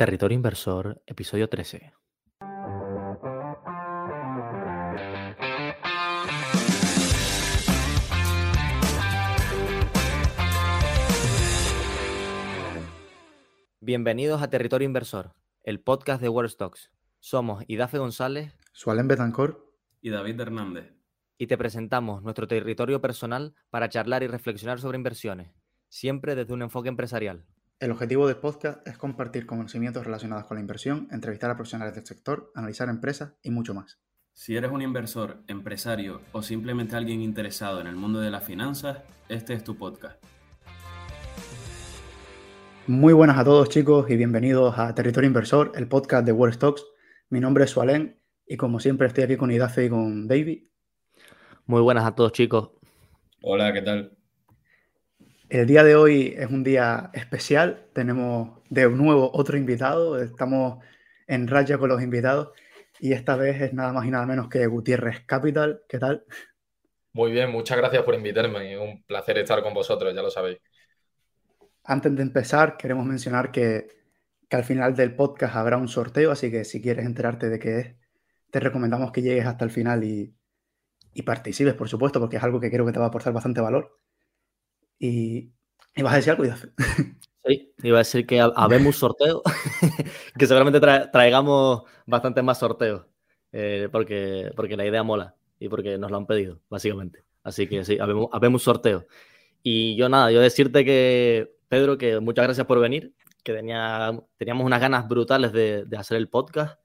Territorio Inversor, episodio 13. Bienvenidos a Territorio Inversor, el podcast de World Stocks. Somos Idafe González, Sualen Betancor y David Hernández. y te presentamos nuestro territorio personal para charlar y reflexionar sobre inversiones, siempre desde un enfoque empresarial. El objetivo del podcast es compartir conocimientos relacionados con la inversión, entrevistar a profesionales del sector, analizar empresas y mucho más. Si eres un inversor, empresario o simplemente alguien interesado en el mundo de las finanzas, este es tu podcast. Muy buenas a todos chicos y bienvenidos a Territorio Inversor, el podcast de World Stocks. Mi nombre es Sualen y como siempre estoy aquí con Idafe y con David. Muy buenas a todos chicos. Hola, ¿qué tal? El día de hoy es un día especial. Tenemos de nuevo otro invitado. Estamos en raya con los invitados. Y esta vez es nada más y nada menos que Gutiérrez Capital. ¿Qué tal? Muy bien, muchas gracias por invitarme. Un placer estar con vosotros, ya lo sabéis. Antes de empezar, queremos mencionar que, que al final del podcast habrá un sorteo. Así que si quieres enterarte de qué es, te recomendamos que llegues hasta el final y, y participes, por supuesto, porque es algo que creo que te va a aportar bastante valor. Y, y vas a decir algo, Idafe. Sí, iba a decir que ha- habemos sorteo, que seguramente tra- traigamos bastantes más sorteos, eh, porque, porque la idea mola y porque nos lo han pedido, básicamente. Así que sí, habemos, habemos sorteo. Y yo nada, yo decirte que, Pedro, que muchas gracias por venir, que tenía, teníamos unas ganas brutales de, de hacer el podcast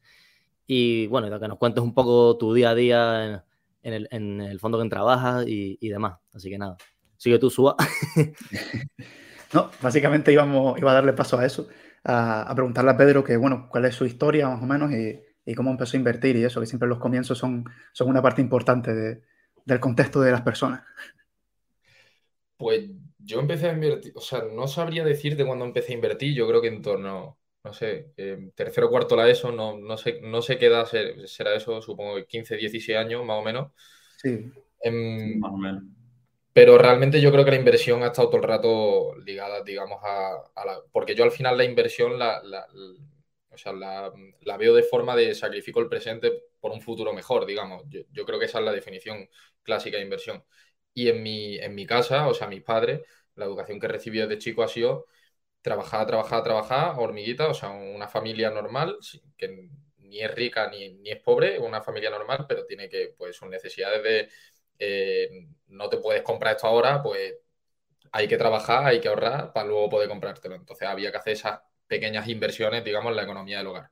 y bueno, que nos cuentes un poco tu día a día en, en el, en el fondo que trabajas y, y demás. Así que nada, sigue tú, suba. No, básicamente íbamos, iba a darle paso a eso, a, a preguntarle a Pedro que, bueno, cuál es su historia más o menos y, y cómo empezó a invertir y eso, que siempre los comienzos son, son una parte importante de- del contexto de las personas. Pues yo empecé a invertir, o sea, no sabría decirte cuándo empecé a invertir, yo creo que en torno, no sé, eh, tercero o cuarto la ESO, no, no sé, no sé qué edad ser- será eso, supongo que 15, 16 años más o menos. Sí, Em, Más o menos. Pero realmente yo creo que la inversión ha estado todo el rato ligada, digamos, a, la... Porque yo al final la inversión la, o sea, la, veo de forma de sacrifico el presente por un futuro mejor, digamos. Yo, yo creo que esa es la definición clásica de inversión. Y en mi, en mi casa, o sea, mis padres, la educación que recibí desde chico ha sido trabajar, trabajar, trabajar, hormiguita, o sea, una familia normal, que ni es rica ni, ni es pobre, una familia normal, pero tiene que, pues, sus necesidades de eh, no te puedes comprar esto ahora, pues hay que trabajar, hay que ahorrar para luego poder comprártelo. Entonces había que hacer esas pequeñas inversiones, digamos, en la economía del hogar.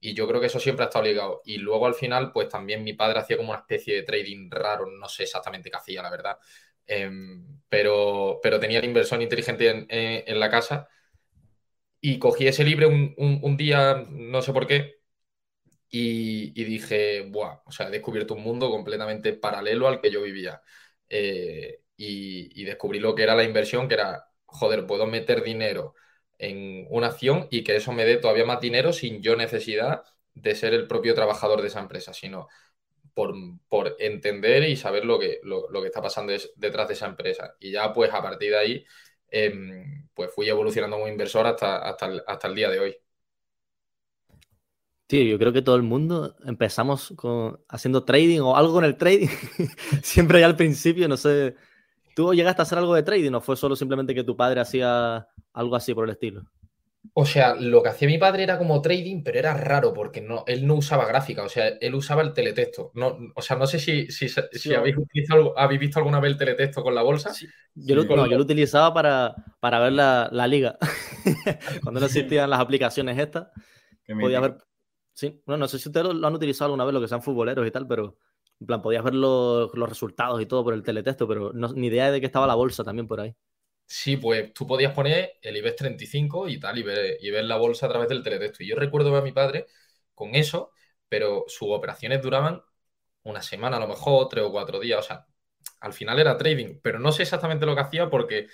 Y yo creo que eso siempre ha estado ligado. Y luego al final, pues también mi padre hacía como una especie de trading raro, no sé exactamente qué hacía, la verdad. Em, pero, pero tenía la inversión inteligente en, en la casa. Y cogí ese libro un día, no sé por qué, y, dije, buah, o sea, he descubierto un mundo completamente paralelo al que yo vivía. Eh, y, descubrí lo que era la inversión, que era, joder, puedo meter dinero en una acción y que eso me dé todavía más dinero sin yo necesidad de ser el propio trabajador de esa empresa, sino por, por entender y saber lo que, lo, lo que está pasando detrás de esa empresa. Y ya, pues, a partir de ahí, em, pues fui evolucionando como inversor hasta, hasta hasta el día de hoy. Tío, yo creo que todo el mundo empezamos con, haciendo trading o algo con el trading. Siempre ya al principio, no sé. ¿Tú llegaste a hacer algo de trading o fue solo simplemente que tu padre hacía algo así por el estilo? O sea, lo que hacía mi padre era como trading, pero era raro porque no, él no usaba gráfica, o sea, él usaba el teletexto. No, o sea, no sé si, si, si Sí, habéis, utilizado- habéis visto alguna vez el teletexto con la bolsa. Sí, Yo, lo, Sí. no, yo lo utilizaba para, para ver la, la liga. Cuando no existían las aplicaciones estas, podías ver. Sí, no, no sé si ustedes lo, han utilizado alguna vez, lo que sean futboleros y tal, pero en plan, podías ver los, resultados y todo por el teletexto, pero no, ni idea de que estaba la bolsa también por ahí. Sí, pues tú podías poner el IBEX 35 y tal, y ver, la bolsa a través del teletexto. Y yo recuerdo a mi padre con eso, pero sus operaciones duraban una semana, a lo mejor, tres o cuatro días. O sea, al final era trading, pero no sé exactamente lo que hacía porque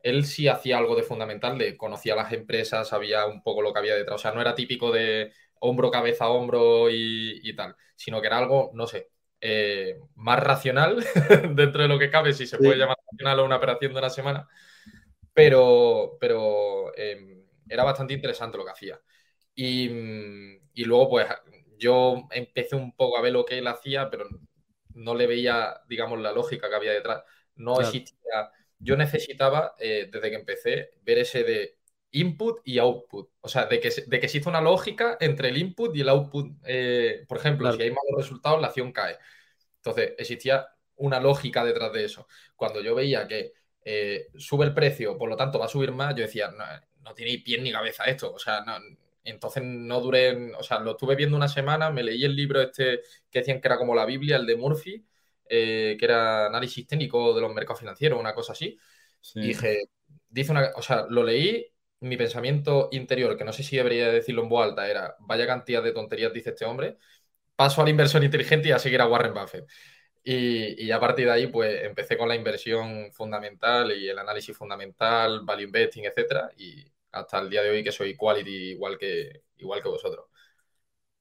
él sí hacía algo de fundamental, de conocía las empresas, sabía un poco lo que había detrás. O sea, no era típico de hombro, cabeza, hombro y, y tal, sino que era algo, no sé, eh, más racional dentro de lo que cabe, si se puede llamar racional o una operación de una semana, pero, pero eh, era bastante interesante lo que hacía. Y, y luego, pues, yo empecé un poco a ver lo que él hacía, pero no le veía, digamos, la lógica que había detrás. No existía. Yo necesitaba, eh, desde que empecé, ver ese de input y output. O sea, de que, de que existe una lógica entre el input y el output. Eh, por ejemplo, si hay malos resultados, la acción cae. Entonces, existía una lógica detrás de eso. Cuando yo veía que eh, sube el precio, por lo tanto va a subir más, yo decía, no, no tiene pie ni cabeza esto. O sea, no, entonces no duré, o sea, lo estuve viendo una semana, me leí el libro este que decían que era como la Biblia, el de Murphy, eh, que era análisis técnico de los mercados financieros, una cosa así. Y dije, dice una, o sea, lo leí, mi pensamiento interior, que no sé si debería decirlo en voz alta, era, vaya cantidad de tonterías dice este hombre, paso al inversor inteligente y a seguir a Warren Buffett. Y, y, a partir de ahí, pues empecé con la inversión fundamental y el análisis fundamental, value investing, etcétera, y hasta el día de hoy que soy quality igual que, igual que vosotros.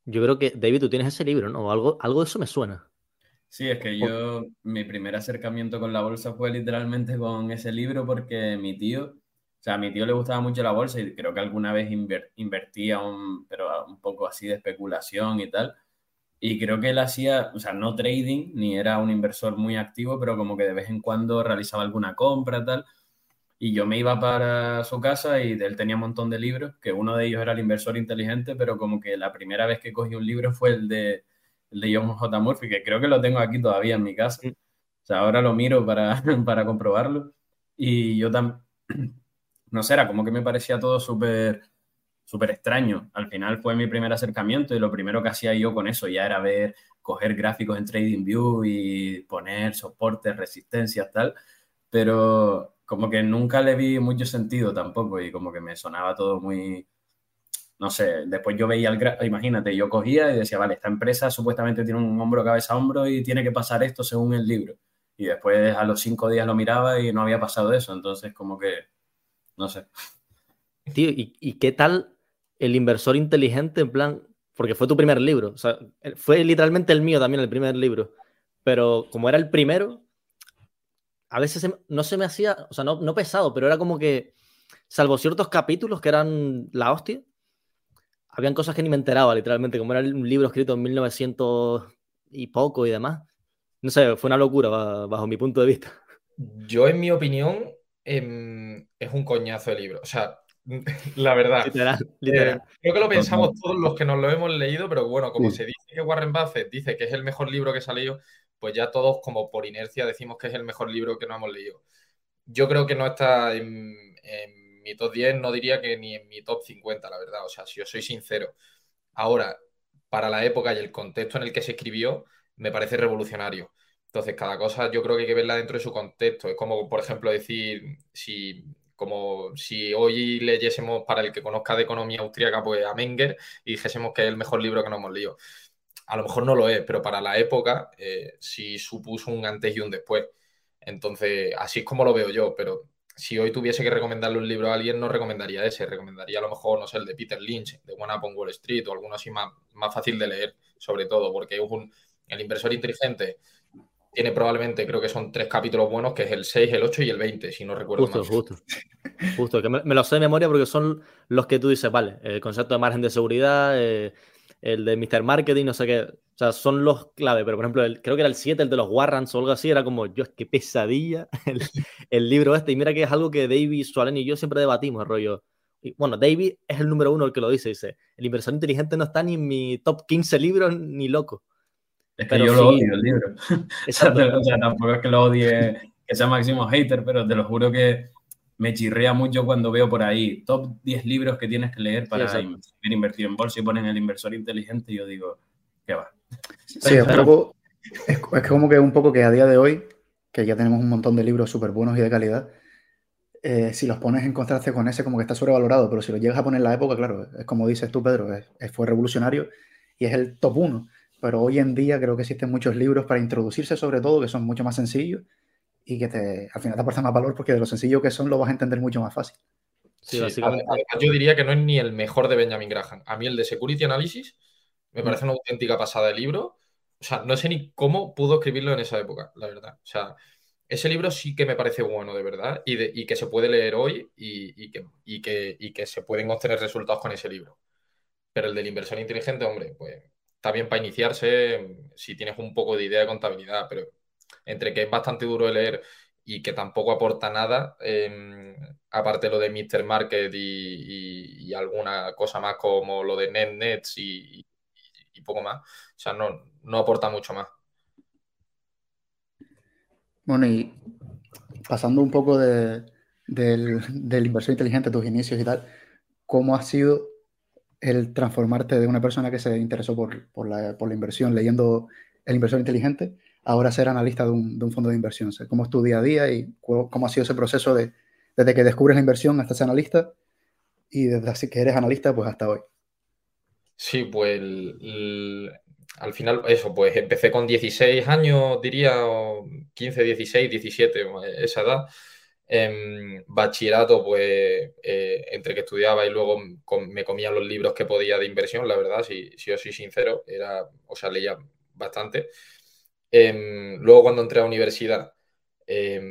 Yo creo que, David, tú tienes ese libro, ¿no? Algo, algo de eso me suena. Sí, es que yo, mi primer acercamiento con la bolsa fue literalmente con ese libro porque mi tío, sea, a mi tío le gustaba mucho la bolsa y creo que alguna vez invertía, un, pero un poco así de especulación y tal. Y creo que él hacía, o sea, no trading, ni era un inversor muy activo, pero como que de vez en cuando realizaba alguna compra, tal. Y yo me iba para su casa y él tenía un montón de libros, que uno de ellos era el inversor inteligente, pero como que la primera vez que cogí un libro fue el de, el de John J. Murphy, que creo que lo tengo aquí todavía en mi casa. O sea, ahora lo miro para, para comprobarlo. Y yo también, no sé, era como que me parecía todo súper súper extraño. Al final fue mi primer acercamiento y lo primero que hacía yo con eso ya era ver, coger gráficos en TradingView y poner soportes, resistencias, tal. Pero como que nunca le vi mucho sentido tampoco y como que me sonaba todo muy, no sé, después yo veía el imagínate, yo cogía y decía, vale, esta empresa supuestamente tiene un hombro, cabeza, hombro y tiene que pasar esto según el libro. Y después a los cinco días lo miraba y no había pasado eso, entonces como que, no sé. Tío, ¿y, y qué tal el inversor inteligente en plan, porque fue tu primer libro, o sea, fue literalmente el mío también el primer libro, pero como era el primero, a veces no se me hacía, o sea, no, no pesado, pero era como que, salvo ciertos capítulos que eran la hostia, habían cosas que ni me enteraba, literalmente, como era un libro escrito en 1900 y poco y demás. No sé, fue una locura bajo, mi punto de vista. Yo, en mi opinión, em, es un coñazo de libro. O sea, la verdad. Literal, literal. Eh, creo que lo pensamos todos los que nos lo hemos leído, pero bueno, como se dice que Warren Buffett dice que es el mejor libro que se ha leído, pues ya todos como por inercia decimos que es el mejor libro que no hemos leído. Yo creo que no está en, mi top 10, no diría que ni en mi top 50, la verdad, o sea, si yo soy sincero. Ahora, para la época y el contexto en el que se escribió, me parece revolucionario. Entonces, cada cosa yo creo que hay que verla dentro de su contexto. Es como, por ejemplo, decir, si como si hoy leyésemos para el que conozca de economía austríaca, pues a Menger y dijésemos que es el mejor libro que nos hemos leído a lo mejor no lo es, pero para la época eh, sí supuso un antes y un después. Entonces, así es como lo veo yo, pero si hoy tuviese que recomendarle un libro a alguien, no recomendaría ese, recomendaría a lo mejor, no sé, el de Peter Lynch, de One Up on Wall Street o alguno así más, más fácil de leer, sobre todo, porque es un, el inversor inteligente tiene probablemente, creo que son tres capítulos buenos, que es el 6, el 8 y el 20, si no recuerdo justo, Justo, justo. que me, lo sé de memoria porque son los que tú dices, vale, el concepto de margen de seguridad, eh, el de Mr. Marketing, no sé qué. O sea, son los clave, pero por ejemplo, el, creo que era el 7, el de los Warrants o algo así, era como, yo, es que pesadilla el, libro este. Y mira que es algo que David, Sualen y yo siempre debatimos, el rollo. Y, bueno, David es el número uno el que lo dice, dice, el inversor inteligente no está ni en mi top 15 libros ni loco. Es que yo lo odio el libro. o sea, tampoco es que lo odie, que sea máximo hater, pero te lo juro que me chirrea mucho cuando veo por ahí top 10 libros que tienes que leer para invertir en bolsa y ponen el inversor inteligente y yo digo, ¿qué va? Sí, es, es, como que un poco que a día de hoy, que ya tenemos un montón de libros súper buenos y de calidad, eh, si los pones en contraste con ese, como que está sobrevalorado, pero si lo llegas a poner en la época, claro, es como dices tú, Pedro, fue revolucionario y es el top 1. Pero hoy en día creo que existen muchos libros para introducirse, sobre todo, que son mucho más sencillos y que te, al final te aporta más valor porque de lo sencillo que son lo vas a entender mucho más fácil. Sí, básicamente. yo diría que no es ni el mejor de Benjamin Graham. A mí el de Security Analysis me mm. parece una auténtica pasada de libro. O sea, no sé ni cómo pudo escribirlo en esa época, la verdad. O sea, ese libro sí que me parece bueno, de verdad, y, de, y que se puede leer hoy y, y, que, y, que, y que se pueden obtener resultados con ese libro. Pero el del inversor inteligente, hombre, pues está bien para iniciarse si tienes un poco de idea de contabilidad, pero entre que es bastante duro de leer y que tampoco aporta nada, em, aparte lo de Mr. Market y, alguna cosa más como lo de NetNets y, y, poco más. O sea, no, no aporta mucho más. Bueno, y pasando un poco de, del, del inversor inteligente, tus inicios y tal, ¿cómo ha sido el transformarte de una persona que se interesó por, por, la, por la, inversión leyendo El inversor inteligente, ahora ser analista de un, de un, fondo de inversión? ¿Cómo es tu día a día y cómo ha sido ese proceso de, desde que descubres la inversión hasta ser analista y desde que eres analista pues hasta hoy? Sí, pues al final, eso, pues empecé con 16 años, diría, 15, 16, 17, esa edad. En bachillerato, pues eh, entre que estudiaba y luego me comía los libros que podía de inversión, la verdad, si, si soy sincero, era, o sea, leía bastante. Eh, luego cuando entré a la universidad, eh,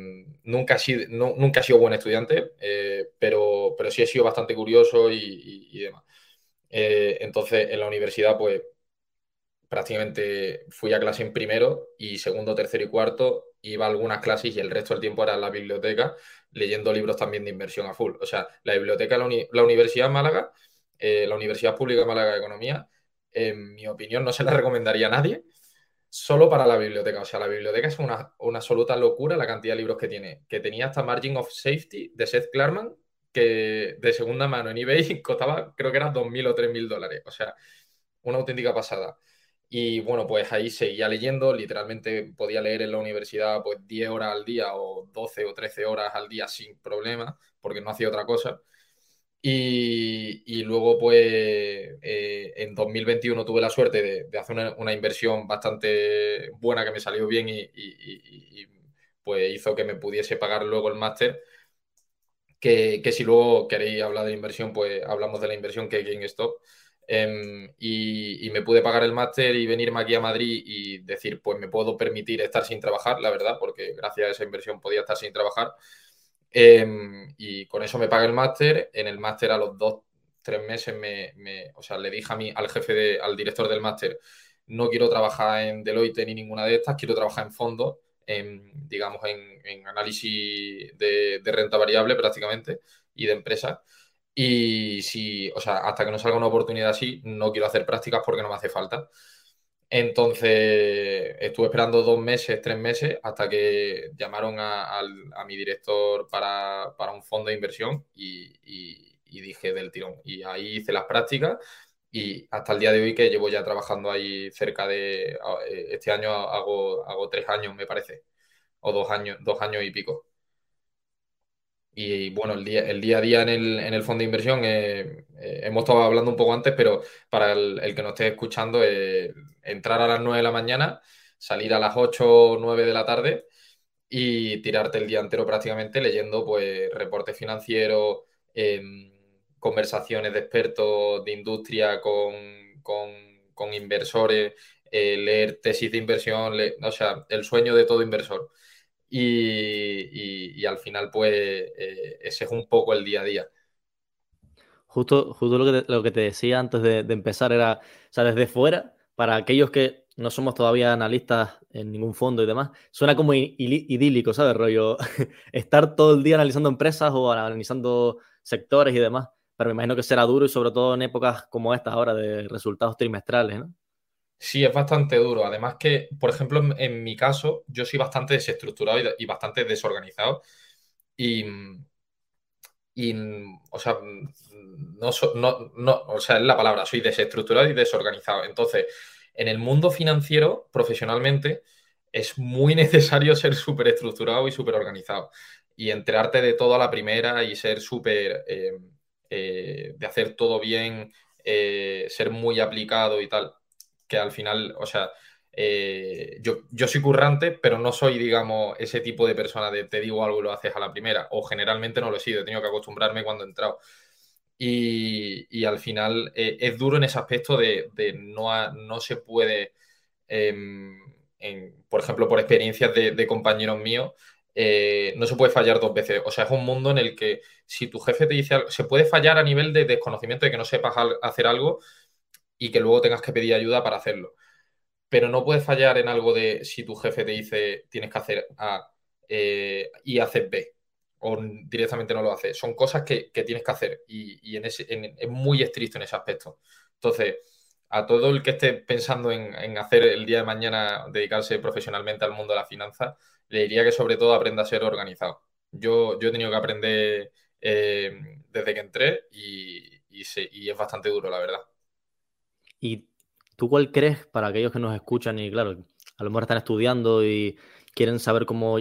nunca, he sido, no, nunca he sido buen estudiante, eh, pero, pero sí he sido bastante curioso y, y, y demás. Eh, entonces, en la universidad, pues prácticamente fui a clase en primero y segundo, tercero y cuarto iba a algunas clases y el resto del tiempo era en la biblioteca leyendo libros también de inversión a full. O sea, la biblioteca, la, la Universidad de Málaga, eh, la Universidad Pública de Málaga de Economía, en mi opinión no se la recomendaría a nadie, solo para la biblioteca. O sea, la biblioteca es una, una absoluta locura la cantidad de libros que tiene. Que tenía hasta Margin of Safety de Seth Klarman, que de segunda mano en eBay costaba, creo que era 2.000 o 3.000 dólares. O sea, una auténtica pasada. Y bueno, pues ahí seguía leyendo, literalmente podía leer en la universidad pues 10 horas al día o 12 o 13 horas al día sin problema, porque no hacía otra cosa. Y, y luego pues eh, en 2021 tuve la suerte de, hacer una, inversión bastante buena que me salió bien y, y, pues hizo que me pudiese pagar luego el máster. Que, que, si luego queréis hablar de inversión, pues hablamos de la inversión que hay GameStop. Um, y, me pude pagar el máster y venirme aquí a Madrid y decir, pues me puedo permitir estar sin trabajar, la verdad, porque gracias a esa inversión podía estar sin trabajar. Um, y con eso me pagué el máster. En el máster a los dos, tres meses me, o sea, le dije a mí, al jefe, de, al director del máster, no quiero trabajar en Deloitte ni ninguna de estas, quiero trabajar en fondos, en, digamos, en, en análisis de, de, renta variable prácticamente y de empresas. Y si, o sea, hasta que no salga una oportunidad así, no quiero hacer prácticas porque no me hace falta. Entonces, estuve esperando dos meses, tres meses, hasta que llamaron a, a, a mi director para, para, un fondo de inversión y, y, y, dije del tirón. Y ahí hice las prácticas y hasta el día de hoy que llevo ya trabajando ahí cerca de, este año hago, hago tres años, me parece, o dos años, dos años y pico. Y bueno, el día, el día a día en el, en el fondo de inversión, eh, eh, hemos estado hablando un poco antes, pero para el, que nos esté escuchando, eh, entrar a las 9 de la mañana, salir a las 8 o 9 de la tarde y tirarte el día entero prácticamente leyendo pues reportes financieros, conversaciones de expertos de industria con, con, inversores, leer tesis de inversión, le, o sea, el sueño de todo inversor. Y, al final, pues, eh, ese es un poco el día a día. Justo, justo lo, que te, lo que te decía antes de, de, empezar era, o sea, desde fuera, para aquellos que no somos todavía analistas en ningún fondo y demás, suena como idílico, ¿sabes? Rollo, estar todo el día analizando empresas o analizando sectores y demás, pero me imagino que será duro y sobre todo en épocas como esta ahora de resultados trimestrales, ¿no? Sí, es bastante duro. Además que, por ejemplo, en, mi caso, yo soy bastante desestructurado y, bastante desorganizado. Y, y, o sea, no, no, no, o sea, es la palabra, soy desestructurado y desorganizado. Entonces, en el mundo financiero, profesionalmente, es muy necesario ser súper estructurado y súper organizado. Y enterarte de todo a la primera y ser súper, eh, eh, de hacer todo bien, eh, ser muy aplicado y tal que al final, o sea, eh, yo, yo soy currante, pero no soy, digamos, ese tipo de persona de te digo algo y lo haces a la primera, o generalmente no lo he sido, he tenido que acostumbrarme cuando he entrado. Y, y al final eh, es duro en ese aspecto de, no, no se puede, eh, en, por ejemplo, por experiencias de, de compañeros míos, eh, no se puede fallar dos veces. O sea, es un mundo en el que si tu jefe te dice algo, se puede fallar a nivel de desconocimiento de que no sepas hacer algo, y que luego tengas que pedir ayuda para hacerlo. Pero no puedes fallar en algo de si tu jefe te dice tienes que hacer A eh, y haces B o directamente no lo haces. Son cosas que, tienes que hacer y, en ese, es muy estricto en ese aspecto. Entonces, a todo el que esté pensando en, hacer el día de mañana, dedicarse profesionalmente al mundo de la finanza, le diría que sobre todo aprenda a ser organizado. Yo, yo he tenido que aprender eh, desde que entré y, y, es bastante duro, la verdad. ¿Y tú cuál crees para aquellos que nos escuchan y claro, a lo mejor están estudiando y quieren saber cómo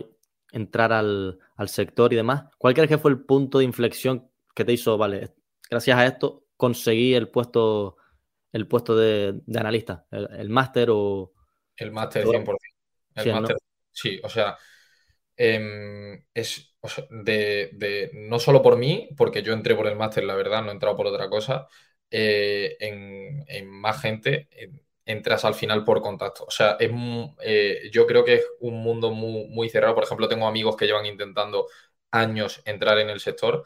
entrar al, sector y demás, ¿cuál crees que fue el punto de inflexión que te hizo, vale, gracias a esto conseguí el puesto, el puesto de, analista, el, máster o... El máster 100%. El máster, sí, o sea, em, es de, no solo por mí, porque yo entré por el máster, la verdad, no he entrado por otra cosa, eh, en, más gente entras al final por contacto. O sea, es, eh, yo creo que es un mundo muy, muy cerrado. Por ejemplo, tengo amigos que llevan intentando años entrar en el sector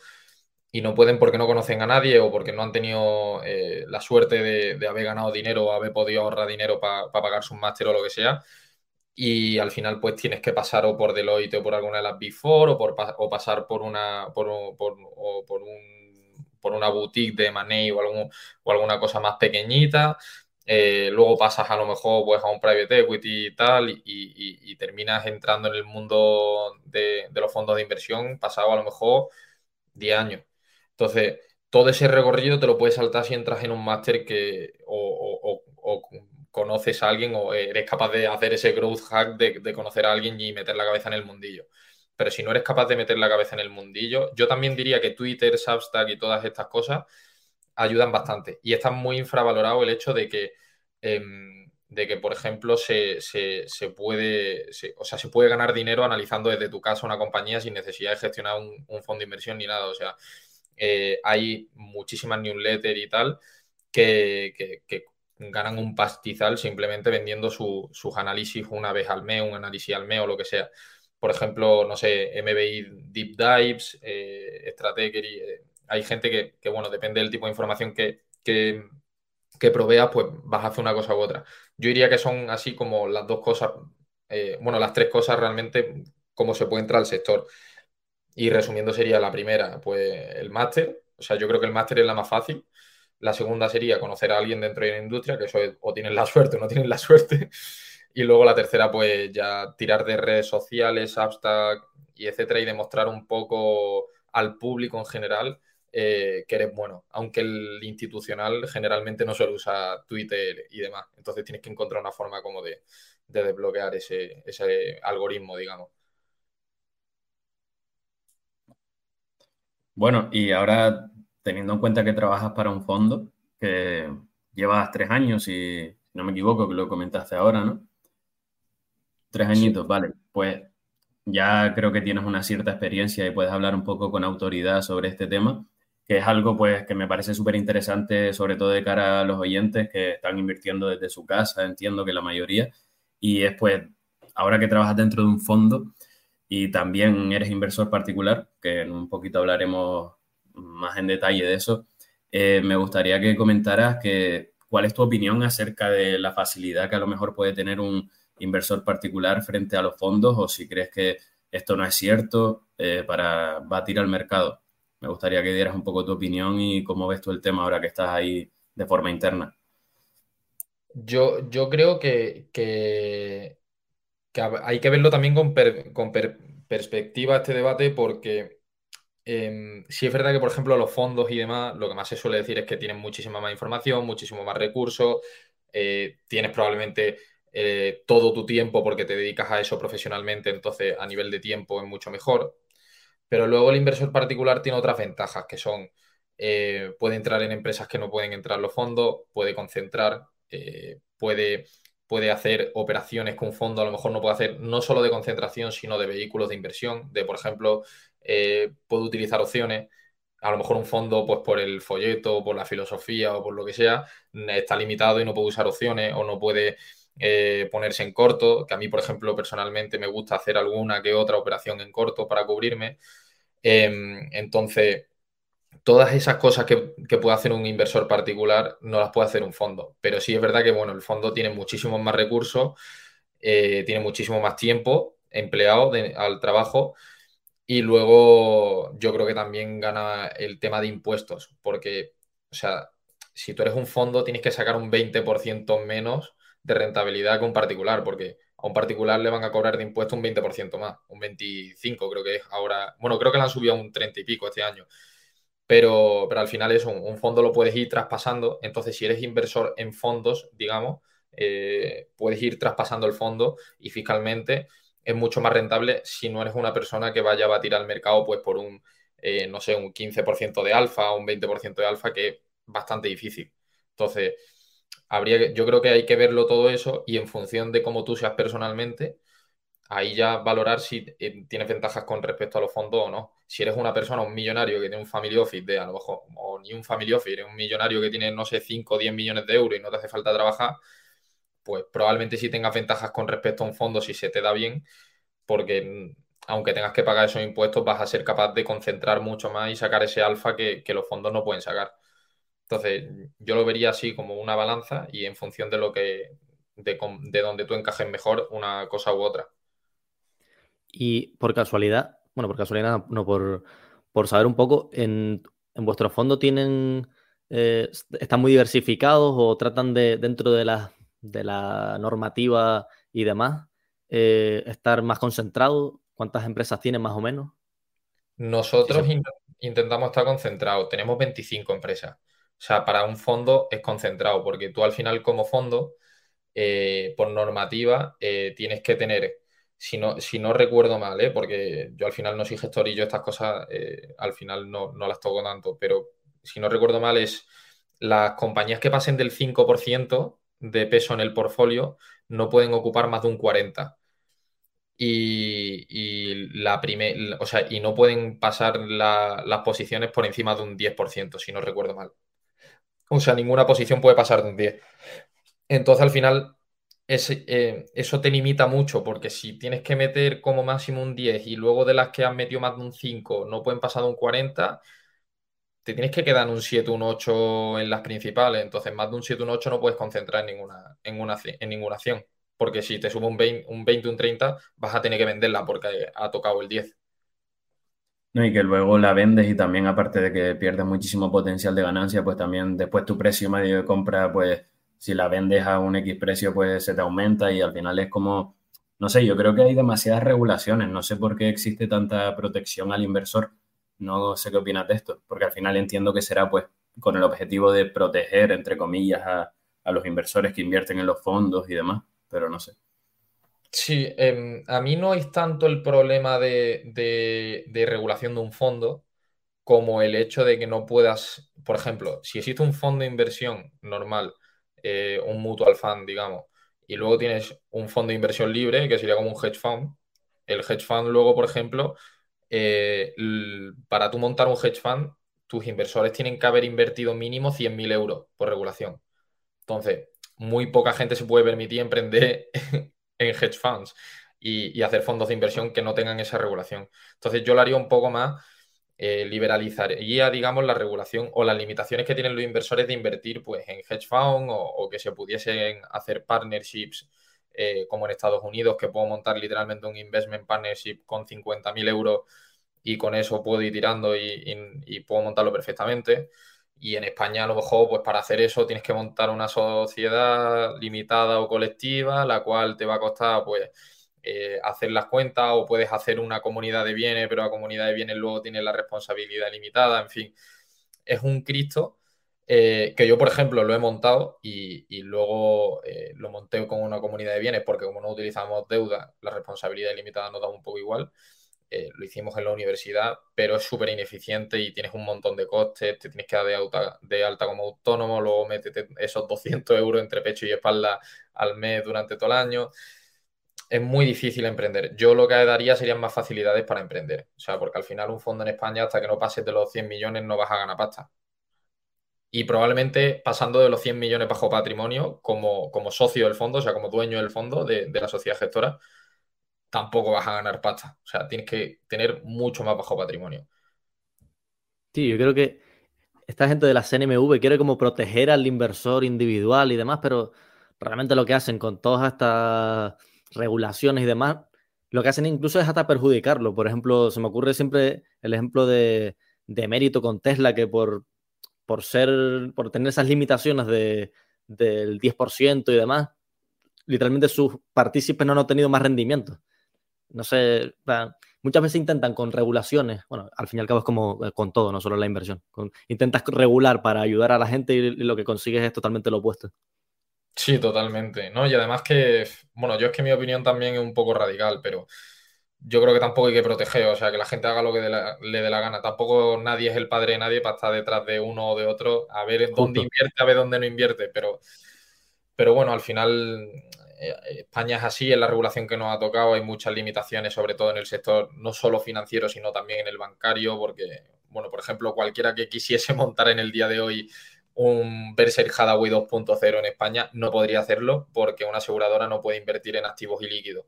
y no pueden porque no conocen a nadie o porque no han tenido eh, la suerte de, haber ganado dinero o haber podido ahorrar dinero para pagar su máster o lo que sea y al final pues tienes que pasar o por Deloitte o por alguna de las Big Four o, por, o pasar por una, por, por, o por, un, por una boutique de Money o, algún, o alguna cosa más pequeñita. Eh, luego pasas a lo mejor pues, a un private equity y tal y, terminas entrando en el mundo de, los fondos de inversión pasado a lo mejor 10 años. Entonces, todo ese recorrido te lo puedes saltar si entras en un máster que o conoces a alguien o eres capaz de hacer ese growth hack de, conocer a alguien y meter la cabeza en el mundillo. Pero si no eres capaz de meter la cabeza en el mundillo, yo también diría que Twitter, Substack y todas estas cosas ayudan bastante. Y está muy infravalorado el hecho de que, em, de que por ejemplo, se, puede, o sea, se puede ganar dinero analizando desde tu casa una compañía sin necesidad de gestionar un, fondo de inversión ni nada. O sea, eh, hay muchísimas newsletters y tal que, que ganan un pastizal simplemente vendiendo sus análisis una vez al mes, un análisis al mes o lo que sea. Por ejemplo, no sé, MBI Deep Dives, eh, eh hay gente que, bueno, depende del tipo de información que, que, proveas, pues vas a hacer una cosa u otra. Yo diría que son así como las dos cosas, eh, bueno, las tres cosas realmente, cómo se puede entrar al sector. Y resumiendo sería la primera, pues el máster. O sea, yo creo que el máster es la más fácil. La segunda sería conocer a alguien dentro de la industria, que eso es, o tienen la suerte o no tienen la suerte. Y luego la tercera, pues ya tirar de redes sociales, Substack y etcétera, y demostrar un poco al público en general eh, que eres bueno, aunque el institucional generalmente no suele usar Twitter y demás. Entonces tienes que encontrar una forma como de, desbloquear ese, ese algoritmo, digamos. Bueno, y ahora teniendo en cuenta que trabajas para un fondo que llevas tres años, y no me equivoco, que lo comentaste ahora, ¿no? Tres añitos, vale. Pues ya creo que tienes una cierta experiencia y puedes hablar un poco con autoridad sobre este tema, que es algo pues que me parece súper interesante, sobre todo de cara a los oyentes que están invirtiendo desde su casa, entiendo que la mayoría, y es pues, ahora que trabajas dentro de un fondo y también eres inversor particular, que en un poquito hablaremos más en detalle de eso, eh, me gustaría que comentaras que, cuál es tu opinión acerca de la facilidad que a lo mejor puede tener un inversor particular frente a los fondos o si crees que esto no es cierto eh, para batir al mercado. Me gustaría que dieras un poco tu opinión y cómo ves tú el tema ahora que estás ahí de forma interna. Yo, yo creo que, que, hay que verlo también con, perspectiva este debate porque eh, sí es verdad que, por ejemplo, los fondos y demás, lo que más se suele decir es que tienen muchísima más información, muchísimo más recursos, eh, tienes probablemente eh, todo tu tiempo porque te dedicas a eso profesionalmente, entonces a nivel de tiempo es mucho mejor. Pero luego el inversor particular tiene otras ventajas que son, eh, puede entrar en empresas que no pueden entrar los fondos, puede concentrar, puede puede hacer operaciones que un fondo a lo mejor no puede hacer, no solo de concentración, sino de vehículos de inversión, de, por ejemplo, eh, puedo utilizar opciones. A lo mejor un fondo, pues por el folleto, por la filosofía o por lo que sea, está limitado y no puede usar opciones o no puede eh, ponerse en corto, que a mí, por ejemplo, personalmente me gusta hacer alguna que otra operación en corto para cubrirme. Em, entonces, todas esas cosas que, puede hacer un inversor particular no las puede hacer un fondo. Pero sí es verdad que, bueno, el fondo tiene muchísimos más recursos, eh, tiene muchísimo más tiempo empleado al trabajo y luego yo creo que también gana el tema de impuestos, porque, o sea, si tú eres un fondo tienes que sacar un 20% menos de rentabilidad que un particular, porque a un particular le van a cobrar de impuesto un 20% más, un 25 creo que es ahora, bueno, creo que le han subido a un 30 y pico este año, pero, pero al final es un, fondo lo puedes ir traspasando, entonces si eres inversor en fondos, digamos, eh, puedes ir traspasando el fondo y fiscalmente es mucho más rentable si no eres una persona que vaya a batir al mercado pues por un, eh, no sé, un 15% de alfa, un 20% de alfa, que es bastante difícil. Entonces, habría, yo creo que hay que verlo todo eso y en función de cómo tú seas personalmente, ahí ya valorar si eh, tienes ventajas con respecto a los fondos o no. Si eres una persona, un millonario que tiene un family office de a lo mejor, o ni un family office, eres un millonario que tiene, no sé, 5 o 10 millones de euros y no te hace falta trabajar, pues probablemente sí tengas ventajas con respecto a un fondo si se te da bien, porque mm, aunque tengas que pagar esos impuestos, vas a ser capaz de concentrar mucho más y sacar ese alfa que, que los fondos no pueden sacar. Entonces, yo lo vería así como una balanza y en función de lo que, de, de donde tú encajes mejor una cosa u otra. Y por casualidad, bueno, por casualidad, no, por, por saber un poco, ¿en, en vuestro fondo tienen, eh, están muy diversificados o tratan de, dentro de la, de la normativa y demás, eh, estar más concentrados? ¿Cuántas empresas tienen más o menos? Nosotros intentamos estar concentrados, tenemos 25 empresas. O sea, para un fondo es concentrado, porque tú al final como fondo, eh, por normativa, eh, tienes que tener, si no, si no recuerdo mal, ¿eh? porque yo al final no soy gestor y yo estas cosas al final no, no, las toco tanto, pero si no recuerdo mal es las compañías que pasen del 5% de peso en el portfolio no pueden ocupar más de un 40%. Y, y la o sea, y no pueden pasar las posiciones por encima de un 10%, si no recuerdo mal. O sea, ninguna posición puede pasar de un 10. Entonces, al final, eh, eso te limita mucho, porque si tienes que meter como máximo un 10 y luego de las que has metido más de un 5 no pueden pasar de un 40, te tienes que quedar en un 7, un 8 en las principales. Entonces, más de un 7, un 8 no puedes concentrar en ninguna, en una, en ninguna acción. Porque si te sube un 20, un 20, un 30, vas a tener que venderla porque ha tocado el 10. No, y que luego la vendes y también aparte de que pierdes muchísimo potencial de ganancia, pues también después tu precio medio de compra, pues si la vendes a un X precio, pues se te aumenta y al final es como, no sé, yo creo que hay demasiadas regulaciones, no sé por qué existe tanta protección al inversor, no sé qué opinas de esto, porque al final entiendo que será pues con el objetivo de proteger, entre comillas, a, a los inversores que invierten en los fondos y demás, pero no sé. Sí, em, a mí no es tanto el problema de, regulación de un fondo como el hecho de que no puedas, por ejemplo, si existe un fondo de inversión normal, eh, un mutual fund, digamos, y luego tienes un fondo de inversión libre, que sería como un hedge fund, el hedge fund luego, por ejemplo, eh, para tú montar un hedge fund, tus inversores tienen que haber invertido mínimo 100.000 euros por regulación. Entonces, muy poca gente se puede permitir emprender en hedge funds y, hacer fondos de inversión que no tengan esa regulación. Entonces yo lo haría un poco más, eh, liberalizaría, digamos, la regulación o las limitaciones que tienen los inversores de invertir pues, en hedge funds o, que se pudiesen hacer partnerships eh, como en Estados Unidos, que puedo montar literalmente un investment partnership con 50.000 euros y con eso puedo ir tirando y puedo montarlo perfectamente. Y en España, a lo mejor, pues para hacer eso tienes que montar una sociedad limitada o colectiva, la cual te va a costar, pues, eh, hacer las cuentas o puedes hacer una comunidad de bienes, pero la comunidad de bienes luego tiene la responsabilidad limitada, en fin. Es un Cristo eh, que yo, por ejemplo, lo he montado y, luego eh, lo monté con una comunidad de bienes porque como no utilizamos deuda, la responsabilidad ilimitada nos da un poco igual. Eh, lo hicimos en la universidad, pero es súper ineficiente y tienes un montón de costes, te tienes que dar de, alta, como autónomo, luego métete esos 200 euros entre pecho y espalda al mes durante todo el año. Es muy difícil emprender. Yo lo que daría serían más facilidades para emprender. O sea, porque al final un fondo en España, hasta que no pases de los 100 millones, no vas a ganar pasta. Y probablemente pasando de los 100 millones bajo patrimonio, como, socio del fondo, o sea, como dueño del fondo de la sociedad gestora, tampoco vas a ganar pasta. O sea, tienes que tener mucho más bajo patrimonio. Sí, yo creo que esta gente de la CNMV quiere como proteger al inversor individual y demás, pero realmente lo que hacen con todas estas regulaciones y demás, lo que hacen incluso es hasta perjudicarlo. Por ejemplo, se me ocurre siempre el ejemplo de, mérito con Tesla, que por, por ser, por tener esas limitaciones de, del 10% y demás, literalmente sus partícipes no han obtenido más rendimiento. No sé, muchas veces intentan con regulaciones, bueno, al fin y al cabo es como eh, con todo, no solo la inversión. intentas regular para ayudar a la gente y, lo que consigues es totalmente lo opuesto. Sí, totalmente, ¿no? Y además que, bueno, yo es que mi opinión también es un poco radical, pero yo creo que tampoco hay que proteger, o sea, que la gente haga lo que le dé la gana. Tampoco nadie es el padre de nadie para estar detrás de uno o de otro, a ver dónde invierte, a ver dónde no invierte, pero, pero bueno, al final España es así, en la regulación que nos ha tocado hay muchas limitaciones, sobre todo en el sector no solo financiero, sino también en el bancario, porque, bueno, por ejemplo, cualquiera que quisiese montar en el día de hoy un Berkshire Hathaway 2.0 en España no podría hacerlo porque una aseguradora no puede invertir en activos ilíquidos.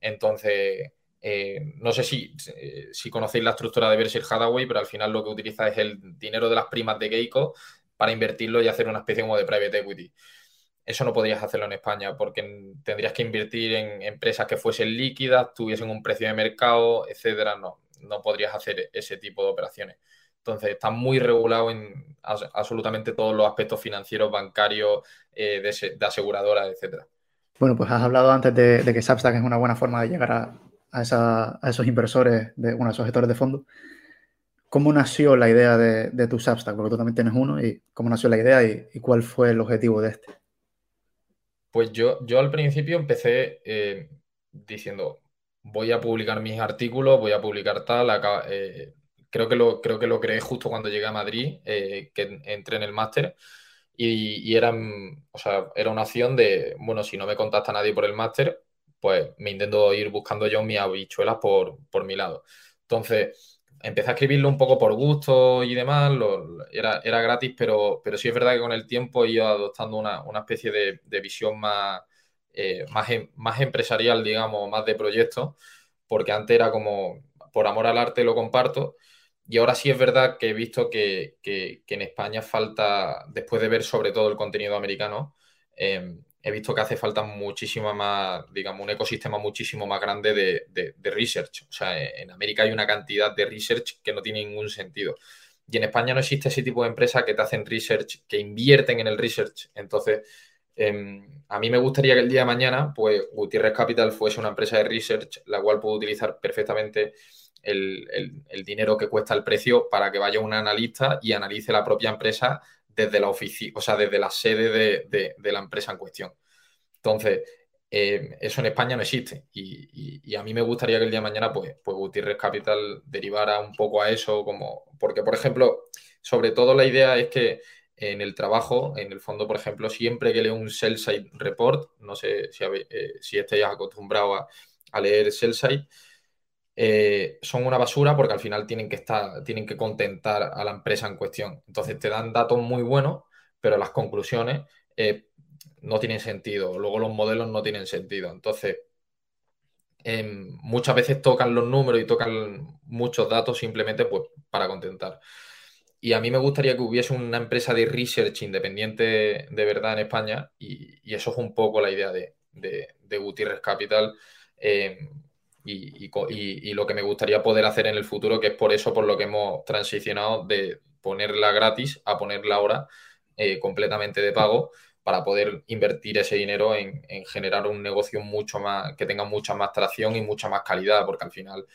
Entonces, eh, no sé si, eh, si conocéis la estructura de Berkshire Hathaway, pero al final lo que utiliza es el dinero de las primas de Geico para invertirlo y hacer una especie como de private equity. Eso no podrías hacerlo en España porque tendrías que invertir en empresas que fuesen líquidas, tuviesen un precio de mercado, etcétera. No, no podrías hacer ese tipo de operaciones. Entonces, está muy regulado en absolutamente todos los aspectos financieros, bancarios, eh, de, aseguradoras, etcétera. Bueno, pues has hablado antes de, que Substack es una buena forma de llegar a, esos inversores, de, bueno, a esos gestores de fondos. ¿Cómo nació la idea de, tu Substack? Porque tú también tienes uno. ¿Y cómo nació la idea y cuál fue el objetivo de este? Pues yo, yo al principio empecé eh, diciendo, voy a publicar mis artículos, voy a publicar tal, eh, creo, que lo, creo que lo creé justo cuando llegué a Madrid, eh, que entré en el máster, y, era, o sea, era una opción de, bueno, si no me contacta nadie por el máster, pues me intento ir buscando yo mis habichuelas por, por mi lado. Entonces, empecé a escribirlo un poco por gusto y demás, era, era gratis, pero, pero sí es verdad que con el tiempo he ido adoptando una, especie de, visión más, eh, más, em, más empresarial, digamos, más de proyecto, porque antes era como, por amor al arte lo comparto, y ahora sí es verdad que he visto que, en España falta, después de ver sobre todo el contenido americano, em, he visto que hace falta muchísimo más, digamos, un ecosistema muchísimo más grande de, research. O sea, en América hay una cantidad de research que no tiene ningún sentido. Y en España no existe ese tipo de empresa que te hacen research, que invierten en el research. Entonces, em, a mí me gustaría que el día de mañana, pues, Gutiérrez Capital fuese una empresa de research, la cual puede utilizar perfectamente el, dinero que cuesta el precio para que vaya un analista y analice la propia empresa desde la oficina, o sea, desde la sede de, la empresa en cuestión. Entonces, eh, eso en España no existe. Y, a mí me gustaría que el día de mañana, pues, pues Gutiérrez Capital derivara un poco a eso, como, porque, por ejemplo, sobre todo la idea es que en el trabajo, en el fondo, por ejemplo, siempre que leo un sell side report, no sé si, eh, si estáis acostumbrados a, a leer sell side, eh, son una basura porque al final tienen que estar, tienen que contentar a la empresa en cuestión. Entonces te dan datos muy buenos, pero las conclusiones eh, no tienen sentido. Luego los modelos no tienen sentido. Entonces, em, muchas veces tocan los números y tocan muchos datos simplemente pues, para contentar. Y a mí me gustaría que hubiese una empresa de research independiente de verdad en España y, eso es un poco la idea de, de, Gutiérrez Capital. Em, y, lo que me gustaría poder hacer en el futuro, que es por eso por lo que hemos transicionado de ponerla gratis a ponerla ahora eh, completamente de pago para poder invertir ese dinero en, generar un negocio mucho más, que tenga mucha más tracción y mucha más calidad, porque al final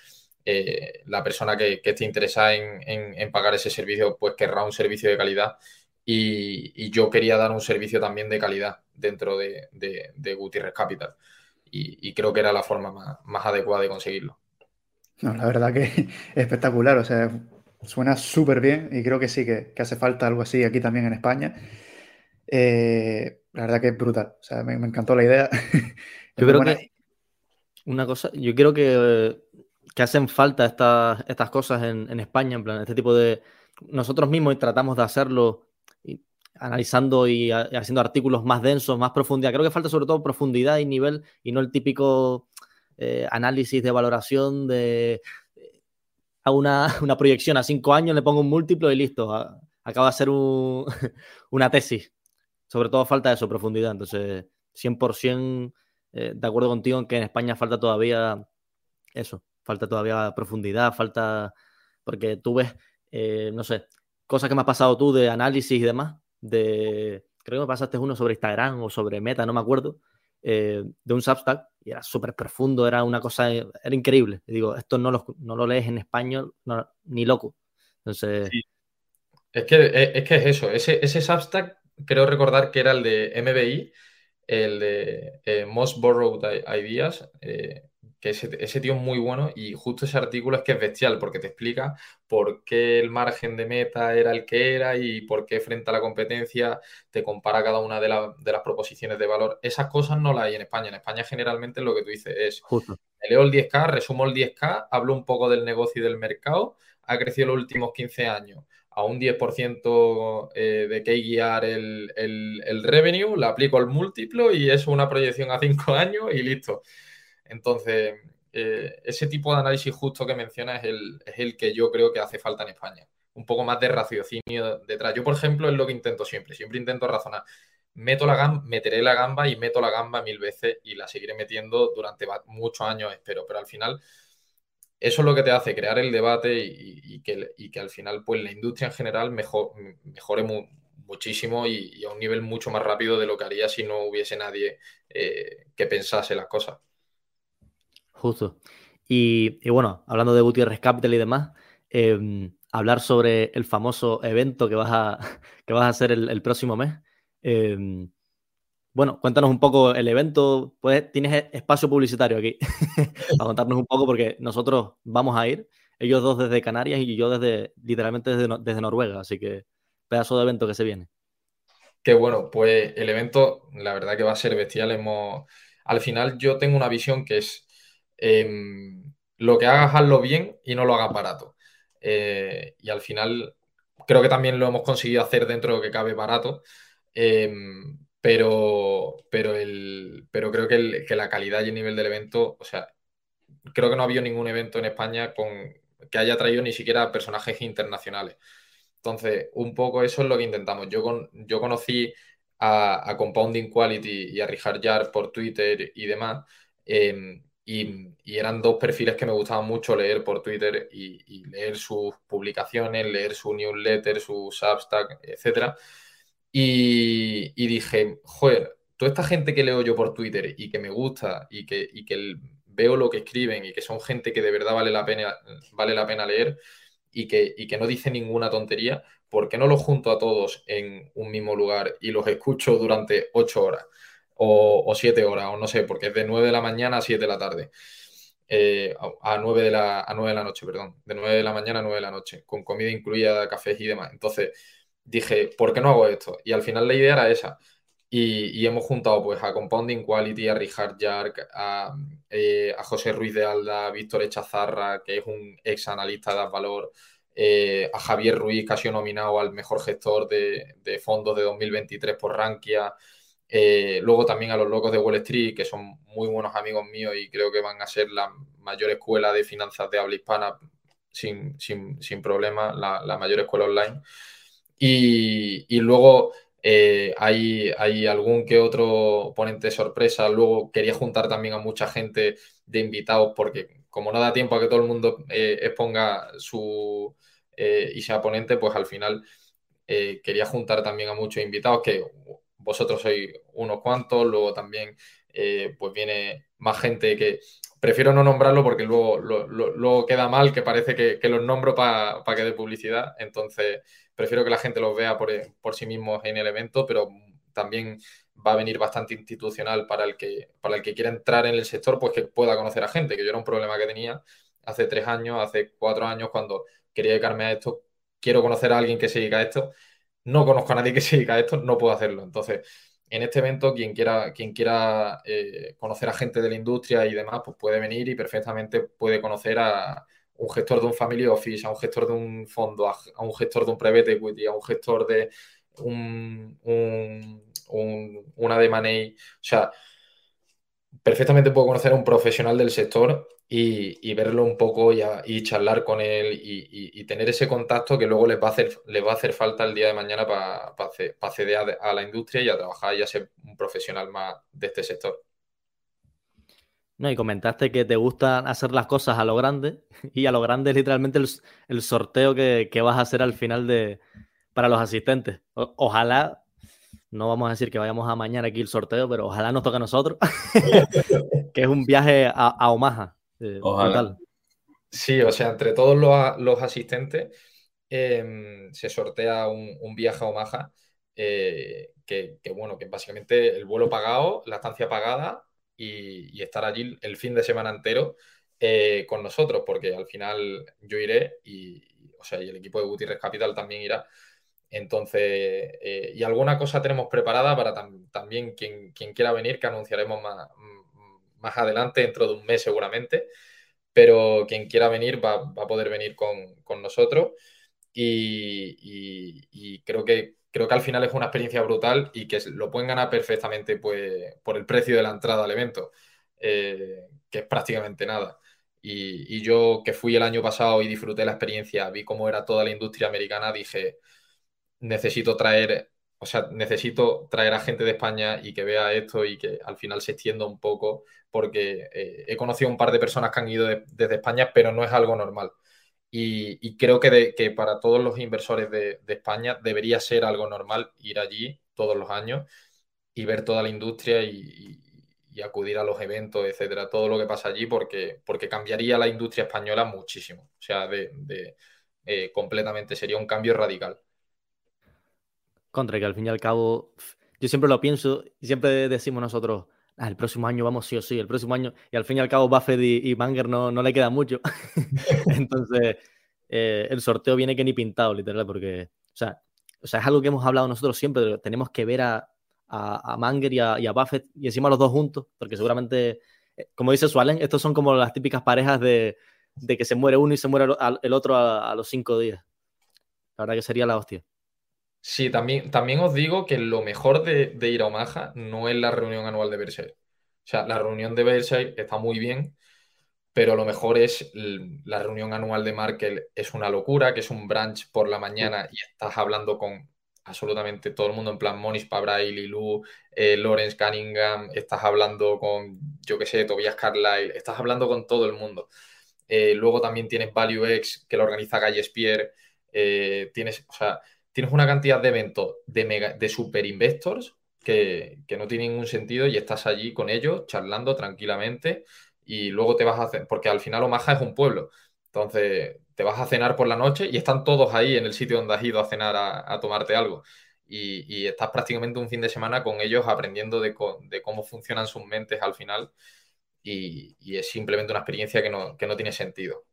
eh, la persona que, esté interesada en, pagar ese servicio, pues querrá un servicio de calidad. Y, yo quería dar un servicio también de calidad dentro de, de, de Gutiérrez Capital y, creo que era la forma más, adecuada de conseguirlo. No, la verdad que es espectacular, o sea, suena súper bien y creo que sí, que, hace falta algo así aquí también en España. Eh, la verdad que es brutal, o sea, me, encantó la idea. Yo creo que una cosa, yo creo que, que hacen falta estas, estas cosas en, en España, en plan, este tipo de... Nosotros mismos tratamos de hacerlo analizando y haciendo artículos más densos, más profundidad. Creo que falta sobre todo profundidad y nivel y no el típico eh, análisis de valoración de a una, una, proyección a cinco años, le pongo un múltiplo y listo. acaba de ser una tesis. Sobre todo falta eso, profundidad. Entonces, 100% eh, de acuerdo contigo en que en España falta todavía eso, falta todavía profundidad, falta, porque tú ves, eh, no sé, cosas que me has pasado tú de análisis y demás, de, creo que me pasaste uno sobre Instagram o sobre Meta, no me acuerdo, eh, de un Substack, y era súper profundo, era una cosa, era increíble. Digo, esto no lo, no lo lees en español ni loco. Entonces... Es, que, es, que es eso, ese, ese Substack creo recordar que era el de MBI, el de eh, Most Borrowed Ideas, eh, que ese, tío es muy bueno y justo ese artículo es que es bestial porque te explica por qué el margen de meta era el que era y por qué frente a la competencia te compara cada una de, las proposiciones de valor. Esas cosas no las hay en España. En España generalmente lo que tú dices es, justo. me leo el 10K, resumo el 10K, hablo un poco del negocio y del mercado, ha crecido los últimos 15 años a un 10% eh, de que guiar el, el, revenue, le aplico el múltiplo y es una proyección a 5 años y listo. Entonces, eh, ese tipo de análisis justo que menciona es el, que yo creo que hace falta en España. Un poco más de raciocinio detrás. Yo, por ejemplo, es lo que intento siempre. Siempre intento razonar. Meto la gamba, meteré la gamba y meto la gamba mil veces y la seguiré metiendo durante muchos años, espero. Pero al final, eso es lo que te hace crear el debate y, que, al final, pues la industria en general mejore muchísimo y, a un nivel mucho más rápido de lo que haría si no hubiese nadie eh, que pensase las cosas. Justo. Y, bueno, hablando de Gutiérrez Capital y demás, em, hablar sobre el famoso evento que vas a, que vas a hacer el, próximo mes. Em, bueno, cuéntanos un poco el evento. Pues tienes e, espacio publicitario aquí para contarnos un poco, porque nosotros vamos a ir, ellos dos desde Canarias y yo desde, literalmente desde, desde Noruega, así que pedazo de evento que se viene. Qué bueno, pues el evento, la verdad que va a ser bestial. Hemos... Al final yo tengo una visión que es Em, lo que hagas, hazlo bien y no lo hagas barato. Eh, y al final creo que también lo hemos conseguido hacer dentro de lo que cabe barato. Em, pero, pero, el, pero creo que, la calidad y el nivel del evento, o sea, creo que no ha habido ningún evento en España con, que haya traído ni siquiera personajes internacionales. Entonces, un poco eso es lo que intentamos. Yo, con, yo conocí a, Compounding Quality y a Richard Yard por Twitter y demás. Em, y, eran dos perfiles que me gustaban mucho leer por Twitter y, leer sus publicaciones, leer su newsletter, su Substack, etc. Y, dije, joder, toda esta gente que leo yo por Twitter y que me gusta y que, que veo lo que escriben y que son gente que de verdad vale la pena, vale la pena leer y que, y que no dice ninguna tontería, ¿por qué no los junto a todos en un mismo lugar y los escucho durante ocho horas? O, siete horas, o no sé, porque es de 9 de la mañana a 7 de la tarde. Eh, a, 9 de la, a 9 de la noche, perdón. De 9 de la mañana a 9 de la noche, con comida incluida, cafés y demás. Entonces dije, ¿por qué no hago esto? Y al final la idea era esa. Y, hemos juntado pues a Compounding Quality, a Richard Jark, a, eh, a José Ruiz de Alda, a Víctor Echazarra, que es un ex analista de Valor, eh, a Javier Ruiz, que ha sido nominado al mejor gestor de, de fondos de 2023 por Rankia. Eh, luego también a los locos de Wall Street, que son muy buenos amigos míos y creo que van a ser la mayor escuela de finanzas de habla hispana sin, sin, problema, la, mayor escuela online. Y, luego eh, hay, hay, algún que otro ponente sorpresa. Luego quería juntar también a mucha gente de invitados porque como no da tiempo a que todo el mundo eh, exponga su y sea ponente, pues al final quería juntar también a muchos invitados que vosotros sois unos cuantos, luego también eh, pues viene más gente que prefiero no nombrarlo porque luego, lo, queda mal, que parece que, los nombro para que dé publicidad, entonces prefiero que la gente los vea por, por, sí mismos en el evento, pero también va a venir bastante institucional para el que para el que quiera entrar en el sector, pues que pueda conocer a gente, que yo era un problema que tenía hace tres años, hace cuatro años, cuando quería dedicarme a esto, quiero conocer a alguien que se dedica a esto no conozco a nadie que se dedica a esto, no puedo hacerlo. Entonces, en este evento, quien quiera, quien quiera eh, conocer a gente de la industria y demás, pues puede venir y perfectamente puede conocer a un gestor de un family office, a un gestor de un fondo, a, un gestor de un private equity, a un gestor de un, una de money. O sea, perfectamente puedo conocer a un profesional del sector y, verlo un poco y, charlar con él y, tener ese contacto que luego les va a hacer, les va a hacer falta el día de mañana para acceder a, la industria y a trabajar y a ser un profesional más de este sector. No, y comentaste que te gusta hacer las cosas a lo grande y a lo grande es literalmente el, sorteo que, vas a hacer al final de, para los asistentes. ojalá, no vamos a decir que vayamos a mañana aquí el sorteo, pero ojalá nos toque a nosotros, que es un viaje a, a Omaha. Eh, Ojalá. Sí, o sea, entre todos los, asistentes em, se sortea un, viaje a Omaha, eh, que, bueno, que básicamente el vuelo pagado, la estancia pagada y, estar allí el fin de semana entero eh, con nosotros, porque al final yo iré y, o sea, y el equipo de Gutiérrez Capital también irá. Entonces, y alguna cosa tenemos preparada para también quien, quien, quiera venir, que anunciaremos más, más adelante, dentro de un mes seguramente, pero quien quiera venir va, a poder venir con, nosotros y, creo, que, creo que al final es una experiencia brutal y que lo pueden ganar perfectamente pues, por el precio de la entrada al evento, eh, que es prácticamente nada. Y, yo que fui el año pasado y disfruté la experiencia, vi cómo era toda la industria americana, dije, necesito traer o sea, necesito traer a gente de España y que vea esto y que al final se extienda un poco, porque eh, he conocido un par de personas que han ido desde España, pero no es algo normal. Y, creo que, que, para todos los inversores de, España debería ser algo normal ir allí todos los años y ver toda la industria y, acudir a los eventos, etcétera, todo lo que pasa allí, porque, porque cambiaría la industria española muchísimo. O sea, de, eh, completamente sería un cambio radical. Contra que al fin y al cabo, yo siempre lo pienso y siempre decimos nosotros, ah, el próximo año vamos sí o sí, el próximo año, y al fin y al cabo Buffett y, y Banger no, no le queda mucho. Entonces, eh, el sorteo viene que ni pintado, literal, porque, o sea, o sea, es algo que hemos hablado nosotros siempre, tenemos que ver a, a, Manger y a, y a, Buffett y encima los dos juntos, porque seguramente, eh, como dice Sualen, estos son como las típicas parejas de, de que se muere uno y se muere el otro a, a los cinco días. La verdad que sería la hostia. Sí, también, también os digo que lo mejor de, ir a Omaha no es la reunión anual de Berkshire. O sea, la reunión de Berkshire está muy bien, pero lo mejor es la reunión anual de Markel, es una locura, que es un brunch por la mañana y estás hablando con absolutamente todo el mundo, en plan Monish Pabrai, Lilu, eh, Lawrence Cunningham, estás hablando con, yo qué sé, Tobias Carlyle, estás hablando con todo el mundo. Eh, luego también tienes Value X, que lo organiza Galle Spear, eh, tienes, o sea, tienes una cantidad de eventos de, mega, de super investors que, no tienen ningún sentido y estás allí con ellos charlando tranquilamente y luego te vas a hacer, porque al final Omaha es un pueblo, entonces te vas a cenar por la noche y están todos ahí en el sitio donde has ido a cenar a, tomarte algo. Y, estás prácticamente un fin de semana con ellos aprendiendo de, cómo funcionan sus mentes al final y, es simplemente una experiencia que no, que no tiene sentido.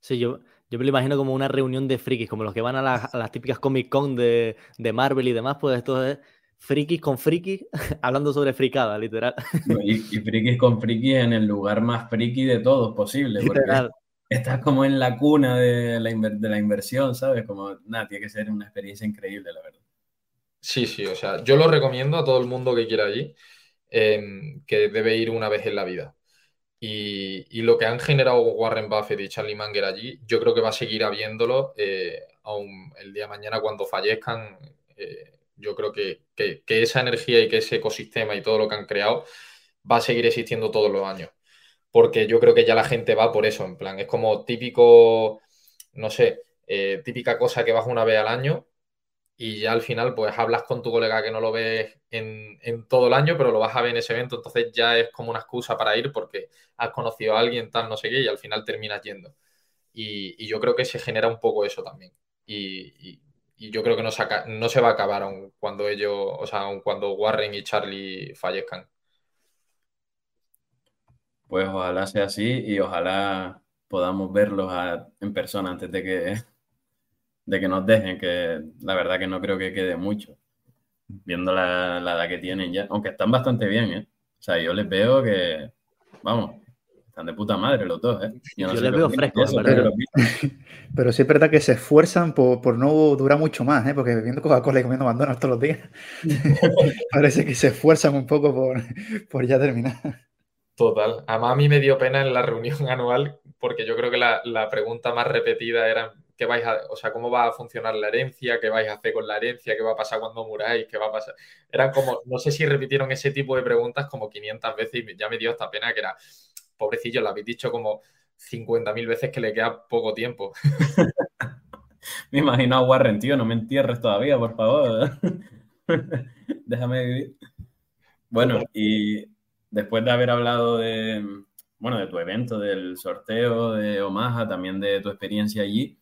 Sí, yo, yo me lo imagino como una reunión de frikis, como los que van a, las típicas Comic Con de, Marvel y demás, pues esto es frikis con frikis hablando sobre fricada, literal. Y, frikis con frikis en el lugar más friki de todos posible, porque estás como en la cuna de la, de la inversión, ¿sabes? Como, nada, tiene que ser una experiencia increíble, la verdad. Sí, sí, o sea, yo lo recomiendo a todo el mundo que quiera allí, em, que debe ir una vez en la vida. Y, lo que han generado Warren Buffett y Charlie Munger allí, yo creo que va a seguir habiéndolo eh, aún el día de mañana cuando fallezcan. Eh, yo creo que, esa energía y que ese ecosistema y todo lo que han creado va a seguir existiendo todos los años. Porque yo creo que ya la gente va por eso, en plan, es como típico, no sé, eh, típica cosa que vas una vez al año y ya al final pues hablas con tu colega que no lo ves en, todo el año, pero lo vas a ver en ese evento, entonces ya es como una excusa para ir porque has conocido a alguien tal, no sé qué, y al final terminas yendo. Y, yo creo que se genera un poco eso también. Y, yo creo que no se, no se va a acabar aun cuando ellos, o sea, aun cuando Warren y Charlie fallezcan. Pues ojalá sea así y ojalá podamos verlos en persona antes de que de que nos dejen, que la verdad que no creo que quede mucho, viendo la, edad que tienen ya, aunque están bastante bien, ¿eh? O sea, yo les veo que, vamos, están de puta madre los dos, ¿eh? Yo, les veo frescos, pero, pero, sí es verdad que se esfuerzan por, no durar mucho más, ¿eh? Porque bebiendo Coca-Cola y comiendo McDonald's todos los días, parece que se esfuerzan un poco por, por ya terminar. Total. Además, a mí me dio pena en la reunión anual porque yo creo que la, la pregunta más repetida era qué vais a, o sea, cómo va a funcionar la herencia, qué vais a hacer con la herencia, qué va a pasar cuando muráis, qué va a pasar. Eran como, no sé si repitieron ese tipo de preguntas como 500 veces y ya me dio esta pena que era, pobrecillo, lo habéis dicho como 50.000 veces que le queda poco tiempo. me imagino a Warren, tío, no me entierres todavía, por favor. Déjame vivir. Bueno, y después de haber hablado de, bueno, de tu evento, del sorteo de Omaha, también de tu experiencia allí,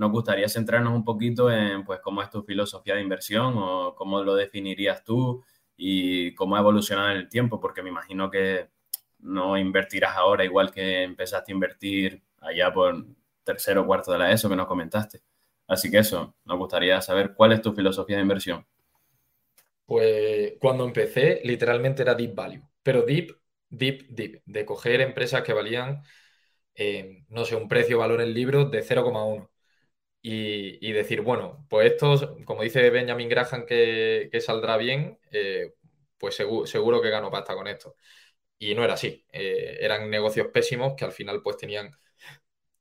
nos gustaría centrarnos un poquito en pues cómo es tu filosofía de inversión o cómo lo definirías tú y cómo ha evolucionado en el tiempo, porque me imagino que no invertirás ahora igual que empezaste a invertir allá por tercero o cuarto de la ESO que nos comentaste. Así que eso, nos gustaría saber cuál es tu filosofía de inversión. Pues cuando empecé, literalmente era deep value, pero deep, deep, deep, de coger empresas que valían, eh, no sé, un precio valor en libros de 0,1 y, decir, bueno, pues esto, como dice Benjamin Graham que, saldrá bien, eh, pues seguro, que gano pasta con esto. Y no era así. Eh, eran negocios pésimos que al final pues tenían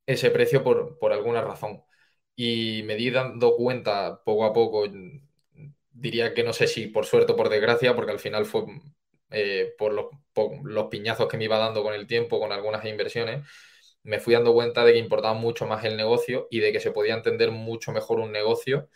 ese precio por, alguna razón. Y me di dando cuenta poco a poco, diría que no sé si por suerte o por desgracia, porque al final fue eh, por, los, por los piñazos que me iba dando con el tiempo, con algunas inversiones, me fui dando cuenta de que importaba mucho más el negocio y de que se podía entender mucho mejor un negocio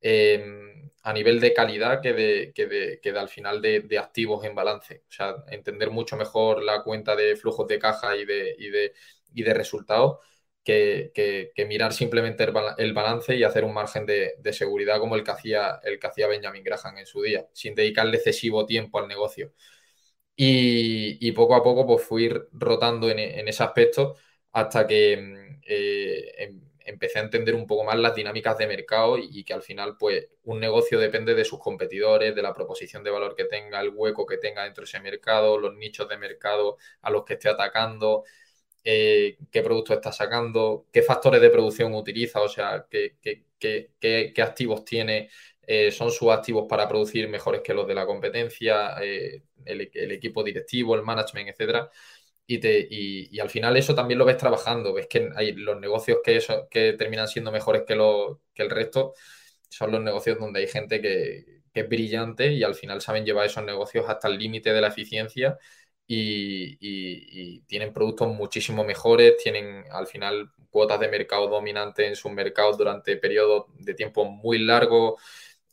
em, a nivel de calidad que de, que de, al final de, activos en balance. O sea, entender mucho mejor la cuenta de flujos de caja y de, y de, y de resultados que, que, mirar simplemente el, balance y hacer un margen de, seguridad como el que, hacía, el que hacía Benjamin Graham en su día, sin dedicarle excesivo tiempo al negocio. Y, poco a poco pues fui rotando en, en ese aspecto hasta que mm, eh, em, empecé a entender un poco más las dinámicas de mercado y, que al final, pues, un negocio depende de sus competidores, de la proposición de valor que tenga, el hueco que tenga dentro de ese mercado, los nichos de mercado a los que esté atacando, eh, qué producto está sacando, qué factores de producción utiliza, o sea, qué, qué, activos tiene, eh, son sus activos para producir mejores que los de la competencia, el, el, equipo directivo, el management, etcétera y, al final eso también lo ves trabajando, ves que hay los negocios que, que terminan siendo mejores que, que el resto son los negocios donde hay gente que, es brillante y al final saben llevar esos negocios hasta el límite de la eficiencia y, tienen productos muchísimo mejores, tienen al final cuotas de mercado dominantes en sus mercados durante periodos de tiempo muy largos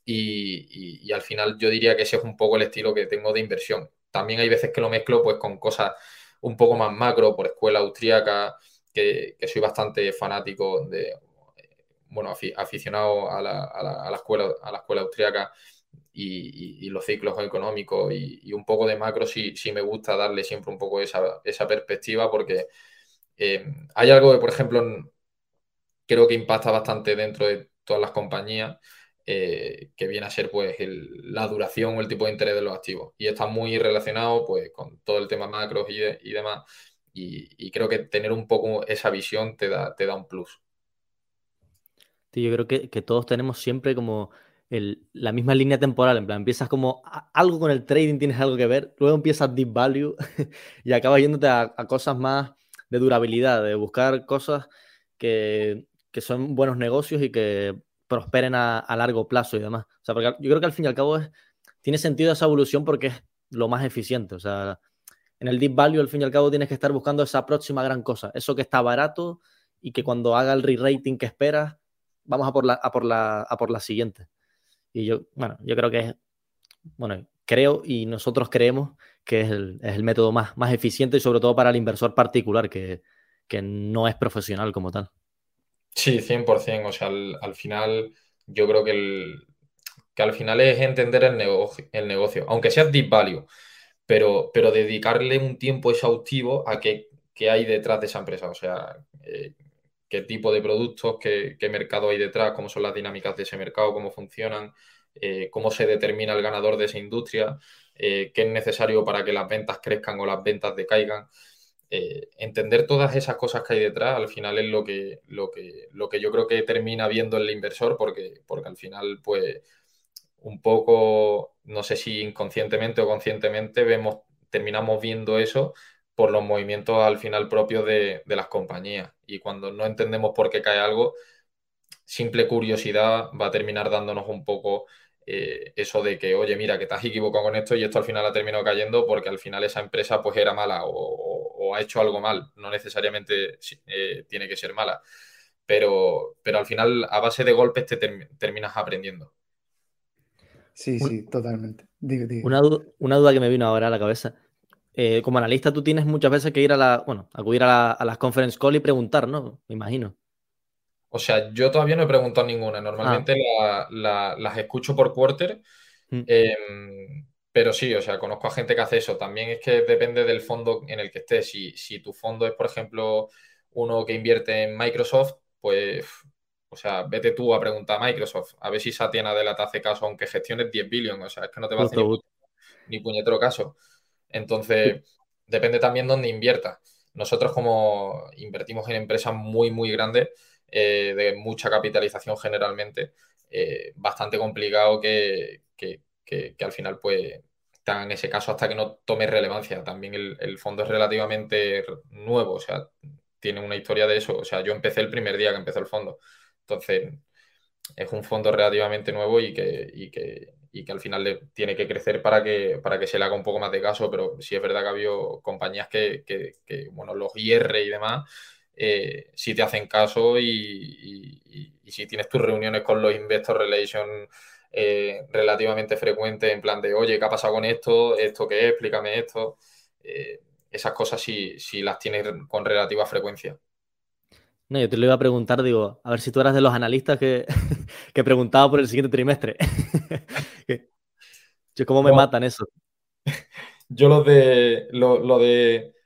y, y al final yo diría que ese es un poco el estilo que tengo de inversión. También hay veces que lo mezclo pues con cosas un poco más macro por escuela austríaca, que, soy bastante fanático de, bueno, aficionado a la, a la, escuela, a la escuela austríaca y, los ciclos económicos y, un poco de macro sí, sí me gusta darle siempre un poco esa, esa perspectiva porque eh, hay algo que, por ejemplo, creo que impacta bastante dentro de todas las compañías eh, que viene a ser pues la duración o el tipo de interés de los activos. Y está muy relacionado pues con todo el tema macros y, demás. Y, creo que tener un poco esa visión te da, te da un plus. yo creo que, todos tenemos siempre como la misma línea temporal, en plan, empiezas como algo con el trading, tienes algo que ver, luego empiezas deep value y acabas yéndote a, cosas más de durabilidad, de buscar cosas que, que, son buenos negocios y que prosperen a, largo plazo y demás. O sea, porque yo creo que al fin y al cabo tiene sentido esa evolución porque es lo más eficiente. O sea, en el deep value al fin y al cabo tienes que estar buscando esa próxima gran cosa, eso que está barato y que cuando haga el re-rating que esperas, vamos a por la, a por la, a por la siguiente. Y yo, bueno, yo creo que es, bueno, creo y nosotros creemos que es el, es el método más, más eficiente y sobre todo para el inversor particular que, que no es profesional como tal. Sí, 100%. O sea, al, final, yo creo que, el, que al final es entender el negocio, el negocio, aunque sea deep value, pero, pero dedicarle un tiempo exhaustivo a qué, hay detrás de esa empresa. O sea, eh, qué tipo de productos, qué, mercado hay detrás, cómo son las dinámicas de ese mercado, cómo funcionan, eh, cómo se determina el ganador de esa industria, eh, qué es necesario para que las ventas crezcan o las ventas decaigan. Eh, entender todas esas cosas que hay detrás al final es lo que, lo que, lo que yo creo que termina viendo el inversor porque, porque al final pues un poco, no sé si inconscientemente o conscientemente, vemos, terminamos viendo eso por los movimientos al final propios de, las compañías. Y cuando no entendemos por qué cae algo, simple curiosidad va a terminar dándonos un poco eh, eso de que, oye, mira, que has equivocado con esto y esto al final ha terminado cayendo porque al final esa empresa pues era mala o, ha hecho algo mal. No necesariamente eh, tiene que ser mala. Pero, pero al final, a base de golpes, te terminas aprendiendo. Sí, sí, totalmente. Una, duda, que me vino ahora a la cabeza. Eh, como analista, tú tienes muchas veces que ir a la, bueno, acudir a, las conference call y preguntar, ¿no? Me imagino. O sea, yo todavía no he preguntado ninguna. Normalmente ah. las escucho por quarter. Mm. Em, pero sí, o sea, conozco a gente que hace eso. También es que depende del fondo en el que estés. Si, si tu fondo es, por ejemplo, uno que invierte en Microsoft, pues o sea, vete tú a preguntar a Microsoft, a ver si Satya Nadella te hace caso, aunque gestiones 10 billones. O sea, es que no te va a hacer ni, puñetero caso. Entonces, depende también dónde inviertas. Nosotros, como invertimos en empresas muy, muy grandes, eh, de mucha capitalización generalmente, eh, bastante complicado que, al final, pues, en ese caso hasta que no tome relevancia. También el, fondo es relativamente nuevo, o sea, tiene una historia de eso. O sea, yo empecé el primer día que empezó el fondo. Entonces, es un fondo relativamente nuevo y que, que, al final tiene que crecer para que, para que se le haga un poco más de caso, pero sí es verdad que ha habido compañías que, bueno, los IR y demás, eh, sí te hacen caso y, si tienes tus reuniones con los Investor Relations eh, relativamente frecuentes, en plan de, oye, ¿qué ha pasado con esto? ¿Esto qué es? Explícame esto. Eh, esas cosas sí, sí las tienes con relativa frecuencia. No, yo te lo iba a preguntar, digo, a ver si tú eras de los analistas que, que preguntaba por el siguiente trimestre. ¿Cómo me matan eso? Yo lo de, lo de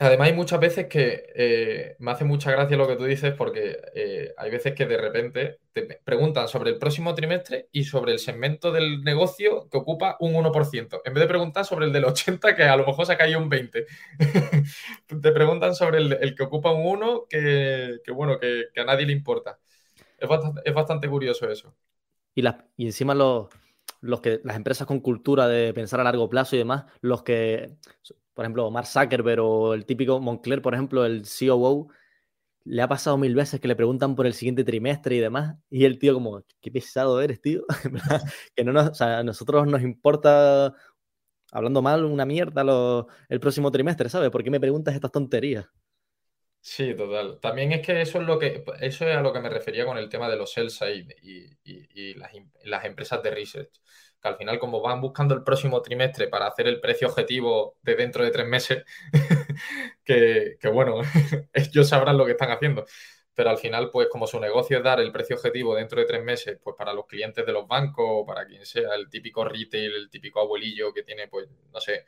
Además, hay muchas veces que eh, me hace mucha gracia lo que tú dices porque eh, hay veces que de repente te preguntan sobre el próximo trimestre y sobre el segmento del negocio que ocupa un 1%, en vez de preguntar sobre el del 80% que a lo mejor se ha caído un 20%. te preguntan sobre el, que ocupa un 1% que, bueno, que, a nadie le importa. Es bastante, curioso eso. Y, y encima los, los que, las empresas con cultura de pensar a largo plazo y demás, los que por ejemplo, Mark Zuckerberg o el típico Moncler, por ejemplo, el COO, le ha pasado mil veces que le preguntan por el siguiente trimestre y demás, y el tío como, qué pesado eres, tío, que no nos, o sea, a nosotros nos importa, hablando mal, una mierda el próximo trimestre, ¿sabes? ¿Por qué me preguntas estas tonterías? Sí, total. También es que eso es lo que eso es a lo que me refería con el tema de los sell side y, las, las, empresas de research que al final como van buscando el próximo trimestre para hacer el precio objetivo de dentro de tres meses, que, bueno, ellos sabrán lo que están haciendo. Pero al final, pues como su negocio es dar el precio objetivo dentro de tres meses, pues para los clientes de los bancos para quien sea, el típico retail, el típico abuelillo que tiene, pues, no sé,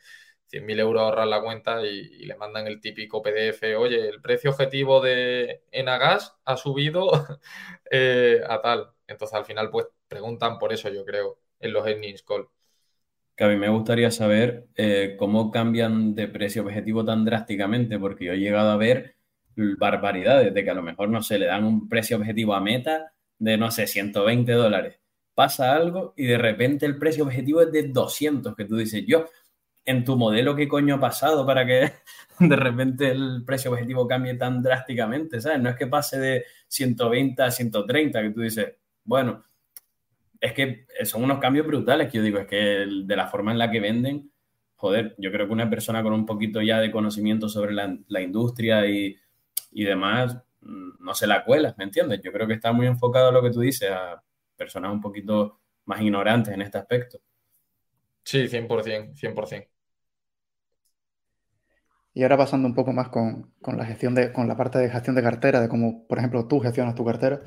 100.000 euros ahorrar la cuenta y, le mandan el típico PDF, oye, el precio objetivo de Enagas ha subido eh, a tal. Entonces al final pues preguntan por eso, yo creo en los earnings call. Que a mí me gustaría saber eh, cómo cambian de precio objetivo tan drásticamente, porque yo he llegado a ver barbaridades de que a lo mejor, no se le dan un precio objetivo a meta de, no sé, 120 dólares. Pasa algo y de repente el precio objetivo es de 200, que tú dices, yo, en tu modelo, ¿qué coño ha pasado para que de repente el precio objetivo cambie tan drásticamente? ¿Sabes? No es que pase de 120 a 130, que tú dices, bueno, es que son unos cambios brutales que yo digo, es que de la forma en la que venden, joder, yo creo que una persona con un poquito ya de conocimiento sobre la, industria y, demás, mm, no se la cuela, ¿me entiendes? Yo creo que está muy enfocado a lo que tú dices, a personas un poquito más ignorantes en este aspecto. Sí, 100%, 100%. Y ahora pasando un poco más con, con, la gestión de, con la parte de gestión de cartera, de cómo, por ejemplo, tú gestionas tu cartera.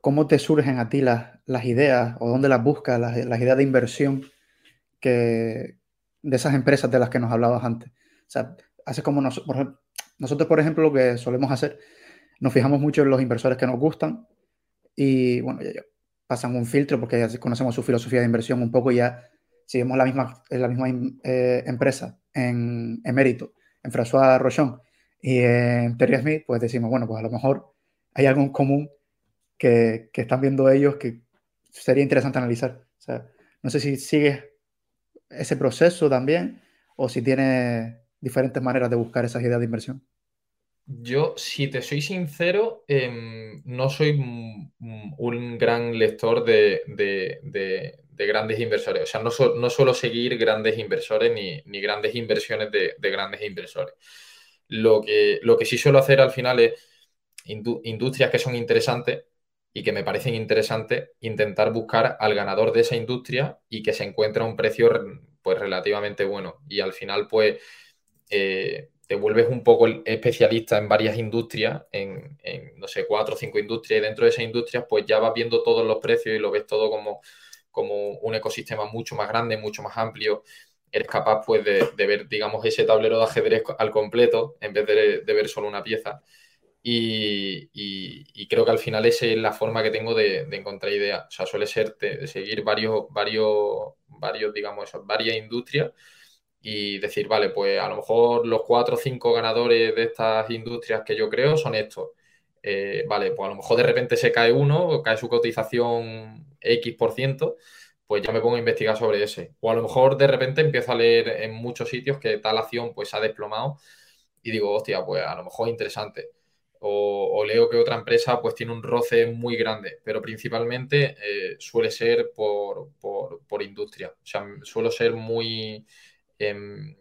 ¿Cómo te surgen a ti las, ideas o dónde las buscas, las, ideas de inversión que, de esas empresas de las que nos hablabas antes? O sea, hace como nosotros, por ejemplo, lo que solemos hacer, nos fijamos mucho en los inversores que nos gustan y, bueno, ya, pasan un filtro porque ya conocemos su filosofía de inversión un poco y ya si vemos la misma, la misma eh, empresa en Emérito, en François Rochon y en Terry Smith, pues decimos, bueno, pues a lo mejor hay algo en común que, están viendo ellos que sería interesante analizar. O sea, no sé si sigues ese proceso también o si tienes diferentes maneras de buscar esas ideas de inversión? Yo, si te soy sincero, em, no soy un gran lector de, grandes inversores. O sea, no, no suelo seguir grandes inversores ni, grandes inversiones de, grandes inversores. Lo que, lo que sí suelo hacer al final es industrias que son interesantes y que me parecen interesantes, intentar buscar al ganador de esa industria y que se encuentre a un precio pues relativamente bueno. Y al final, pues, eh, te vuelves un poco especialista en varias industrias, en, no sé, cuatro o cinco industrias, y dentro de esas industrias, pues ya vas viendo todos los precios y lo ves todo como, como un ecosistema mucho más grande, mucho más amplio. Eres capaz, pues, de, ver, digamos, ese tablero de ajedrez al completo, en vez de, ver solo una pieza. Y, creo que al final esa es la forma que tengo de, encontrar ideas. O sea, suele ser de, seguir varios, varios, varios, digamos, varias industrias y decir, vale, pues a lo mejor los cuatro o cinco ganadores de estas industrias que yo creo son estos. Eh, vale, pues a lo mejor de repente se cae uno, cae su cotización X por ciento, pues ya me pongo a investigar sobre ese. O a lo mejor de repente empiezo a leer en muchos sitios que tal acción pues ha desplomado y digo, hostia, pues a lo mejor interesante. O, leo que otra empresa pues tiene un roce muy grande, pero principalmente eh, suele ser por, por, por industria. O sea, suelo ser muy Em,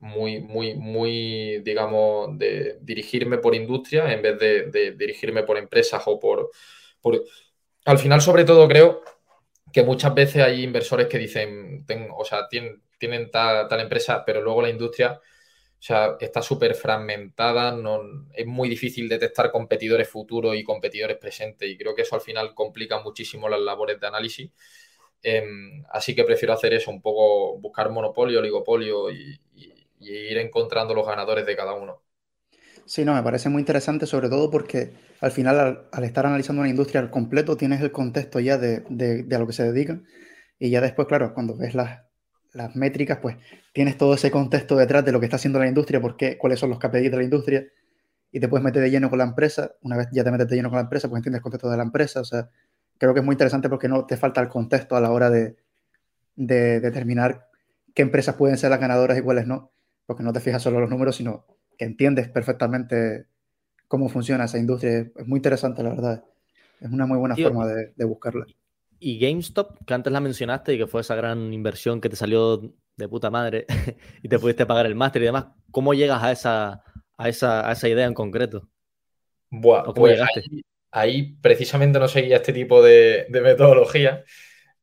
muy, muy, muy, digamos, de dirigirme por industria en vez de, dirigirme por empresas o por, Al final, sobre todo, creo que muchas veces hay inversores que dicen, o sea, tienen, tienen tal, empresa, pero luego la industria... O sea, está súper fragmentada, no, es muy difícil detectar competidores futuros y competidores presentes y creo que eso al final complica muchísimo las labores de análisis Em, así que prefiero hacer eso, un poco buscar monopolio, oligopolio y, ir encontrando los ganadores de cada uno. Sí, no, me parece muy interesante, sobre todo porque al final, al, estar analizando una industria al completo, tienes el contexto ya de, a lo que se dedican. Y ya después, claro, cuando ves las, métricas, pues tienes todo ese contexto detrás de lo que está haciendo la industria, porque, cuáles son los KPIs de la industria, y te puedes meter de lleno con la empresa. Una vez ya te metes de lleno con la empresa, pues entiendes el contexto de la empresa. O sea, creo que es muy interesante porque no te falta el contexto a la hora de, determinar qué empresas pueden ser las ganadoras y cuáles no, porque no te fijas solo los números, sino que entiendes perfectamente cómo funciona esa industria. Es muy interesante, la verdad. Es una muy buena forma de, buscarla. Y GameStop, que antes la mencionaste y que fue esa gran inversión que te salió de puta madre y te pudiste pagar el máster y demás, ¿cómo llegas a esa, a esa, a esa idea en concreto? Buah, ¿O cómo pues llegaste? ahí precisamente no seguía este tipo de, metodología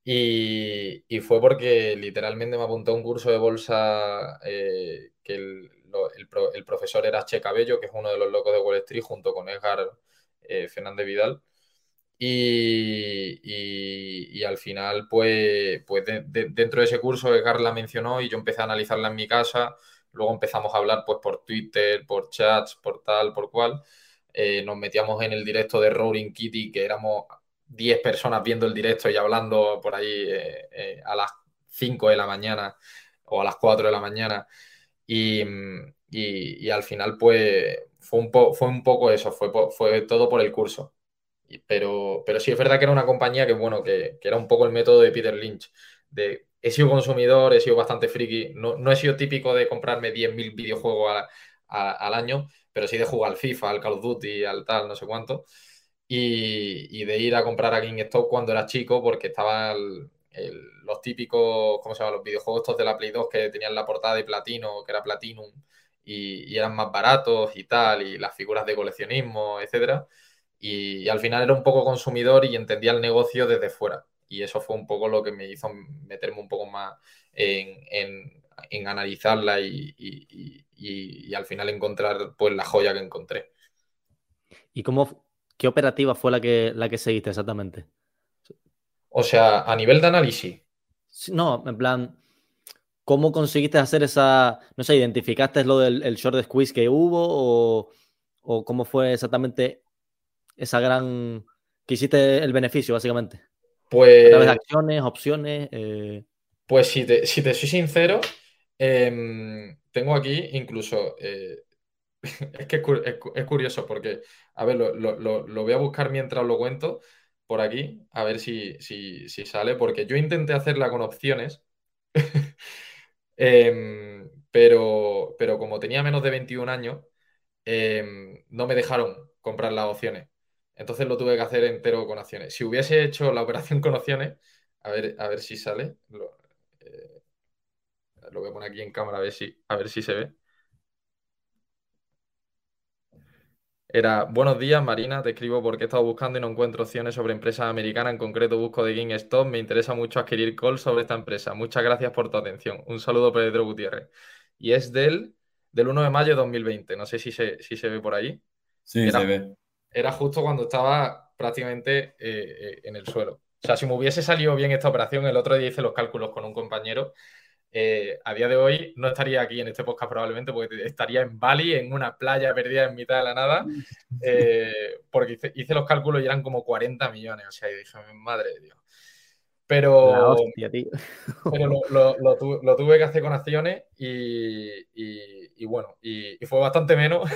y, fue porque literalmente me apuntó a un curso de bolsa eh, que el, profesor era Che Cabello, que es uno de los locos de Wall Street, junto con Edgar eh, Fernández Vidal. Y, al final, pues, pues dentro de ese curso, Edgar la mencionó y yo empecé a analizarla en mi casa. Luego empezamos a hablar pues, por Twitter, por chats, por tal, por cual. Eh, nos metíamos en el directo de Roaring Kitty, que éramos 10 personas viendo el directo y hablando por ahí eh, a las 5 de la mañana o a las 4 de la mañana. Y, al final, pues, fue un, fue un poco eso, fue, fue todo por el curso. Pero, pero sí es verdad que era una compañía que, bueno, que, era un poco el método de Peter Lynch. De, he sido consumidor, he sido bastante friki, no, no he sido típico de comprarme 10.000 videojuegos al año, pero sí de jugar al FIFA, al Call of Duty, al tal, no sé cuánto. Y, de ir a comprar a GameStop cuando era chico, porque estaban los típicos, ¿cómo se llama? Los videojuegos estos de la Play 2 que tenían la portada de platino, que era Platinum, y, eran más baratos y tal, y las figuras de coleccionismo, etcétera. Y, al final era un poco consumidor y entendía el negocio desde fuera. Y eso fue un poco lo que me hizo meterme un poco más en, analizarla y, y, al final encontrar pues la joya que encontré. ¿Y cómo, qué operativa fue la que, la que seguiste exactamente? O sea, a nivel de análisis. No, en plan, ¿cómo conseguiste hacer esa, no sé, identificaste lo del el short squeeze que hubo o, cómo fue exactamente esa gran, que hiciste el beneficio básicamente? Pues... ¿A de acciones, opciones? Eh? Pues si te, si te soy sincero, Em, tengo aquí incluso, eh, es que es, curioso porque, a ver, lo, voy a buscar mientras lo cuento por aquí, a ver si, si, sale, porque yo intenté hacerla con opciones, em, pero, pero, pero como tenía menos de 21 años, em, no me dejaron comprar las opciones. Entonces lo tuve que hacer entero con acciones. Si hubiese hecho la operación con opciones, a ver, a ver si sale. Lo, eh, lo voy a poner aquí en cámara a ver si, a ver si se ve. Era, buenos días Marina, te escribo porque he estado buscando y no encuentro opciones sobre empresas americanas, en concreto busco de GameStop, me interesa mucho adquirir call sobre esta empresa. Muchas gracias por tu atención. Un saludo Pedro Gutiérrez. Y es del, del 1 de mayo de 2020, no sé si se, si se ve por ahí. Sí, se ve. Era justo cuando estaba prácticamente eh, eh, en el suelo. O sea, si me hubiese salido bien esta operación, el otro día hice los cálculos con un compañero eh, a día de hoy no estaría aquí en este podcast probablemente porque estaría en Bali, en una playa perdida en mitad de la nada, eh, porque hice, los cálculos y eran como 40 millones, o sea, y dije, madre de Dios. Pero, lo, tuve que hacer con acciones y, bueno, y, fue bastante menos.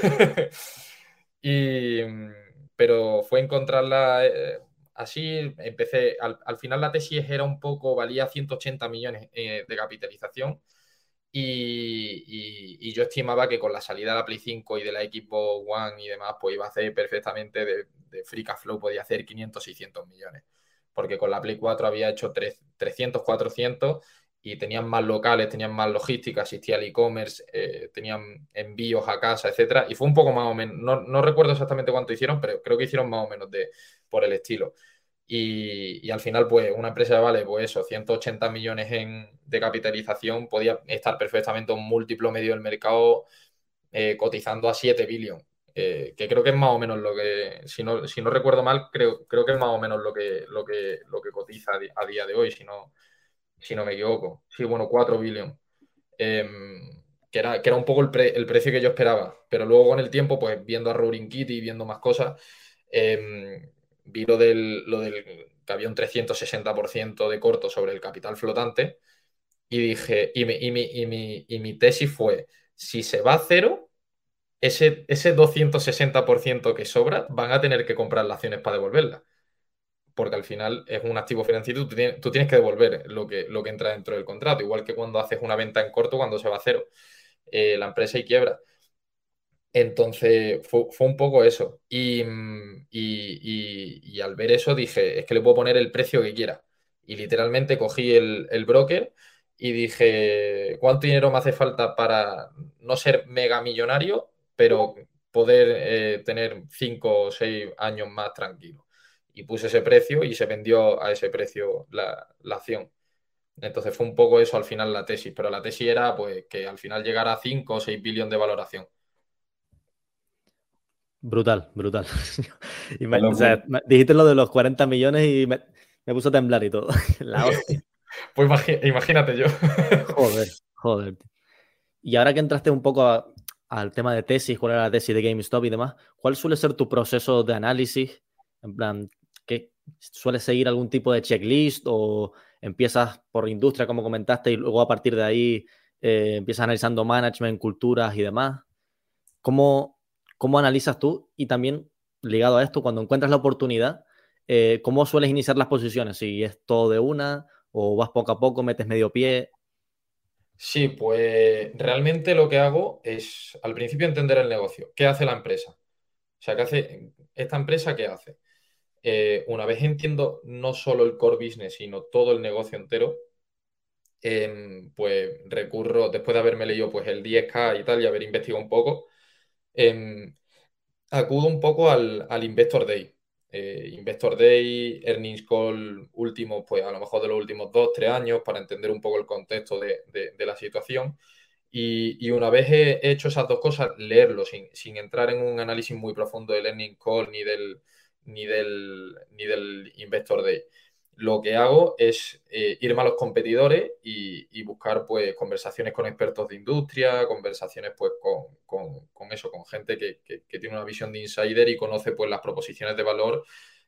pero fue encontrarla... Eh, así empecé, al, final la tesis era un poco, valía 180 millones eh, de capitalización y, yo estimaba que con la salida de la Play 5 y de la Xbox One y demás, pues iba a hacer perfectamente de, de Free Cash Flow, podía hacer 500, 600 millones, porque con la Play 4 había hecho 300, 400 y tenían más locales, tenían más logística, existía el e-commerce, eh, tenían envíos a casa, etcétera, y fue un poco más o menos, no, no, recuerdo exactamente cuánto hicieron, pero creo que hicieron más o menos de, por el estilo. Y, al final, pues una empresa vale, pues eso, 180 millones en, de capitalización, podía estar perfectamente un múltiplo medio del mercado eh, cotizando a 7 billones. Eh, que creo que es más o menos lo que, si no, si no recuerdo mal, creo, creo que es más o menos lo que, lo que, lo que cotiza a día de hoy, si no, si no me equivoco. Sí, bueno, 4 billones. Em, que, era, que era un poco el, precio que yo esperaba. Pero luego con el tiempo, pues viendo a Roaring Kitty y viendo más cosas, eh, vi lo del, lo del que había un 360% de corto sobre el capital flotante y dije, y mi, y mi, tesis fue, si se va a cero, ese, ese 260% que sobra van a tener que comprar las acciones para devolverla. Porque al final es un activo financiero y tú tienes, tú tienes que devolver lo que, lo que entra dentro del contrato, igual que cuando haces una venta en corto cuando se va a cero. Eh, la empresa y quiebra. Entonces fue, un poco eso. Mm, y, al ver eso dije, es que le puedo poner el precio que quiera. Y literalmente cogí el, broker y dije, ¿cuánto dinero me hace falta para no ser mega millonario, pero poder eh, tener cinco o seis años más tranquilo? Y puse ese precio y se vendió a ese precio la, la acción. Entonces fue un poco eso al final la tesis, pero la tesis era pues que al final llegara a 5 o 6 billones de valoración. Brutal, brutal. dijiste lo de los 40 millones y me, me puso a temblar y todo. La hostia. Pues imagínate yo. joder, joder. Y ahora que entraste un poco al tema de tesis, cuál era la tesis de GameStop y demás, ¿cuál suele ser tu proceso de análisis? En plan, ¿qué, ¿sueles seguir algún tipo de checklist o empiezas por industria, como comentaste, y luego a partir de ahí eh, empiezas analizando management, culturas y demás? ¿Cómo, ¿Cómo analizas tú? Y también, ligado a esto, cuando encuentras la oportunidad, eh, ¿cómo sueles iniciar las posiciones? Si es todo de una o vas poco a poco, metes medio pie. Sí, pues realmente lo que hago es al principio entender el negocio. ¿Qué hace la empresa? O sea, ¿qué hace esta empresa? ¿Qué hace? Eh, una vez entiendo no solo el core business, sino todo el negocio entero, em, pues recurro, después de haberme leído pues el 10K y tal y haber investigado un poco, Em, acudo un poco al, Investor Day. Eh, Investor Day, Earnings Call último, pues a lo mejor de los últimos dos, tres años, para entender un poco el contexto de, la situación. Y, una vez he hecho esas dos cosas, leerlo sin, entrar en un análisis muy profundo del Earnings Call ni del, ni del, ni del Investor Day lo que hago es eh, irme a los competidores y, buscar pues conversaciones con expertos de industria, conversaciones pues con, eso, con gente que, tiene una visión de insider y conoce pues las proposiciones de valor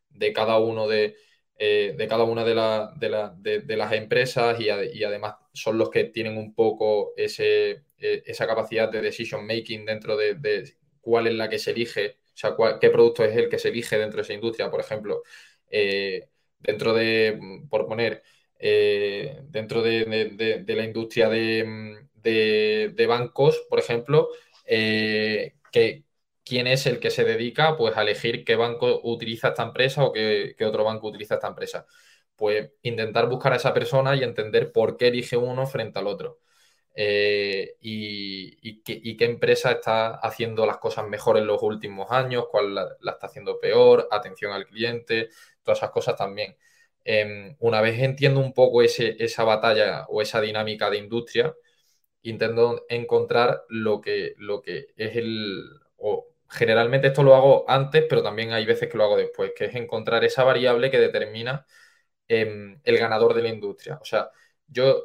de cada uno de, eh, de cada una de, de, las empresas y, además son los que tienen un poco ese, e, esa capacidad de decision making dentro de, cuál es la que se elige, o sea, qué producto es el que se elige dentro de esa industria, por ejemplo. Eh, dentro de, por poner, eh, dentro de, la industria de, de, bancos, por ejemplo, eh, que quién es el que se dedica pues, a elegir qué banco utiliza esta empresa o qué, otro banco utiliza esta empresa. Pues intentar buscar a esa persona y entender por qué elige uno frente al otro. Eh, y, qué, empresa está haciendo las cosas mejor en los últimos años, cuál la, está haciendo peor, atención al cliente, todas esas cosas también. Em, una vez entiendo un poco esa batalla o esa dinámica de industria, intento encontrar lo que, lo que es el... O generalmente esto lo hago antes, pero también hay veces que lo hago después, que es encontrar esa variable que determina em, el ganador de la industria. O sea, yo...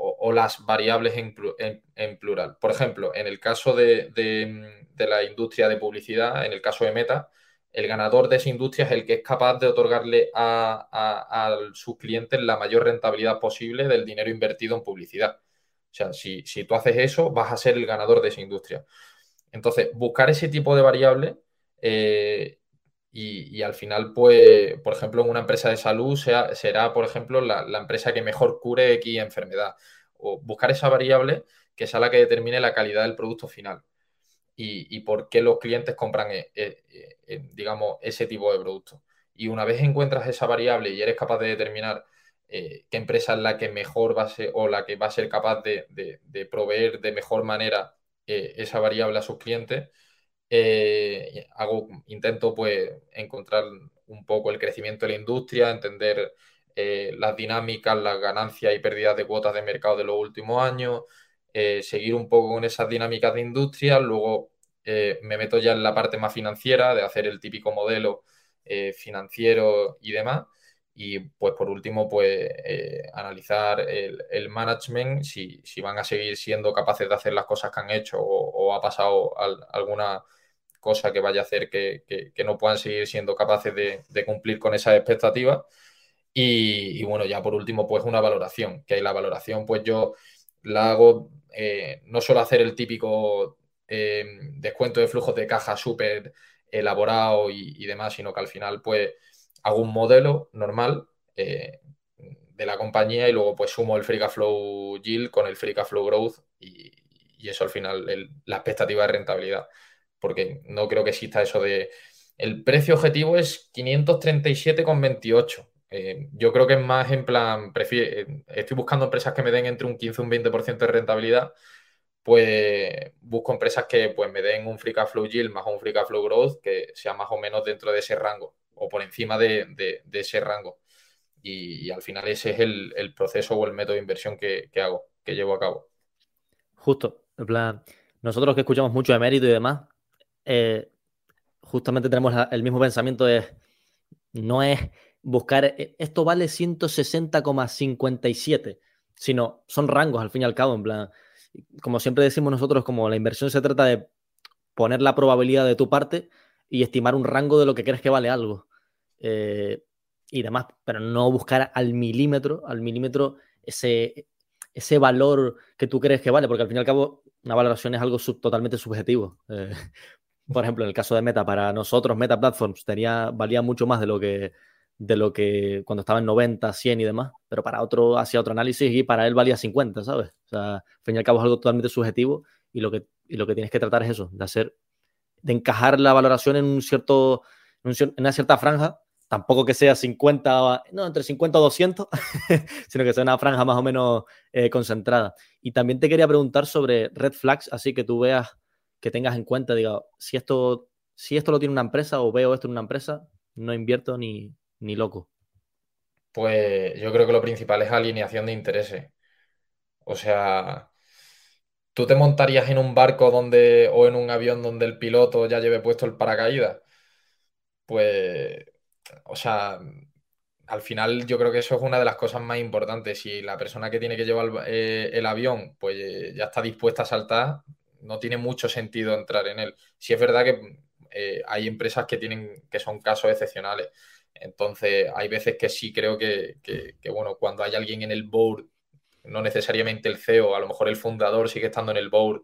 o, las variables en, plural. Por ejemplo, en el caso de, de la industria de publicidad, en el caso de Meta, el ganador de esa industria es el que es capaz de otorgarle a, sus clientes la mayor rentabilidad posible del dinero invertido en publicidad. O sea, si, tú haces eso, vas a ser el ganador de esa industria. Entonces, buscar ese tipo de variable eh, y, al final, pues, por ejemplo, en una empresa de salud será, por ejemplo, la, empresa que mejor cure X enfermedad. O buscar esa variable que sea la que determine la calidad del producto final y, por qué los clientes compran, eh, eh, eh, digamos, ese tipo de producto. Y una vez encuentras esa variable y eres capaz de determinar qué empresa es la que mejor va a ser o la que va a ser capaz de, proveer de mejor manera esa variable a sus clientes, hago, intento pues encontrar un poco el crecimiento de la industria, entender las dinámicas, las ganancias y pérdidas de cuotas de mercado de los últimos años, eh, seguir un poco con esas dinámicas de industria, luego eh, me meto ya en la parte más financiera, de hacer el típico modelo eh, financiero y demás. Y pues por último, pues analizar el, management, si, van a seguir siendo capaces de hacer las cosas que han hecho o, ha pasado alguna cosa que vaya a hacer que, no puedan seguir siendo capaces de, cumplir con esas expectativas. Y, y, bueno, ya por último, pues una valoración, que hay la valoración, pues yo la hago eh, no solo hacer el típico eh, descuento de flujos de caja súper elaborado y, demás, sino que al final pues hago un modelo normal eh, de la compañía y luego pues sumo el Free Cash Flow Yield con el Free Cash Flow Growth y, eso al final la expectativa de rentabilidad. Porque no creo que exista eso de... El precio objetivo es 537,28 eh, yo creo que es más en plan, eh, estoy buscando empresas que me den entre un 15 y un 20% de rentabilidad, pues busco empresas que pues, me den un free cash flow yield más un free cash flow growth que sea más o menos dentro de ese rango o por encima de, ese rango. Y, al final ese es el, proceso o el método de inversión que, hago, que llevo a cabo. Justo, en plan, nosotros que escuchamos mucho de mérito y demás, eh, justamente tenemos el mismo pensamiento de no es buscar, eh, esto vale 160,57, sino son rangos al fin y al cabo, en plan, como siempre decimos nosotros, como la inversión se trata de poner la probabilidad de tu parte y estimar un rango de lo que crees que vale algo. Eh, y demás, pero no buscar al milímetro, al milímetro ese, ese valor que tú crees que vale, porque al fin y al cabo una valoración es algo totalmente subjetivo. Por ejemplo, en el caso de Meta, para nosotros Meta Platforms tenía, valía mucho más de lo que de lo que cuando estaba en 90, 100 y demás, pero para otro hacía otro análisis y para él valía 50, ¿sabes? O sea, al fin y al cabo es algo totalmente subjetivo y lo que, lo que tienes que tratar es eso, de hacer, de encajar la valoración en un cierto, en una cierta franja, tampoco que sea 50, no, entre 50 o 200, sino que sea una franja más o menos eh, concentrada. Y también te quería preguntar sobre red flags, así que tú veas, que tengas en cuenta, diga, si esto, si esto lo tiene una empresa o veo esto en una empresa, no invierto ni, ni loco. Pues yo creo que lo principal es alineación de intereses. O sea, ¿tú te montarías en un barco donde o en un avión donde el piloto ya lleve puesto el paracaídas? Pues, o sea, al final yo creo que eso es una de las cosas más importantes. Si la persona que tiene que llevar eh, el avión, pues ya está dispuesta a saltar, no tiene mucho sentido entrar en él. Si es verdad que eh, hay empresas que tienen, que son casos excepcionales. Entonces, hay veces que sí creo que, bueno, cuando hay alguien en el board, no necesariamente el CEO, a lo mejor el fundador sigue estando en el board,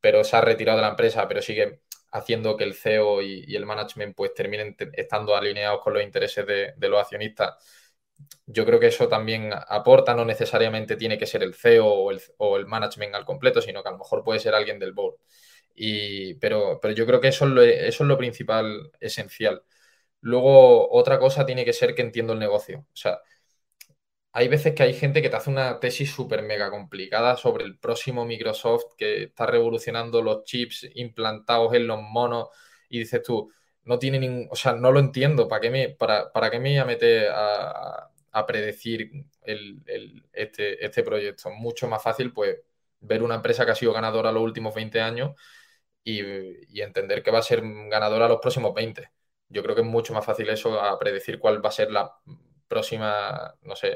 pero se ha retirado de la empresa, pero sigue haciendo que el CEO y, el management pues terminen estando alineados con los intereses de, los accionistas. Yo creo que eso también aporta, no necesariamente tiene que ser el CEO o el, o el management al completo, sino que a lo mejor puede ser alguien del board. Y, pero, pero yo creo que eso es, lo, eso es lo principal, esencial. Luego, otra cosa tiene que ser que entiendo el negocio. O sea, hay veces que hay gente que te hace una tesis súper mega complicada sobre el próximo Microsoft que está revolucionando los chips implantados en los monos y dices tú, no tiene ningún, o sea, no lo entiendo, ¿para qué me, para, para qué me voy a meter a, predecir este, este proyecto? Mucho más fácil, pues, ver una empresa que ha sido ganadora los últimos 20 años y, entender que va a ser ganadora los próximos 20. Yo creo que es mucho más fácil eso a predecir cuál va a ser la próxima, no sé,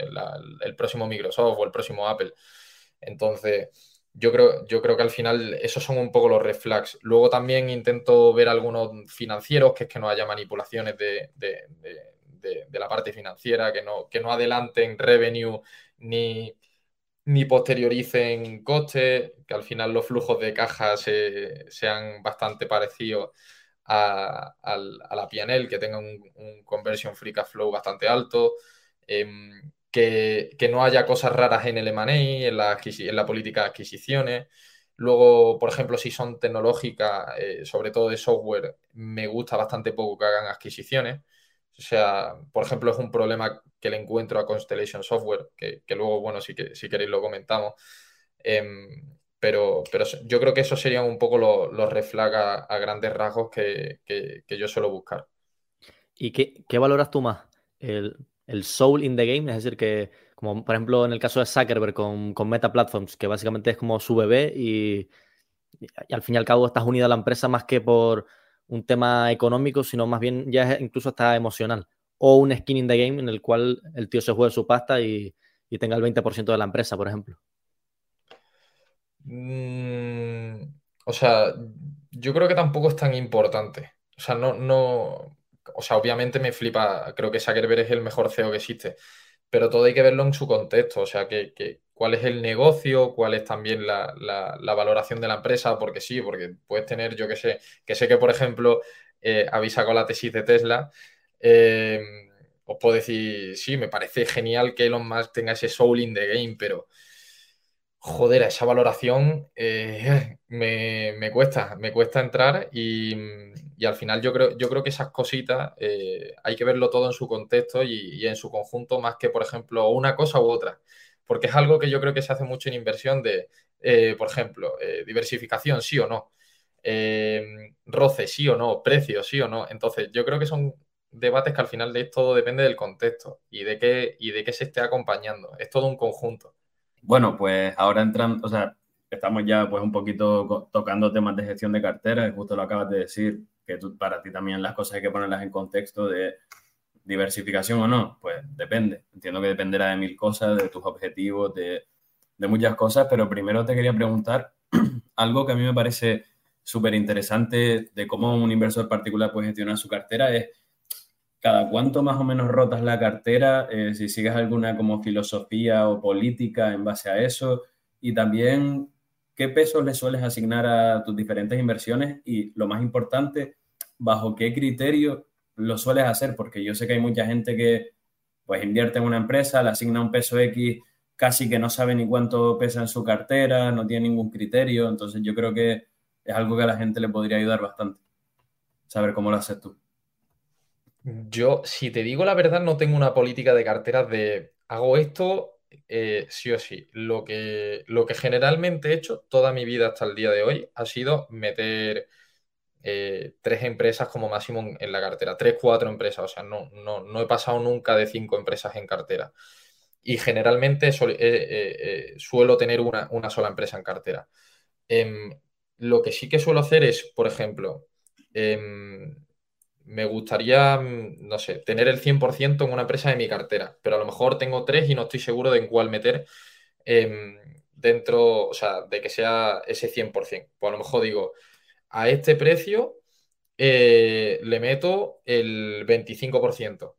el próximo Microsoft o el próximo Apple. Entonces, yo creo, yo creo que al final esos son un poco los red flags. Luego también intento ver algunos financieros, que es que no haya manipulaciones de, la parte financiera, que no, que no adelanten revenue ni, ni posterioricen costes, que al final los flujos de caja sean bastante parecidos a, la PNL, que tenga un, conversion free cash flow bastante alto, em, que, no haya cosas raras en el M&A, en la, en la política de adquisiciones. Luego, por ejemplo, si son tecnológicas, eh, sobre todo de software, me gusta bastante poco que hagan adquisiciones. O sea, por ejemplo, es un problema que le encuentro a Constellation Software, que, luego, bueno, si, que, si queréis lo comentamos. Em, pero, pero yo creo que esos serían un poco los, los a, grandes rasgos que, yo suelo buscar. ¿Y qué, valoras tú más? El, soul in the game, es decir, que como por ejemplo en el caso de Zuckerberg con, con Meta Platforms, que básicamente es como su bebé y, al fin y al cabo estás unido a la empresa más que por un tema económico, sino más bien ya incluso está emocional. O un skin in the game en el cual el tío se juegue su pasta y, y tenga el 20% de la empresa, por ejemplo. Mm, o sea, yo creo que tampoco es tan importante. O sea, no, no. O sea, obviamente me flipa. Creo que Zuckerberg es el mejor CEO que existe. Pero todo hay que verlo en su contexto. O sea, que, cuál es el negocio, cuál es también la, valoración de la empresa, porque sí, porque puedes tener, yo que sé, que sé que, por ejemplo, eh, habéis sacado la tesis de Tesla. Eh, os puedo decir, sí, me parece genial que Elon Musk tenga ese soul in the game, pero joder, a esa valoración eh, me, cuesta, me cuesta entrar y, al final yo creo, yo creo que esas cositas eh, hay que verlo todo en su contexto y, en su conjunto más que, por ejemplo, una cosa u otra, porque es algo que yo creo que se hace mucho en inversión de, eh, por ejemplo, diversificación, sí o no, roce, sí o no, precio, sí o no. Entonces, yo creo que son debates que al final de todo depende del contexto y de qué, y de qué se esté acompañando. Es todo un conjunto. Bueno, pues ahora entrando, o sea, estamos ya pues un poquito tocando temas de gestión de cartera, y justo lo acabas de decir, que tú, para ti también las cosas hay que ponerlas en contexto de diversificación o no, pues depende. Entiendo que dependerá de mil cosas, de tus objetivos, de, de muchas cosas, pero primero te quería preguntar algo que a mí me parece súper interesante de cómo un inversor particular puede gestionar su cartera es cada cuánto más o menos rotas la cartera, eh, si sigues alguna como filosofía o política en base a eso, y también qué pesos le sueles asignar a tus diferentes inversiones y lo más importante, bajo qué criterio lo sueles hacer, porque yo sé que hay mucha gente que pues invierte en una empresa, le asigna un peso X casi que no sabe ni cuánto pesa en su cartera, no tiene ningún criterio, entonces yo creo que es algo que a la gente le podría ayudar bastante, saber cómo lo haces tú. Yo, si te digo la verdad, no tengo una política de carteras de hago esto eh, sí o sí. Lo que, lo que generalmente he hecho toda mi vida hasta el día de hoy ha sido meter eh, tres empresas como máximo en la cartera, tres, cuatro empresas. O sea, no, no, he pasado nunca de cinco empresas en cartera. Y generalmente eh, suelo tener una, una, sola empresa en cartera. Em, lo que sí que suelo hacer es, por ejemplo, em, me gustaría, mm, no sé, tener el 100% en una empresa de mi cartera, pero a lo mejor tengo tres y no estoy seguro de en cuál meter em, dentro, o sea, de que sea ese 100%. Pues a lo mejor digo, a este precio eh, le meto el 25%.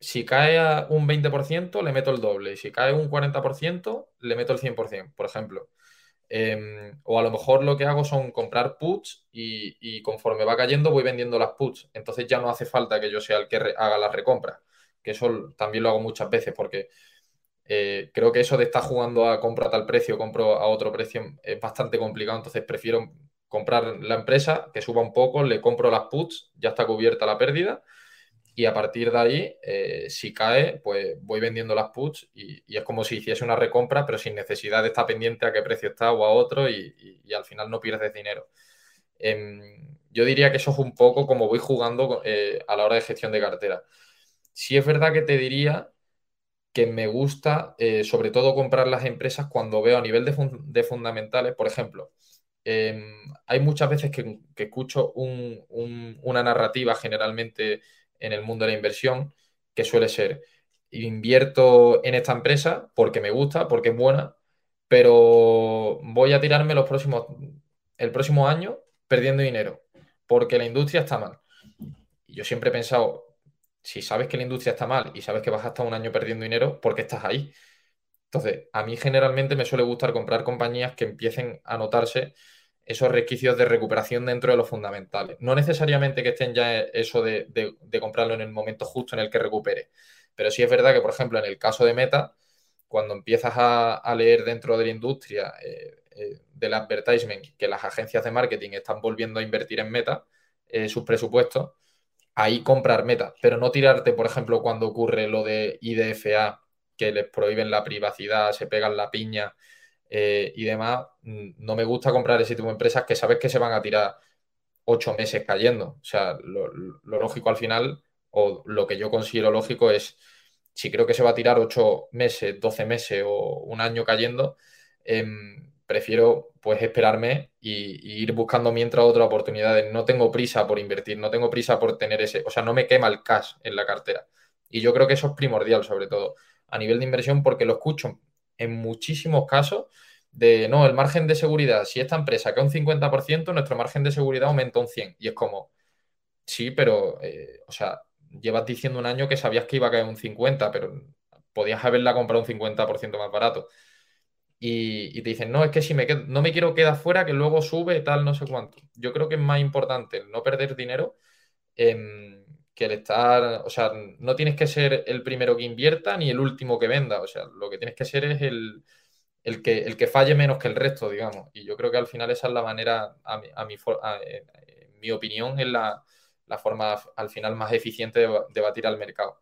Si cae a un 20%, le meto el doble. Y si cae un 40%, le meto el 100%, por ejemplo. Em, o a lo mejor lo que hago son comprar puts y, conforme va cayendo voy vendiendo las puts. Entonces ya no hace falta que yo sea el que haga la recompra. que eso también lo hago muchas veces porque eh, creo que eso de estar jugando a compra a tal precio, compro a otro precio es bastante complicado, entonces prefiero comprar la empresa, que suba un poco, le compro las puts, ya está cubierta la pérdida y a partir de ahí, eh, si cae, pues voy vendiendo las puts y, es como si hiciese una recompra, pero sin necesidad de estar pendiente a qué precio está o a otro y, al final no pierdes dinero. Em, yo diría que eso es un poco como voy jugando eh, a la hora de gestión de cartera. Si es verdad que te diría que me gusta eh, sobre todo comprar las empresas cuando veo a nivel de, fundamentales, por ejemplo, em, hay muchas veces que, escucho una narrativa generalmente en el mundo de la inversión, que suele ser, invierto en esta empresa porque me gusta, porque es buena, pero voy a tirarme los próximos, el próximo año perdiendo dinero, porque la industria está mal. Yo siempre he pensado, si sabes que la industria está mal y sabes que vas a estar un año perdiendo dinero, ¿por qué estás ahí? Entonces, a mí generalmente me suele gustar comprar compañías que empiecen a notarse esos requisitos de recuperación dentro de los fundamentales. No necesariamente que estén ya eso de, comprarlo en el momento justo en el que recupere, pero sí es verdad que, por ejemplo, en el caso de Meta, cuando empiezas a, leer dentro de la industria eh, eh, del advertisement que las agencias de marketing están volviendo a invertir en Meta, eh, sus presupuestos, ahí comprar Meta, pero no tirarte, por ejemplo, cuando ocurre lo de IDFA, que les prohíben la privacidad, se pegan la piña eh, y demás, mm, no me gusta comprar ese tipo de empresas que sabes que se van a tirar ocho meses cayendo. O sea, lo, lógico al final, o lo que yo considero lógico es, si creo que se va a tirar ocho meses, doce meses o un año cayendo, em, prefiero pues esperarme y, ir buscando mientras otras oportunidades. No tengo prisa por invertir, no tengo prisa por tener ese, o sea, no me quema el cash en la cartera. Y yo creo que eso es primordial, sobre todo a nivel de inversión, porque lo escucho en muchísimos casos de, no, el margen de seguridad, si esta empresa cae un 50%, nuestro margen de seguridad aumenta un 100%. Y es como, sí, pero, eh, o sea, llevas diciendo un año que sabías que iba a caer un 50%, pero podías haberla comprado un 50% más barato. Y, te dicen, no, es que si me no me quiero quedar fuera, que luego sube, tal, no sé cuánto. Yo creo que es más importante no perder dinero. Em, que el estar, o sea, no tienes que ser el primero que invierta ni el último que venda, o sea, lo que tienes que ser es el, que, el que falle menos que el resto, digamos. Y yo creo que al final esa es la manera, a mi, a mi, en mi opinión, es la, forma al final más eficiente de, batir al mercado.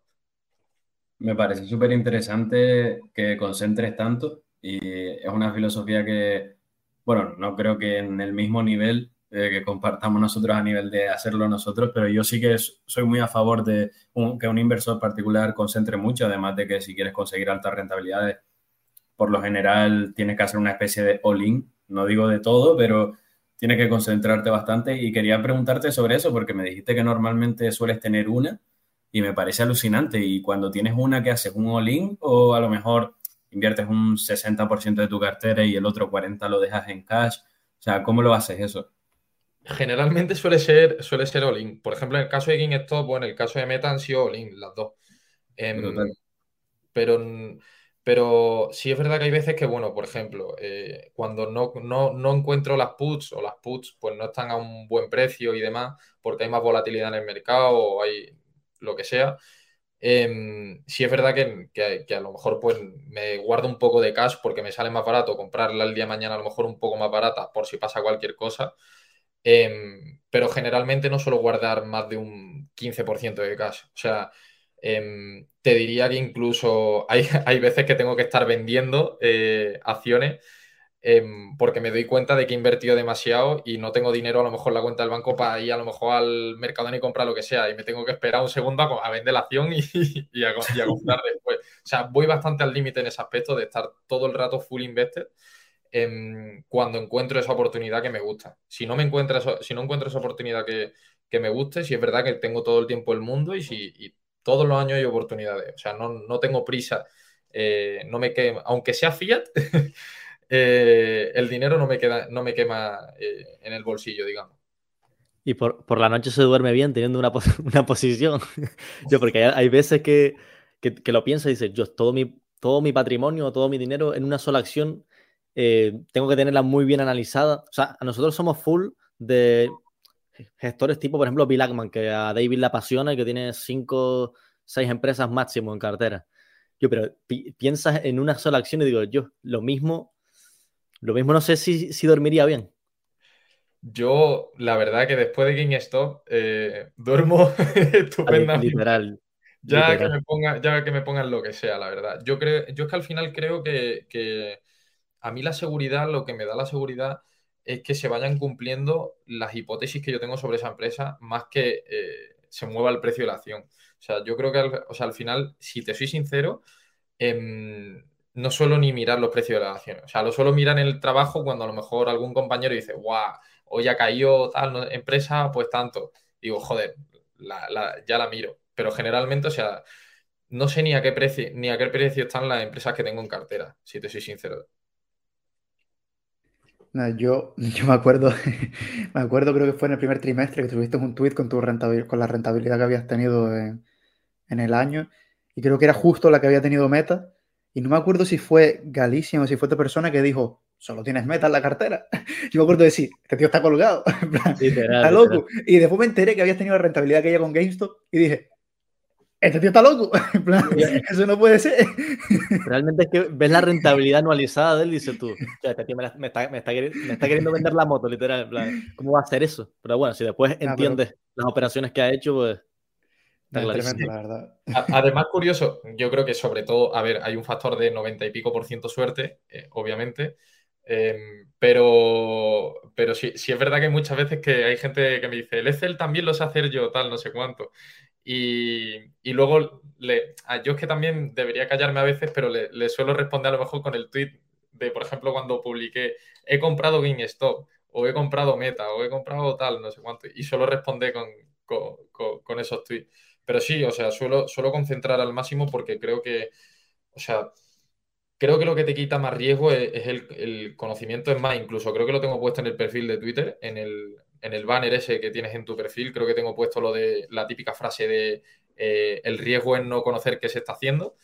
Me parece súper interesante que concentres tanto y es una filosofía que, bueno, no creo que en el mismo nivel eh, que compartamos nosotros a nivel de hacerlo nosotros, pero yo sí que soy muy a favor de que un inversor particular concentre mucho, además de que si quieres conseguir altas rentabilidades, por lo general tienes que hacer una especie de all-in, no digo de todo, pero tienes que concentrarte bastante. Y quería preguntarte sobre eso porque me dijiste que normalmente sueles tener una y me parece alucinante. Y cuando tienes una que haces un all-in o a lo mejor inviertes un 60% de tu cartera y el otro 40% lo dejas en cash, o sea, ¿cómo lo haces eso? Generalmente suele ser, suele ser all-in. Por ejemplo, en el caso de GameStop, bueno, en el caso de Meta han sido all-in, las dos. Em, pero, pero sí es verdad que hay veces que, bueno, por ejemplo, eh, cuando no, no, encuentro las puts o las puts pues no están a un buen precio y demás, porque hay más volatilidad en el mercado o hay lo que sea, eh, sí es verdad que, que, a lo mejor pues me guardo un poco de cash porque me sale más barato comprarla el día de mañana a lo mejor un poco más barata por si pasa cualquier cosa Em, pero generalmente no suelo guardar más de un 15% de cash. O sea, em, te diría que incluso hay, hay, veces que tengo que estar vendiendo eh, acciones em, porque me doy cuenta de que he invertido demasiado y no tengo dinero a lo mejor en la cuenta del banco para ir a lo mejor al mercado y comprar lo que sea y me tengo que esperar un segundo a, vender la acción y, y, a, y a comprar después. O sea, voy bastante al límite en ese aspecto de estar todo el rato full invested cuando encuentro esa oportunidad que me gusta. Si no, me encuentro, si no encuentro esa oportunidad que, me guste, si es verdad que tengo todo el tiempo el mundo y, si, todos los años hay oportunidades. O sea, no, tengo prisa. Eh, no me quema, aunque sea fiat, eh, el dinero no me, queda, no me quema eh, en el bolsillo, digamos. Y por, la noche se duerme bien teniendo una, una posición. yo, porque hay, veces que, lo pienso y dices, yo todo mi, todo mi patrimonio, todo mi dinero en una sola acción eh, tengo que tenerla muy bien analizada. O sea, nosotros somos full de gestores tipo, por ejemplo, Bill Ackman, que a David le apasiona y que tiene cinco, seis empresas máximo en cartera. Yo, pero piensas en una sola acción y digo, yo, lo mismo, lo mismo no sé si, si dormiría bien. Yo, la verdad que después de GameStop eh, duermo estupendamente. Literal. Ya que, me ponga, ya que me pongan lo que sea, la verdad. Yo creo, yo es que al final creo que, a mí la seguridad, lo que me da la seguridad es que se vayan cumpliendo las hipótesis que yo tengo sobre esa empresa, más que eh, se mueva el precio de la acción. O sea, yo creo que al, o sea, al final, si te soy sincero, em, no suelo ni mirar los precios de las acciones. O sea, lo suelo mirar en el trabajo cuando a lo mejor algún compañero dice, guau, hoy ha caído tal empresa, pues tanto. Digo, joder, ya la miro pero generalmente, o sea, no sé ni a qué precio, ni a qué precio están las empresas que tengo en cartera, si te soy sincero. Yo, yo me acuerdo, me acuerdo, creo que fue en el primer trimestre que tuviste un tweet con tu rentabilidad, con la rentabilidad que habías tenido en, el año, y creo que era justo la que había tenido Meta, y no me acuerdo si fue Galicia o si fue otra persona que dijo, solo tienes Meta en la cartera. Yo me acuerdo de decir, este tío está colgado, está loco. Y después me enteré que habías tenido la rentabilidad que ella con GameStop, y dije, este tío está loco. eso no puede ser. Realmente es que ves la rentabilidad anualizada de él y dices tú, este tío me, está, queriendo vender la moto, literal. ¿Cómo va a hacer eso? Pero bueno, si después entiendes las operaciones que ha hecho, pues. Además, curioso, yo creo que sobre todo, a ver, hay un factor de 90 y pico por ciento suerte, eh, obviamente. Em, pero, pero sí, sí, es verdad que muchas veces que hay gente que me dice, el Excel también lo sé hacer yo, tal, no sé cuánto. Y, luego, le, yo es que también debería callarme a veces, pero le, suelo responder a lo mejor con el tweet de, por ejemplo, cuando publiqué, he comprado GameStop, o he comprado Meta, o he comprado tal, no sé cuánto, y suelo responder con, con, esos tweets. Pero sí, o sea, suelo, suelo concentrar al máximo porque creo que, o sea, creo que lo que te quita más riesgo es, el, el, conocimiento, es más, incluso creo que lo tengo puesto en el perfil de Twitter, en el, en el banner ese que tienes en tu perfil, creo que tengo puesto lo de la típica frase de eh, el riesgo en no conocer qué se está haciendo.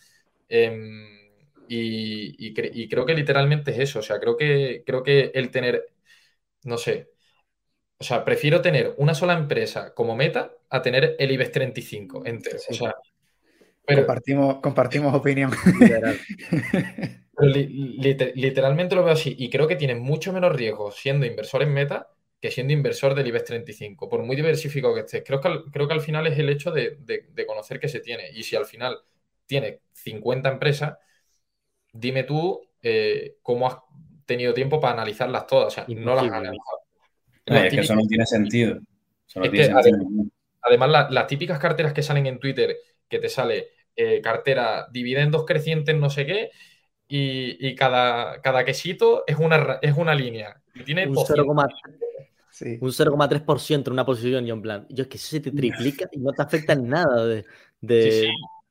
Em, y, creo que literalmente es eso. O sea, creo que, creo que el tener, no sé, o sea, prefiero tener una sola empresa como meta a tener el IBEX 35 entero. O sea, compartimos, compartimos opinión. literalmente lo veo así. Y creo que tiene mucho menos riesgo siendo inversor en meta que siendo inversor del IBEX 35, por muy diversificado que estés. Creo que al, creo que al final es el hecho de, conocer que se tiene. Y si al final tiene 50 empresas, dime tú eh, cómo has tenido tiempo para analizarlas todas. O sea, no las has analizado. es que eso no tiene sentido. Además, las típicas carteras que salen en Twitter, que te sale eh, cartera dividendos crecientes, no sé qué, y, cada, cada quesito es una, es una línea. Y tiene un 0,3% en una posición y en plan, yo es que eso se te triplica y no te afecta en nada de...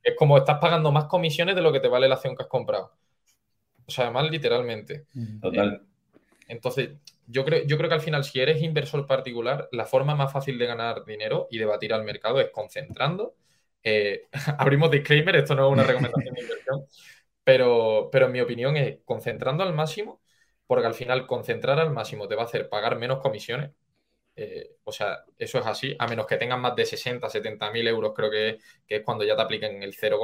Es como estás pagando más comisiones de lo que te vale la acción que has comprado. O sea, además literalmente. Total. entonces, yo creo, yo creo que al final, si eres inversor particular, la forma más fácil de ganar dinero y de batir al mercado es concentrando. Eh, abrimos disclaimer, esto no es una recomendación de inversión, pero, pero en mi opinión es concentrando al máximo porque al final concentrar al máximo te va a hacer pagar menos comisiones. Eh, o sea, eso es así, a menos que tengan más de 60, 70 mil euros, creo que, es cuando ya te apliquen el 0,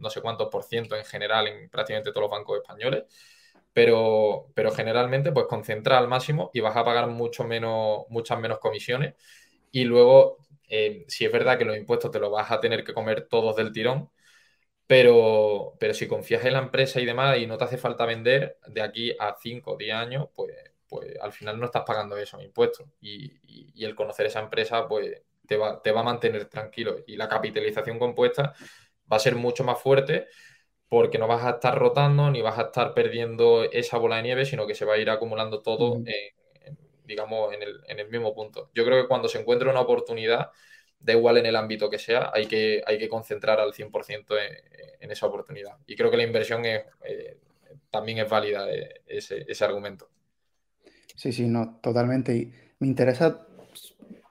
no sé cuántos por ciento en general en prácticamente todos los bancos españoles. Pero, pero generalmente, pues concentra al máximo y vas a pagar mucho menos, muchas menos comisiones. Y luego, eh, si es verdad que los impuestos te los vas a tener que comer todos del tirón, pero, pero si confías en la empresa y demás y no te hace falta vender de aquí a 5 o 10 años, pues, pues al final no estás pagando esos impuestos. Y, y, el conocer esa empresa, pues te va, te va a mantener tranquilo. Y la capitalización compuesta va a ser mucho más fuerte porque no vas a estar rotando ni vas a estar perdiendo esa bola de nieve, sino que se va a ir acumulando todo, digamos, en el, en el mismo punto. Yo creo que cuando se encuentra una oportunidad, da igual en el ámbito que sea, hay que, hay que concentrar al 100% en, esa oportunidad. Y creo que la inversión es, eh, también es válida eh, ese, argumento. Sí, sí, no, totalmente. Y me interesa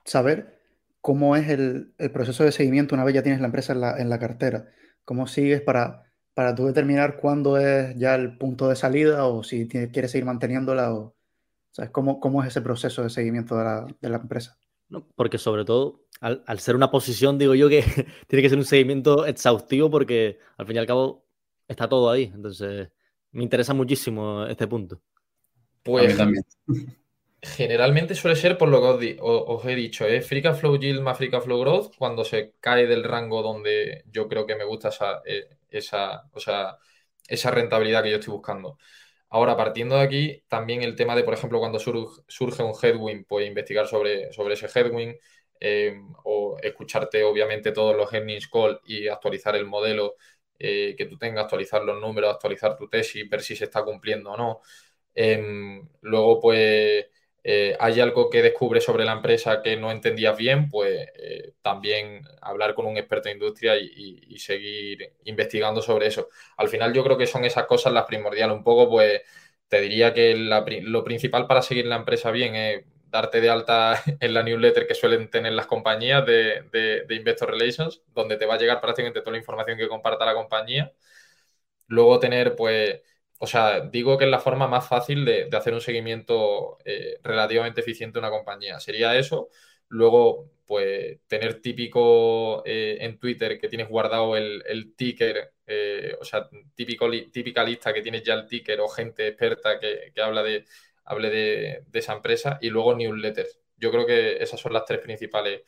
saber cómo es el, proceso de seguimiento una vez ya tienes la empresa en la, cartera. ¿Cómo sigues para, para tú determinar cuándo es ya el punto de salida o si quieres seguir manteniéndola? O, ¿sabes? ¿Cómo, ¿Cómo es ese proceso de seguimiento de la, de la empresa? porque sobre todo al, al, ser una posición, digo yo que tiene que ser un seguimiento exhaustivo porque al fin y al cabo está todo ahí. Entonces, me interesa muchísimo este punto. Pues también. generalmente suele ser por lo que os, he dicho, es ¿eh? Free Flow Yield más Free Flow Growth cuando se cae del rango donde yo creo que me gusta esa, eh, esa, o sea, esa rentabilidad que yo estoy buscando. Ahora, partiendo de aquí, también el tema de, por ejemplo, cuando surge un headwind, pues investigar sobre, sobre ese headwind eh, o escucharte, obviamente, todos los earnings call y actualizar el modelo que tú tengas, actualizar los números, actualizar tu tesis, ver si se está cumpliendo o no. Em, luego, pues eh, hay algo que descubre sobre la empresa que no entendías bien, pues eh, también hablar con un experto en industria y, seguir investigando sobre eso. Al final yo creo que son esas cosas las primordiales. Un poco, pues te diría que lo principal para seguir la empresa bien es darte de alta en la newsletter que suelen tener las compañías de, de Investor Relations, donde te va a llegar prácticamente toda la información que comparta la compañía. Luego tener, pues o sea, digo que es la forma más fácil de, hacer un seguimiento eh, relativamente eficiente de una compañía. Sería eso. Luego, pues, tener típico eh, en Twitter que tienes guardado el, ticker, eh, o sea, típico, típica lista que tienes ya el ticker o gente experta que, habla de, hable de, esa empresa. Y luego newsletters. Yo creo que esas son las tres principales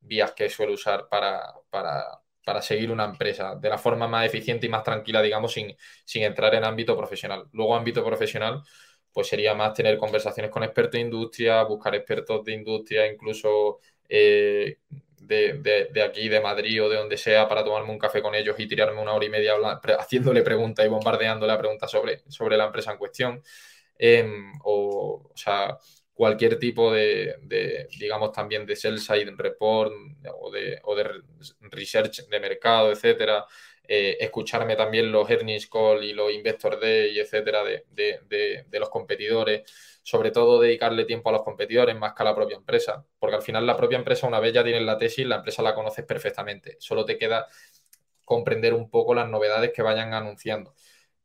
vías que suelo usar para, para, para seguir una empresa de la forma más eficiente y más tranquila, digamos, sin, sin entrar en ámbito profesional. Luego, ámbito profesional, pues sería más tener conversaciones con expertos de industria, buscar expertos de industria, incluso eh, de, aquí, de Madrid o de donde sea, para tomarme un café con ellos y tirarme una hora y media haciéndole preguntas y bombardeándole la pregunta sobre, sobre la empresa en cuestión. Em, o, o sea, cualquier tipo de, digamos, también de sell-side report o de, o de, research de mercado, etcétera. Eh, escucharme también los earnings call y los investor day, etcétera, de, de, los competidores. Sobre todo dedicarle tiempo a los competidores más que a la propia empresa. Porque al final la propia empresa, una vez ya tienes la tesis, la empresa la conoces perfectamente. Solo te queda comprender un poco las novedades que vayan anunciando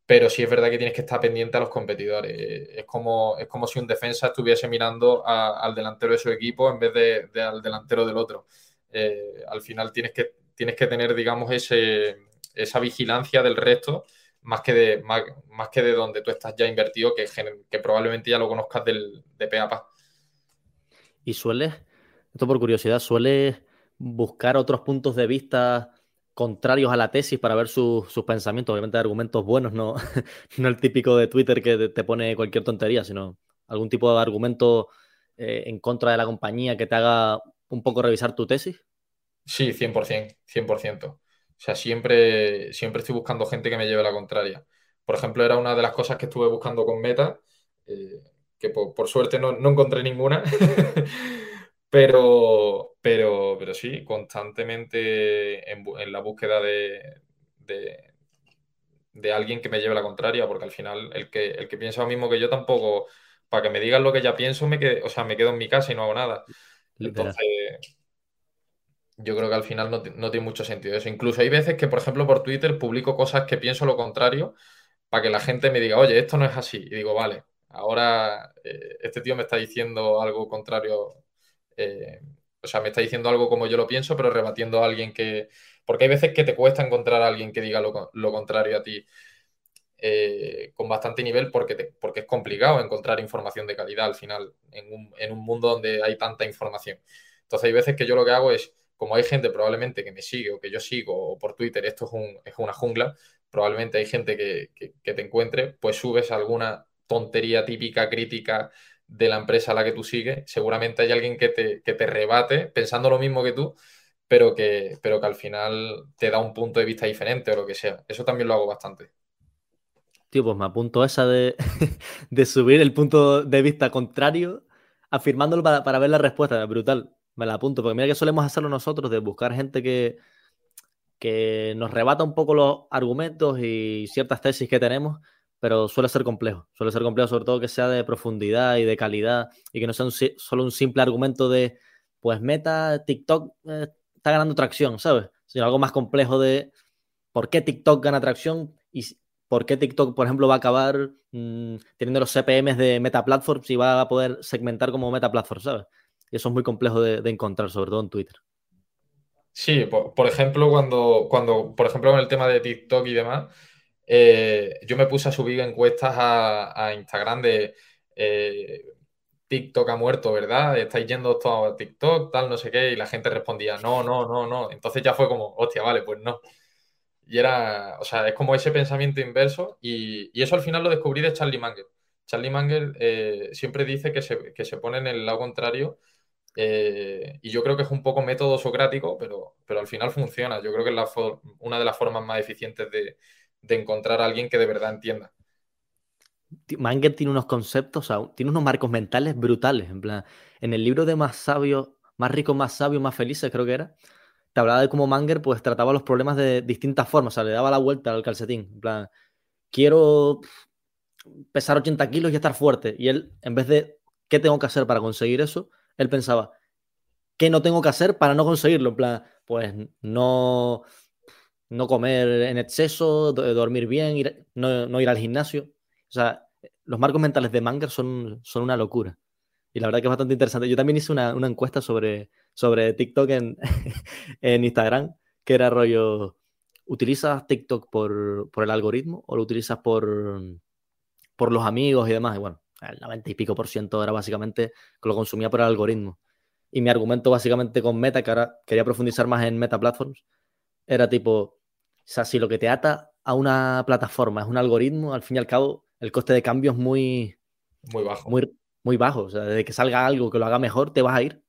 pero sí es verdad que tienes que estar pendiente a los competidores. Es como, es como si un defensa estuviese mirando al delantero de su equipo en vez de, al delantero del otro. Eh, al final tienes que, tienes que tener, digamos, ese, esa vigilancia del resto más que de, más, que de donde tú estás ya invertido, que, probablemente ya lo conozcas del, de pe ¿Y sueles, esto por curiosidad, sueles buscar otros puntos de vista contrarios a la tesis para ver sus pensamientos, obviamente argumentos buenos, no, no el típico de Twitter que te pone cualquier tontería, sino algún tipo de argumento eh, en contra de la compañía que te haga un poco revisar tu tesis. Sí, 100%, 100%. O sea, siempre, siempre estoy buscando gente que me lleve la contraria. Por ejemplo, era una de las cosas que estuve buscando con Meta, eh, que por, suerte no, no encontré ninguna. Pero, pero, pero sí, constantemente en, la búsqueda de, de, alguien que me lleve la contraria, porque al final el que, el que piensa lo mismo que yo tampoco, para que me digan lo que ya pienso, me quedo, o sea, me quedo en mi casa y no hago nada. Entonces, yo creo que al final no, tiene mucho sentido eso. Incluso hay veces que, por ejemplo, por Twitter publico cosas que pienso lo contrario para que la gente me diga, oye, esto no es así. Y digo, vale, ahora eh, este tío me está diciendo algo contrario eh, o sea, me está diciendo algo como yo lo pienso, pero rebatiendo a alguien que... Porque hay veces que te cuesta encontrar a alguien que diga lo, contrario a ti eh, con bastante nivel porque, porque es complicado encontrar información de calidad al final en un, mundo donde hay tanta información. Entonces hay veces que yo lo que hago es, como hay gente probablemente que me sigue o que yo sigo o por Twitter, esto es, una jungla, probablemente hay gente que, que te encuentre, pues subes alguna tontería típica, crítica de la empresa a la que tú sigues, seguramente hay alguien que te, te rebate pensando lo mismo que tú, pero que, pero que al final te da un punto de vista diferente o lo que sea. Eso también lo hago bastante. Tío, pues me apunto a esa de, subir el punto de vista contrario, afirmándolo para, ver la respuesta. Brutal. Me la apunto, porque mira que solemos hacerlo nosotros, de buscar gente que, que nos rebata un poco los argumentos y ciertas tesis que tenemos pero suele ser complejo. Suele ser complejo, sobre todo que sea de profundidad y de calidad y que no sea solo un simple argumento de, pues meta, TikTok eh, está ganando tracción, ¿sabes? Sino algo más complejo de por qué TikTok gana tracción y por qué TikTok, por ejemplo, va a acabar mm, teniendo los CPMs de Meta Platforms y va a poder segmentar como Meta Platform, ¿sabes? Y eso es muy complejo de, encontrar, sobre todo en Twitter. Sí, por, ejemplo, cuando, cuando, por ejemplo, con el tema de TikTok y demás, eh, yo me puse a subir encuestas a, Instagram de eh, TikTok ha muerto, ¿verdad? Estáis yendo todos a TikTok, tal, no sé qué, y la gente respondía, no, no, no, no. Entonces ya fue como, hostia, vale, pues no. Y era, o sea, es como ese pensamiento inverso, y, eso al final lo descubrí de Charlie Munger. Charlie Munger eh, siempre dice que se, que se pone en el lado contrario eh, y yo creo que es un poco método socrático, pero, pero al final funciona. Yo creo que es una de las formas más eficientes de, encontrar a alguien que de verdad entienda. Manger tiene unos conceptos, tiene unos marcos mentales brutales. En plan, en el libro de Más Sabio, Más Rico, Más Sabio, Más Felices, creo que era, te hablaba de cómo Manger pues trataba los problemas de distintas formas, o sea, le daba la vuelta al calcetín. En plan, quiero pesar 80 kilos y estar fuerte. Y él, en vez de, ¿qué tengo que hacer para conseguir eso? él pensaba, ¿qué no tengo que hacer para no conseguirlo? En plan, pues no, no comer en exceso, dormir bien, no, ir al gimnasio. O sea, los marcos mentales de Manger son, son una locura. Y la verdad que es bastante interesante. Yo también hice una, encuesta sobre, sobre TikTok en, en, Instagram, que era rollo, ¿utilizas TikTok por, por, el algoritmo o lo utilizas por, por los amigos y demás? Y bueno, el 90 y pico por ciento era básicamente que lo consumía por el algoritmo. Y mi argumento básicamente con Meta, que ahora quería profundizar más en Meta Platforms, era tipo, o sea, si lo que te ata a una plataforma es un algoritmo, al fin y al cabo, el coste de cambio es muy... Muy bajo. Muy, muy bajo. O sea, desde que salga algo que lo haga mejor, te vas a ir,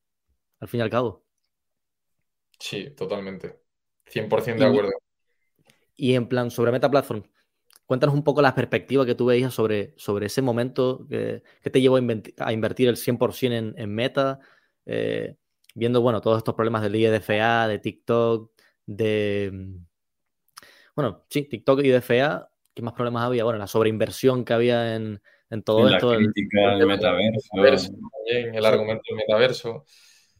al fin y al cabo. Sí, totalmente. 100% de acuerdo. Y en plan, sobre Meta Platforms, Cuéntanos un poco la perspectiva que tú veías sobre, sobre ese momento que, te llevó a, invertir el 100% en, Meta, eh, viendo, bueno, todos estos problemas del IDFA, de TikTok, de... Bueno, sí, TikTok y IDFA, ¿qué más problemas había? Bueno, la sobreinversión que había en, todo esto. La crítica el, metaverso. el argumento del metaverso.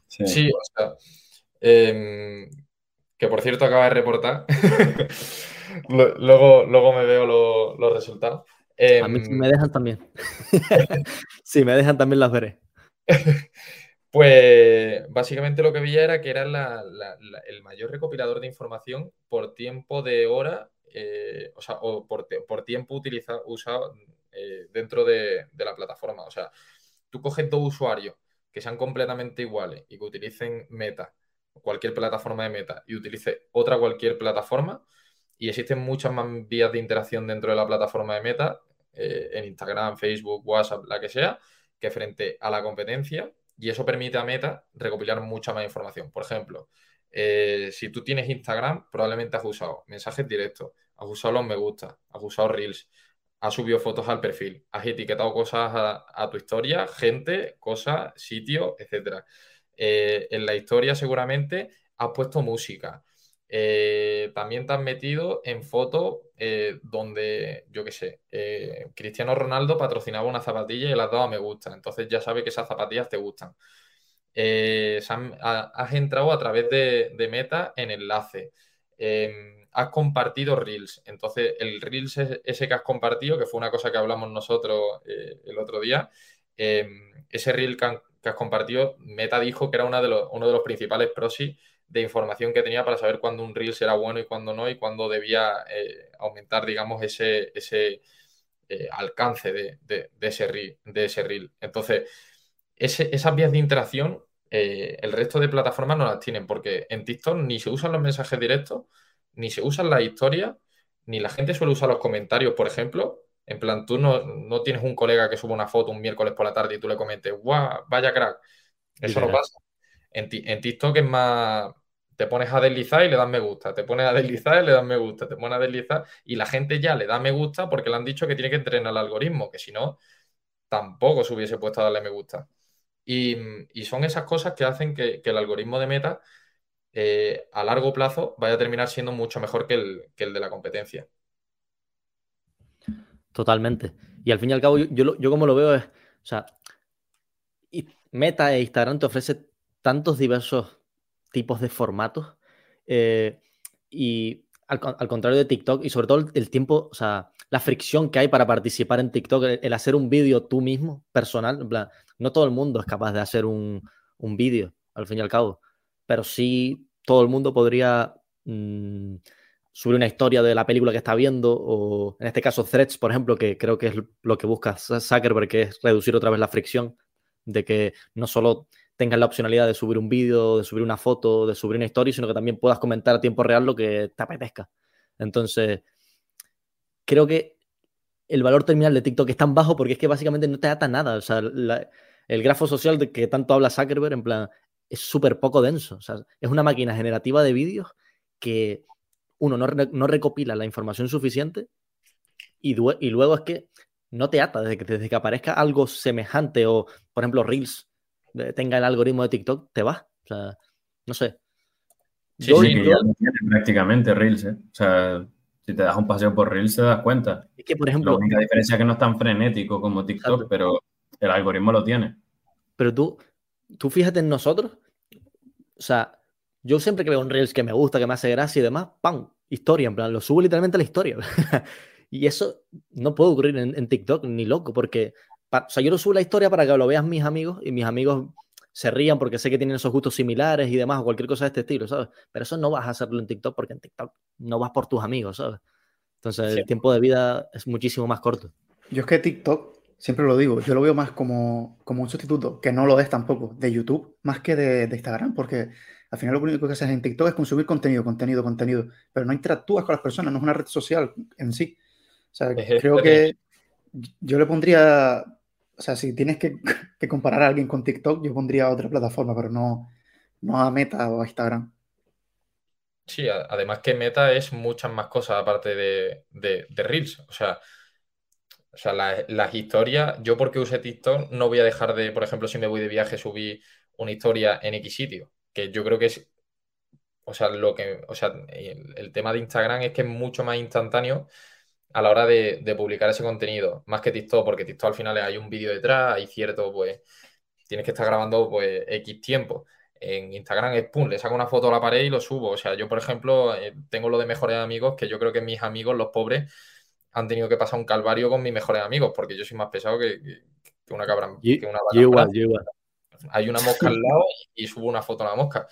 Sí, o sea... Em, que por cierto acaba de reportar luego, luego me veo los resultados. a mí si me em, dejan también. si me dejan también las veré. Pues básicamente lo que veía era que era el mayor recopilador de información por tiempo de hora, eh, o sea, o por, tiempo utilizado, usado eh, dentro de, la plataforma. O sea, tú coges dos usuarios que sean completamente iguales y que utilicen Meta, cualquier plataforma de Meta, y utilice otra cualquier plataforma, y existen muchas más vías de interacción dentro de la plataforma de Meta, eh, en Instagram, Facebook, WhatsApp, la que sea, que frente a la competencia. Y eso permite a Meta recopilar mucha más información. Por ejemplo, eh, si tú tienes Instagram, probablemente has usado mensajes directos, has usado los me gusta, has usado Reels, has subido fotos al perfil, has etiquetado cosas a, tu historia, gente, cosas, sitios, etc. Eh, en la historia seguramente has puesto música, eh, también te has metido en fotos eh, donde, yo qué sé, eh, Cristiano Ronaldo patrocinaba una zapatilla y las daba me gusta. Entonces ya sabes que esas zapatillas te gustan. has entrado a través de, Meta en enlace. Em, has compartido Reels. Entonces, el Reels ese que has compartido, que fue una cosa que hablamos nosotros el otro día, em, ese Reel que, has compartido, Meta dijo que era uno de los, principales prosis de información que tenía para saber cuándo un reel era bueno y cuándo no y cuándo debía eh, aumentar, digamos, ese, ese eh, alcance de, ese reel, de ese reel. Entonces, esas vías de interacción, eh, el resto de plataformas no las tienen porque en TikTok ni se usan los mensajes directos, ni se usan las historias, ni la gente suele usar los comentarios, por ejemplo. En plan, tú no, tienes un colega que sube una foto un miércoles por la tarde y tú le comentes, guau, vaya crack. Eso no pasa. En, TikTok es más, te pones a deslizar y le das me gusta, te pones a deslizar y le das me gusta, te pones a deslizar y la gente ya le da me gusta porque le han dicho que tiene que entrenar el algoritmo, que si no, tampoco se hubiese puesto a darle me gusta. Y, son esas cosas que hacen que, el algoritmo de meta eh, a largo plazo vaya a terminar siendo mucho mejor que el, que el, de la competencia. Totalmente. Y al fin y al cabo, yo, yo, como lo veo es, o sea, Meta e Instagram te ofrece tantos diversos tipos de formatos eh, y al, contrario de TikTok y sobre todo el, tiempo, o sea, la fricción que hay para participar en TikTok, el, hacer un vídeo tú mismo, personal, en plan, no todo el mundo es capaz de hacer un, un vídeo, al fin y al cabo, pero sí todo el mundo podría mm, subir una historia de la película que está viendo, o en este caso threads, por ejemplo, que creo que es lo que busca Zuckerberg, que es reducir otra vez la fricción de que no solo tengas la opcionalidad de subir un vídeo, de subir una foto, de subir una historia, sino que también puedas comentar a tiempo real lo que te apetezca. Entonces, creo que el valor terminal de TikTok es tan bajo porque es que básicamente no te ata nada. O sea, el grafo social de que tanto habla Zuckerberg, en plan, es súper poco denso. O sea, es una máquina generativa de vídeos que, uno, no, recopila la información suficiente y, y, luego es que no te ata desde que, desde que aparezca algo semejante o, por ejemplo, Reels tenga el algoritmo de TikTok, te va. O sea, no sé. Sí, sí, ya lo tiene prácticamente Reels, ¿eh? O sea, si te das un paseo por Reels te das cuenta. Es que, por ejemplo... La única diferencia es que no es tan frenético como TikTok, pero el algoritmo lo tiene. Pero tú, tú fíjate en nosotros, o sea, yo siempre que veo un Reels que me gusta, que me hace gracia y demás, ¡pam! Historia, en plan, lo subo literalmente a la historia. y eso no puede ocurrir en, TikTok ni loco, porque, o sea, yo lo subo la historia para que lo vean mis amigos y mis amigos se rían porque sé que tienen esos gustos similares y demás, o cualquier cosa de este estilo, ¿sabes? Pero eso no vas a hacerlo en TikTok porque en TikTok no vas por tus amigos, ¿sabes? Entonces el tiempo de vida es muchísimo más corto. Yo es que TikTok, siempre lo digo, yo lo veo más como, como un sustituto, que no lo es tampoco, de YouTube, más que de, de Instagram, porque al final lo único que haces en TikTok es consumir contenido, contenido, contenido, pero no interactúas con las personas, no es una red social en sí. O sea, creo que yo le pondría o sea, si tienes que, comparar a alguien con TikTok, yo pondría otra plataforma, pero no, no a Meta o a Instagram. Sí, además que Meta es muchas más cosas aparte de, Reels. O sea, o sea las historias, yo porque use TikTok no voy a dejar de, por ejemplo, si me voy de viaje, subir una historia en X sitio. Que yo creo que es, o sea, lo que, o sea, el tema de Instagram es que es mucho más instantáneo a la hora de, publicar ese contenido, más que TikTok, porque TikTok al final hay un vídeo detrás, hay cierto, pues, tienes que estar grabando, pues, X tiempo. En Instagram es, pum, le saco una foto a la pared y lo subo. O sea, yo, por ejemplo, eh, tengo lo de mejores amigos, que yo creo que mis amigos, los pobres, han tenido que pasar un calvario con mis mejores amigos, porque yo soy más pesado que, una cabra. que una. Hay una mosca al lado y, y subo una foto a la mosca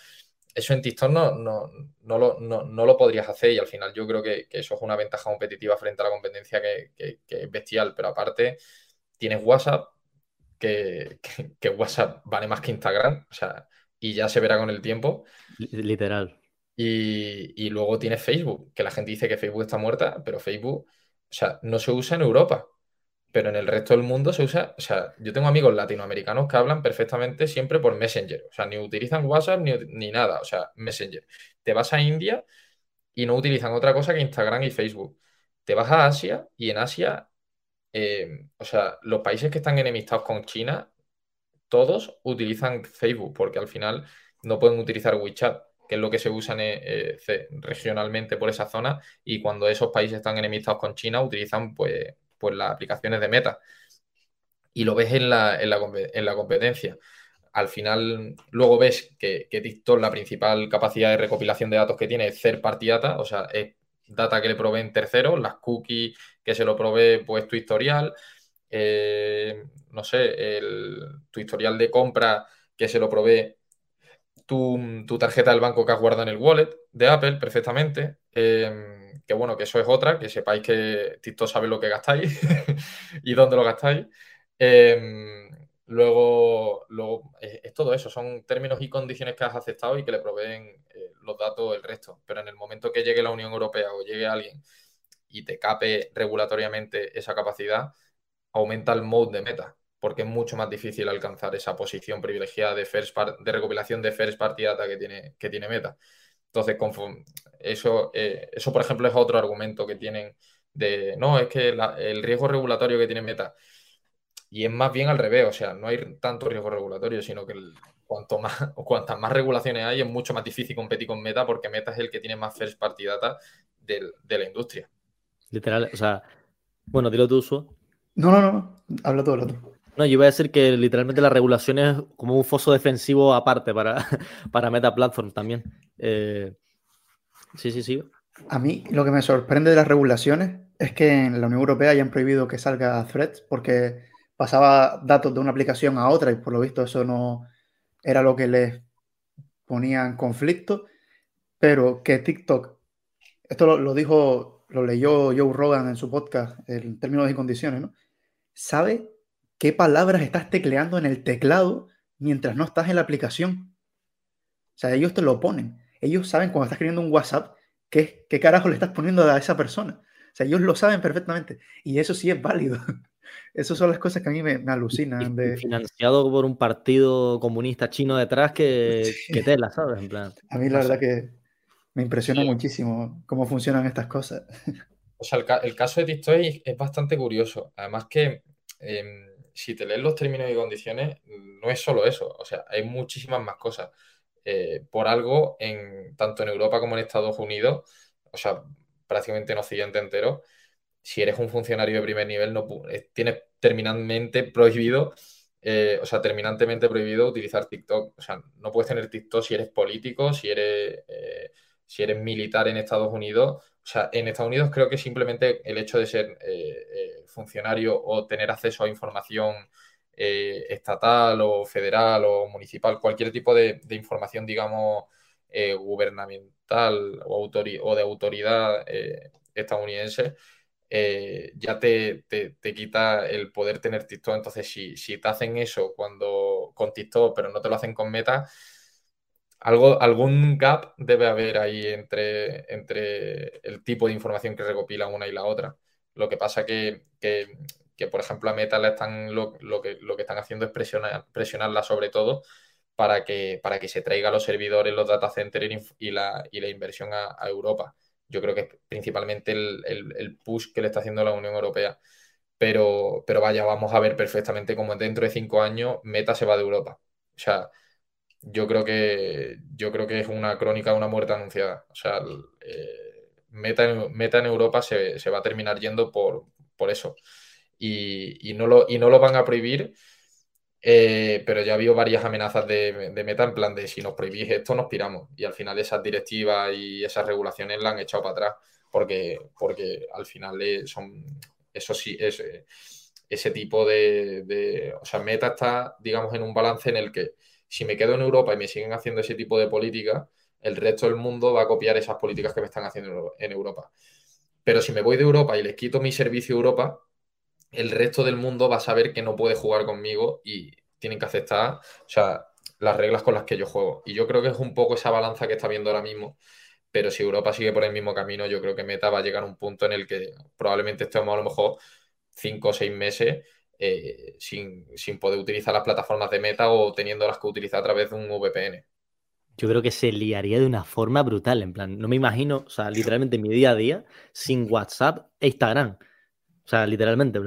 eso en TikTok no, no, no, lo, no, lo, podrías hacer y al final yo creo que, eso es una ventaja competitiva frente a la competencia que, es bestial, pero aparte tienes WhatsApp, que, WhatsApp vale más que Instagram, o sea, y ya se verá con el tiempo. Literal. Y, y luego tienes Facebook, que la gente dice que Facebook está muerta, pero Facebook, o sea, no se usa en Europa pero en el resto del mundo se usa, o sea, yo tengo amigos latinoamericanos que hablan perfectamente siempre por Messenger, o sea, ni utilizan WhatsApp ni, nada, o sea, Messenger. Te vas a India y no utilizan otra cosa que Instagram y Facebook. Te vas a Asia y en Asia, eh, o sea, los países que están enemistados con China, todos utilizan Facebook, porque al final no pueden utilizar WeChat, que es lo que se usa eh, regionalmente por esa zona, y cuando esos países están enemistados con China, utilizan pues pues las aplicaciones de meta. Y lo ves en la, en la, competencia. Al final, luego ves que, que, TikTok, la principal capacidad de recopilación de datos que tiene es third party data, o sea, es data que le proveen terceros, las cookies que se lo provee pues tu historial, eh, no sé, el, tu historial de compra que se lo provee tu, tu, tarjeta del banco que has guardado en el wallet de Apple perfectamente. Eh, que bueno, que eso es otra, que sepáis que TikTok sabe lo que gastáis y dónde lo gastáis. Em, luego, luego es, todo eso, son términos y condiciones que has aceptado y que le proveen eh, los datos el resto. Pero en el momento que llegue la Unión Europea o llegue alguien y te cape regulatoriamente esa capacidad, aumenta el mode de meta, porque es mucho más difícil alcanzar esa posición privilegiada de, first de recopilación de first party data que tiene, que tiene meta. Entonces, eso, eh, eso, por ejemplo, es otro argumento que tienen de, no, es que el riesgo regulatorio que tiene Meta, y es más bien al revés, o sea, no hay tanto riesgo regulatorio, sino que cuanto más, cuantas más regulaciones hay, es mucho más difícil competir con Meta, porque Meta es el que tiene más first party data de, la industria. Literal, o sea, bueno, dilo tú, uso. No, no, no, habla tú, habla tú. No, yo iba a decir que literalmente la regulación es como un foso defensivo aparte para, para Meta Platform también. Eh, sí, sí, sí. A mí lo que me sorprende de las regulaciones es que en la Unión Europea hayan prohibido que salga Threads porque pasaba datos de una aplicación a otra y por lo visto eso no era lo que les ponía en conflicto. pero que TikTok, esto lo, dijo, lo leyó Joe Rogan en su podcast, en términos y condiciones, ¿no? Sabe qué palabras estás tecleando en el teclado mientras no estás en la aplicación. O sea, ellos te lo ponen. Ellos saben cuando estás escribiendo un WhatsApp qué, qué carajo le estás poniendo a esa persona. O sea, ellos lo saben perfectamente. Y eso sí es válido. Esas son las cosas que a mí me, alucinan. De... Financiado por un partido comunista chino detrás que, que te la sabes, en plan. A mí la verdad que me impresiona muchísimo cómo funcionan estas cosas. O sea, el, caso de TikTok es, bastante curioso. Además que em, si te lees los términos y condiciones, no es solo eso. O sea, hay muchísimas más cosas. Eh, por algo, en, tanto en Europa como en Estados Unidos, o sea, prácticamente en Occidente entero, si eres un funcionario de primer nivel, no eh, tienes terminantemente prohibido, eh, o sea, terminantemente prohibido utilizar TikTok. O sea, no puedes tener TikTok si eres político, si eres, si eres militar en Estados Unidos. O sea, en Estados Unidos creo que simplemente el hecho de ser funcionario o tener acceso a información estatal o federal o municipal, cualquier tipo de, información, digamos, gubernamental o, o, de autoridad estadounidense, eh, ya te, quita el poder tener TikTok. Entonces, si, si, te hacen eso cuando con TikTok, pero no te lo hacen con Meta, algo, algún gap debe haber ahí entre, entre el tipo de información que recopila una y la otra. Lo que pasa que, que, que por ejemplo, a Meta le están, lo, que, lo que están haciendo es presionar, presionarla sobre todo para que, para que se traiga los servidores, los data centers y la, y la inversión a Europa yo creo que es principalmente el, push que le está haciendo la Unión Europea. Pero, pero vaya, vamos a ver perfectamente cómo dentro de cinco años Meta se va de Europa. O sea, yo creo que, yo creo que es una crónica de una muerte anunciada. O sea, eh, Meta, Meta en Europa se, va a terminar yendo por, por eso. Y, no lo, y no lo van a prohibir eh, pero ya habido varias amenazas de, Meta en plan de si nos prohibís esto nos piramos. Y al final esas directivas y esas regulaciones la han echado para atrás porque, porque al final son, eso sí, es, ese tipo de, O sea, Meta está, digamos, en un balance en el que si me quedo en Europa y me siguen haciendo ese tipo de políticas, el resto del mundo va a copiar esas políticas que me están haciendo en Europa. Pero si me voy de Europa y les quito mi servicio a Europa, el resto del mundo va a saber que no puede jugar conmigo y tienen que aceptar, las reglas con las que yo juego. Y yo creo que es un poco esa balanza que está viendo ahora mismo. Pero si Europa sigue por el mismo camino, yo creo que Meta va a llegar a un punto en el que probablemente estemos a lo mejor cinco o seis meses eh, sin, poder utilizar las plataformas de Meta o teniéndolas que utilizar a través de un VPN. Yo creo que se liaría de una forma brutal. En plan, no me imagino, o sea, literalmente mi día a día sin WhatsApp e Instagram. O sea, literalmente,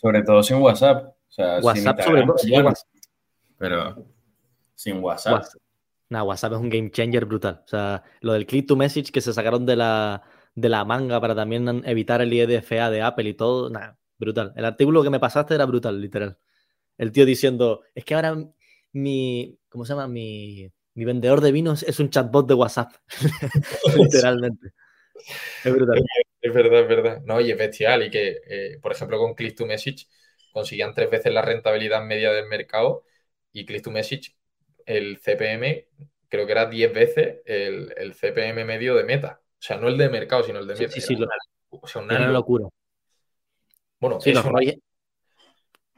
Sobre todo sin WhatsApp. O sea, WhatsApp sobre todo, Pero sin WhatsApp. WhatsApp. WhatsApp es un game changer brutal. O sea, lo del click to message que se sacaron de la, de la manga para también evitar el IDFA de Apple y todo, nada, brutal. El artículo que me pasaste era brutal, literal. El tío diciendo, es que ahora mi, ¿cómo se llama? Mi, mi vendedor de vinos es un chatbot de WhatsApp. Literalmente. Es brutal. Es verdad, es verdad. No, y es bestial. Y que, eh, por ejemplo, con Click to Message conseguían tres veces la rentabilidad media del mercado y Click to Message, el CPM, creo que era diez veces el, CPM medio de meta. O sea, no el de mercado, sino el de meta. Sí, sí, o sea, una, locura. Bueno, sí, los,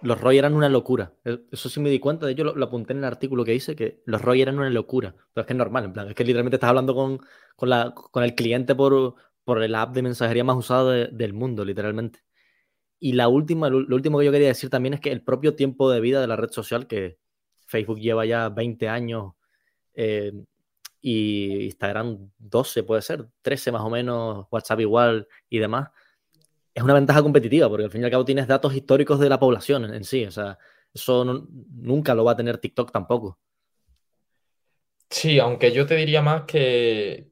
los ROI eran una locura. Eso sí me di cuenta, de hecho lo, apunté en el artículo que hice, que los ROI eran una locura. Pero es que es normal, en plan, es que literalmente estás hablando con, la, con el cliente por, por el app de mensajería más usado del mundo, literalmente. Y la última, lo, último que yo quería decir también es que el propio tiempo de vida de la red social, que Facebook lleva ya 20 años eh, y Instagram 12 puede ser, 13 más o menos, WhatsApp igual y demás, es una ventaja competitiva, porque al fin y al cabo tienes datos históricos de la población en, sí. O sea, eso nunca lo va a tener TikTok tampoco. Sí, aunque yo te diría más que,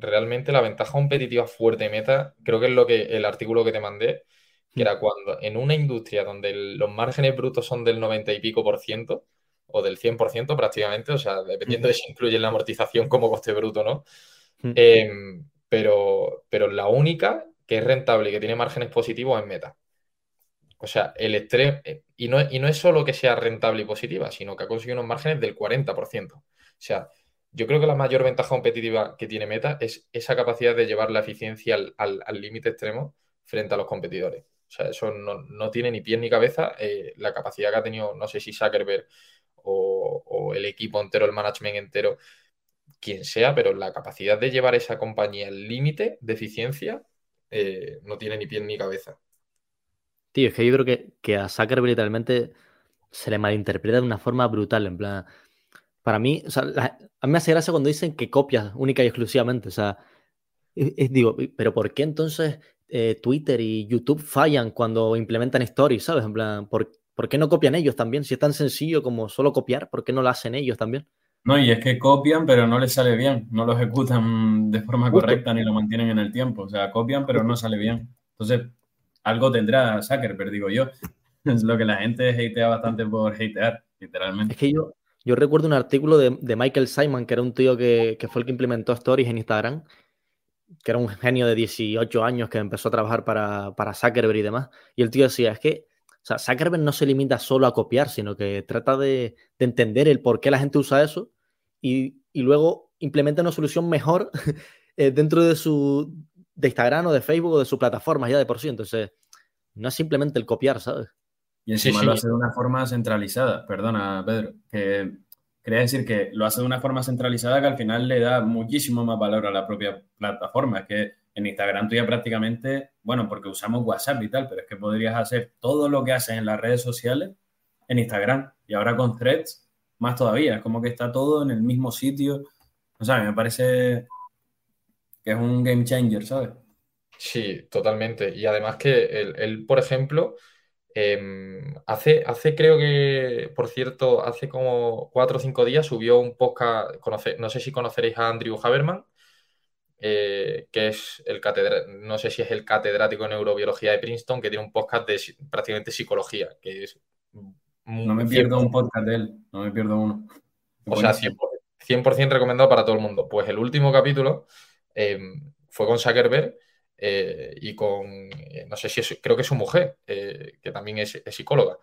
realmente la ventaja competitiva fuerte de Meta, creo que es lo que el artículo que te mandé, que era cuando en una industria donde los márgenes brutos son del 90 y pico por ciento, o del 100% prácticamente, o sea, dependiendo de si incluye la amortización como coste bruto, ¿no? Em, pero, pero la única que es rentable y que tiene márgenes positivos en Meta. O sea, el estrés, eh, y no, y no es solo que sea rentable y positiva, sino que ha conseguido unos márgenes del 40%. O sea, yo creo que la mayor ventaja competitiva que tiene Meta es esa capacidad de llevar la eficiencia al límite extremo frente a los competidores. O sea, eso no, tiene ni pie ni cabeza. Eh, la capacidad que ha tenido, no sé si Zuckerberg o, el equipo entero, el management entero, quien sea, pero la capacidad de llevar esa compañía al límite de eficiencia eh, no tiene ni pie ni cabeza. Tío, es que yo creo que, a Zuckerberg literalmente se le malinterpreta de una forma brutal. En plan, para mí, o sea, a mí me hace gracia cuando dicen que copia única y exclusivamente. O sea, digo, pero ¿por qué entonces eh, Twitter y YouTube fallan cuando implementan stories, ¿sabes? En plan, ¿por, qué no copian ellos también? Si es tan sencillo como solo copiar, ¿por qué no lo hacen ellos también? No, y es que copian, pero no les sale bien, no lo ejecutan de forma correcta ni lo mantienen en el tiempo. O sea, copian, pero no sale bien. Entonces, algo tendrá Zuckerberg, digo yo. Es lo que la gente hatea bastante por hatear, literalmente. Es que yo, yo recuerdo un artículo de, Michael Simon, que era un tío que, que, fue el que implementó Stories en Instagram, que era un genio de 18 años que empezó a trabajar para, para Zuckerberg y demás. Y el tío decía, es que sea, Zuckerberg no se limita solo a copiar, sino que trata de, entender el por qué la gente usa eso y, luego implementa una solución mejor eh, dentro de su de Instagram o de Facebook o de su plataforma ya de por sí. Entonces, no es simplemente el copiar, ¿sabes? Y encima lo hace de una forma centralizada, perdona, Pedro, que quería decir que lo hace de una forma centralizada que al final le da muchísimo más valor a la propia plataforma. Que en Instagram tú ya prácticamente, bueno, porque usamos WhatsApp y tal, pero es que podrías hacer todo lo que haces en las redes sociales en Instagram. Y ahora con threads, más todavía. Es como que está todo en el mismo sitio. O sea, me parece que es un game changer, ¿sabes? Sí, totalmente. Y además que él por ejemplo, Em, hace, hace, creo que, por cierto, hace como cuatro o cinco días subió un podcast, no sé si conoceréis a Andrew Haberman, eh, que es el no sé si es el catedrático en neurobiología de Princeton, que tiene un podcast de prácticamente psicología, que es... No me pierdo un podcast de él, no me pierdo uno. O sea, 100%, recomendado para todo el mundo. Pues el último capítulo em, fue con Zuckerberg eh, y con, eh, no sé si es, creo que es su mujer, eh, que también es, psicóloga,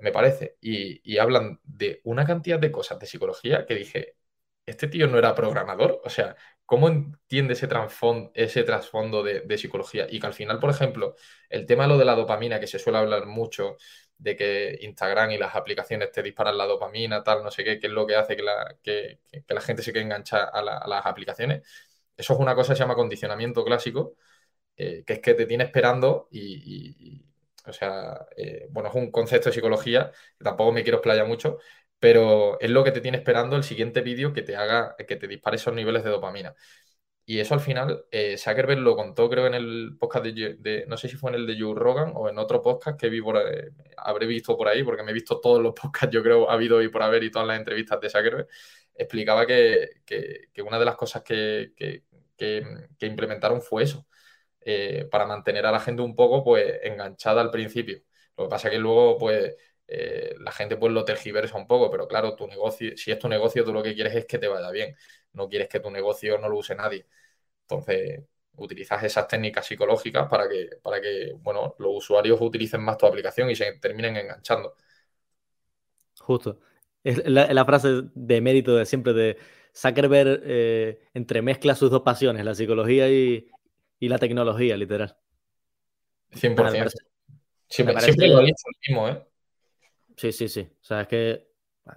me parece, y, hablan de una cantidad de cosas de psicología que dije, este tío no era programador, o sea, ¿cómo entiende ese, trasfondo de, psicología? Y que al final, por ejemplo, el tema de lo de la dopamina, que se suele hablar mucho, de que Instagram y las aplicaciones te disparan la dopamina, tal, no sé qué, que es lo que hace que la, que, la gente se quede enganchada a las aplicaciones eso es una cosa que se llama condicionamiento clásico, eh, que es que te tiene esperando y, o sea, eh, bueno, es un concepto de psicología, que tampoco me quiero explayar mucho, pero es lo que te tiene esperando el siguiente vídeo que te haga, que te dispare esos niveles de dopamina. Y eso al final, eh, Zuckerberg lo contó creo en el podcast de, no sé si fue en el de Joe Rogan o en otro podcast que vi por, habré visto por ahí, porque me he visto todos los podcasts, yo creo, ha habido y por haber y todas las entrevistas de Zuckerberg, explicaba que, una de las cosas que, que, implementaron fue eso, eh, para mantener a la gente un poco pues enganchada al principio. Lo que pasa que luego pues eh, la gente pues lo tergiversa un poco, pero claro, tu negocio, si es tu negocio, tú lo que quieres es que te vaya bien, no quieres que tu negocio no lo use nadie. Entonces, utilizas esas técnicas psicológicas para que, para que bueno, los usuarios utilicen más tu aplicación y se terminen enganchando. Justo. Es la frase de mérito de siempre de Zuckerberg eh, entremezcla sus dos pasiones, la psicología y, la tecnología, literal. 100%. siempre, lo he dicho el mismo, ¿eh? Sí, sí, sí. O sea, es que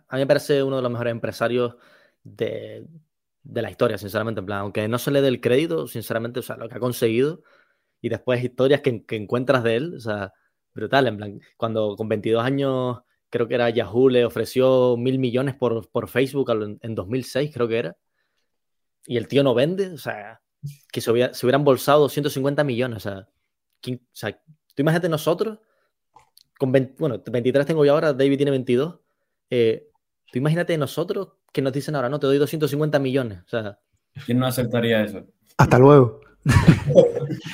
a mí me parece uno de los mejores empresarios de, la historia, sinceramente. En plan, aunque no se le dé el crédito, sinceramente, o sea, lo que ha conseguido y después historias que, que encuentras de él, o sea, brutal. En plan, cuando con 22 años creo que era Yahoo, le ofreció mil millones por, Facebook en 2006, creo que era. Y el tío no vende, o sea, que se, hubiera, se hubieran bolsado 150 millones. O sea, o sea, tú imagínate nosotros, con bueno, 23 tengo yo ahora, David tiene 22. Eh, tú imagínate nosotros que nos dicen ahora, no, te doy 250 millones. O sea, ¿quién no aceptaría eso? Hasta luego.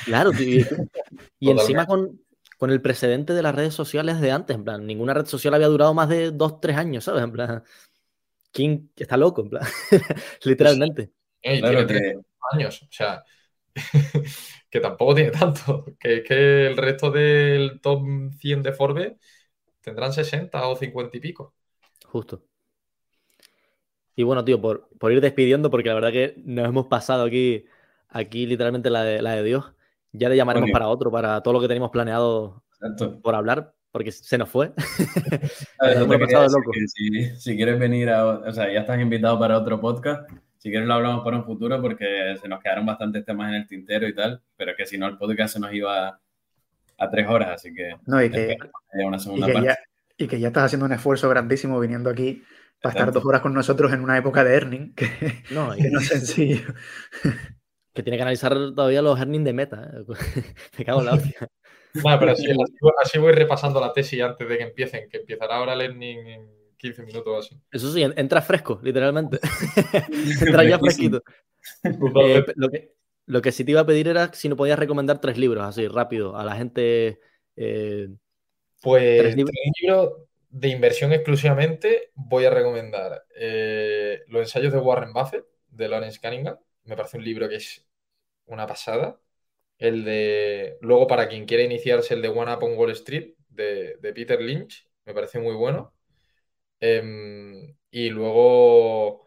claro, y, y encima con, con el precedente de las redes sociales de antes, en plan, ninguna red social había durado más de dos, tres años, ¿sabes? En plan, ¿quién está loco? En plan, literalmente. tiene tres años, o sea, que tampoco tiene tanto, que es que el resto del top 100 de Forbes tendrán 60 o 50 y pico. Justo. Y bueno, tío, por, por, ir despidiendo, porque la verdad que nos hemos pasado aquí, aquí literalmente la de, la de Dios. Ya le llamaremos para otro, para todo lo que teníamos planeado por hablar, porque se nos fue. si, quieres venir a, o sea, ya estás invitado para otro podcast. Si quieres lo hablamos para un futuro porque se nos quedaron bastantes temas en el tintero y tal, pero que si no el podcast se nos iba a, tres horas, así que... No, y que, una segunda parte. Ya, y que ya estás haciendo un esfuerzo grandísimo viniendo aquí para estar dos horas con nosotros en una época de earning, que no, que no es sencillo. Que tiene que analizar todavía los earnings de meta. ¿eh? Me cago en la hostia. Bueno, pero así, así, voy repasando la tesis antes de que empiecen, que empezará ahora el earning 15 minutos o así. Eso sí, entra fresco, literalmente. entra ya fresquito. Eh, lo, que, lo que sí te iba a pedir era si no podías recomendar tres libros, así rápido, a la gente. Eh, pues tres libros. de inversión exclusivamente voy a recomendar eh, Los ensayos de Warren Buffett, de Lawrence Cunningham. Me parece un libro que es una pasada. El de, luego para quien quiera iniciarse, el de One Up on Wall Street, de, Peter Lynch, me parece muy bueno. Em, y luego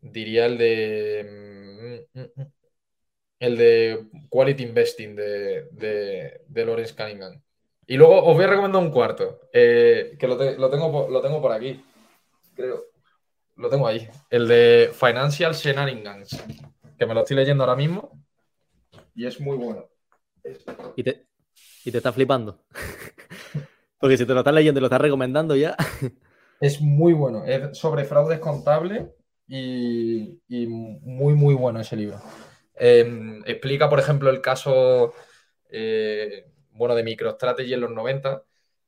diría el de... Mm, mm, mm, el de Quality Investing de, de, Lawrence Cunningham. Y luego os voy a recomendar un cuarto, eh, que lo, tengo, lo tengo por aquí, creo. Lo tengo ahí. El de Financial Shenanigans, que me lo estoy leyendo ahora mismo y es muy bueno. Y te, y te está flipando. Porque si te lo estás leyendo y lo estás recomendando ya. es muy bueno. Es sobre fraudes contables y, muy, muy bueno ese libro. Em, explica, por ejemplo, el caso eh, bueno, de MicroStrategy en los 90,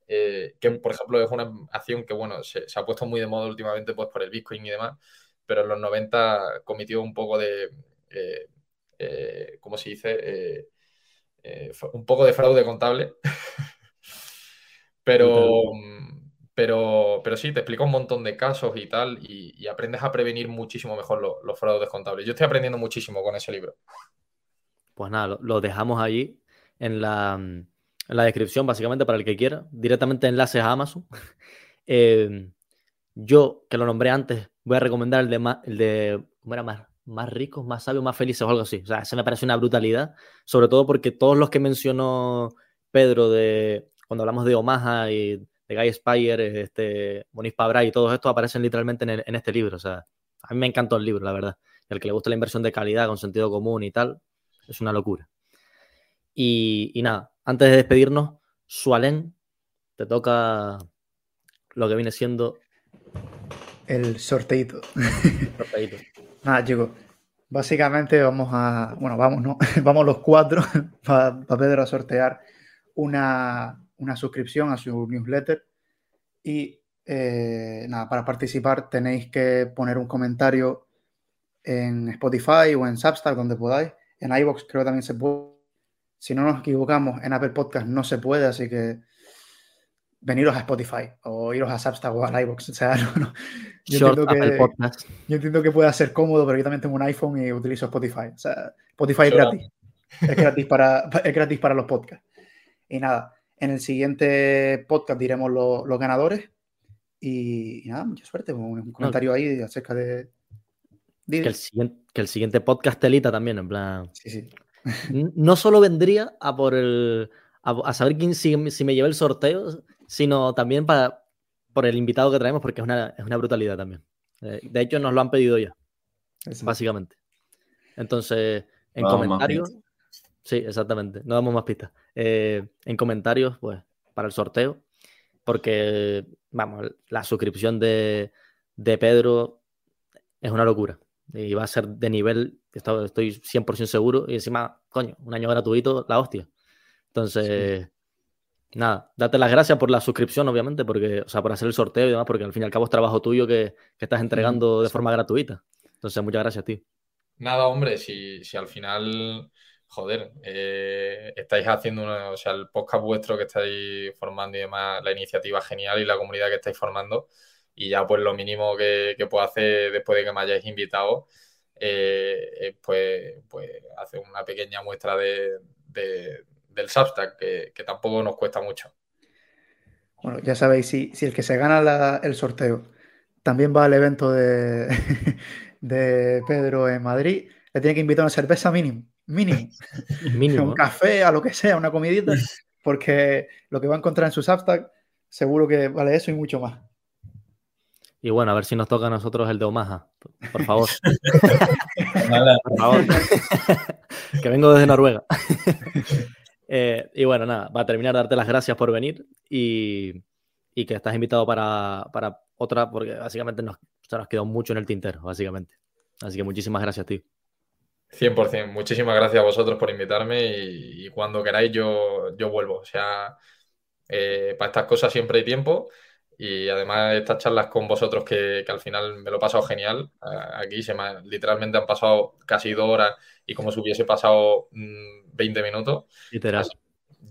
eh, que, por ejemplo, es una acción que bueno, se, ha puesto muy de moda últimamente pues, por el Bitcoin y demás, pero en los 90 cometió un poco de. Eh, ¿cómo se dice? Un poco de fraude contable. pero, pero, pero sí, te explico un montón de casos y tal, y, aprendes a prevenir muchísimo mejor los fraudes contables. Yo estoy aprendiendo muchísimo con ese libro. Pues nada, lo, dejamos allí en la, en la, descripción, básicamente, para el que quiera. Directamente enlaces a Amazon. yo, que lo nombré antes, voy a recomendar el de, el de ¿cómo era más? más ricos, más sabios, más felices o algo así. O sea, se me parece una brutalidad, sobre todo porque todos los que mencionó Pedro de cuando hablamos de Omaha y de Guy Spire, este, Moniz Pabra y todos estos aparecen literalmente en, este libro. O sea, a mí me encantó el libro, la verdad. El que le gusta la inversión de calidad con sentido común y tal, es una locura. Y, y nada, antes de despedirnos, Sualén, te toca lo que viene siendo el sorteito. sorteito. Nada, chicos. Básicamente vamos a. Bueno, vamos, ¿no? vamos los cuatro para Pedro a sortear una, suscripción a su newsletter. Y eh, nada, para participar tenéis que poner un comentario en Spotify o en Substack, donde podáis. En iBox creo que también se puede. Si no nos equivocamos, en Apple Podcast no se puede, así que veniros a Spotify o iros a Substack o a iVoox. O sea, no, Yo, entiendo que, yo, entiendo que, pueda ser cómodo, pero yo también tengo un iPhone y utilizo Spotify. O sea, Spotify es gratis. Es gratis, para, es gratis para los podcasts. Y nada, en el siguiente podcast diremos los ganadores. Y, nada, mucha suerte. Un, comentario ahí acerca de. Que el, siguiente, que el siguiente podcast telita también, en plan. Sí, sí. No solo vendría a por el. A, saber quién si, si me lleva el sorteo, sino también para, por el invitado que traemos, porque es una, es una brutalidad también. Eh, de hecho, nos lo han pedido ya, básicamente. Entonces, en comentarios, sí, exactamente, no damos más pistas. Eh, en comentarios, pues, para el sorteo, porque, vamos, la suscripción de, de Pedro es una locura. Y va a ser de nivel, estoy 100% seguro. Y encima, coño, un año gratuito, la hostia. Entonces, nada, date las gracias por la suscripción, obviamente, porque, o sea, por hacer el sorteo y demás, porque al fin y al cabo es trabajo tuyo que, estás entregando de forma gratuita. Entonces, muchas gracias a ti. Nada, hombre, si, si al final, joder, eh, estáis haciendo, o sea, el podcast vuestro que estáis formando y demás, la iniciativa genial y la comunidad que estáis formando, y ya pues lo mínimo que, puedo hacer después de que me hayáis invitado, eh, pues, pues hacer una pequeña muestra de del Substack, que, tampoco nos cuesta mucho. Bueno, ya sabéis, si, si el que se gana el sorteo también va al evento de, de Pedro en Madrid, le tiene que invitar una cerveza mínimo. Mínimo. Mínimo. un café, a lo que sea, una comidita, porque lo que va a encontrar en su Substack seguro que vale eso y mucho más. Y bueno, a ver si nos toca a nosotros el de Omaha. Por favor. Por favor. que vengo desde Noruega. Eh, y bueno, nada, va a terminar darte las gracias por venir y, y que estás invitado para, para otra, porque básicamente nos, se nos quedó mucho en el tintero, básicamente. Así que muchísimas gracias, tío. 100%. Muchísimas gracias a vosotros por invitarme y, y cuando queráis yo, yo vuelvo. O sea, eh, para estas cosas siempre hay tiempo y además estas charlas con vosotros que, que al final me lo he pasado genial. Aquí se me, ha- literalmente han pasado casi dos horas y como si hubiese pasado mm, 20 minutos. Literal. Así-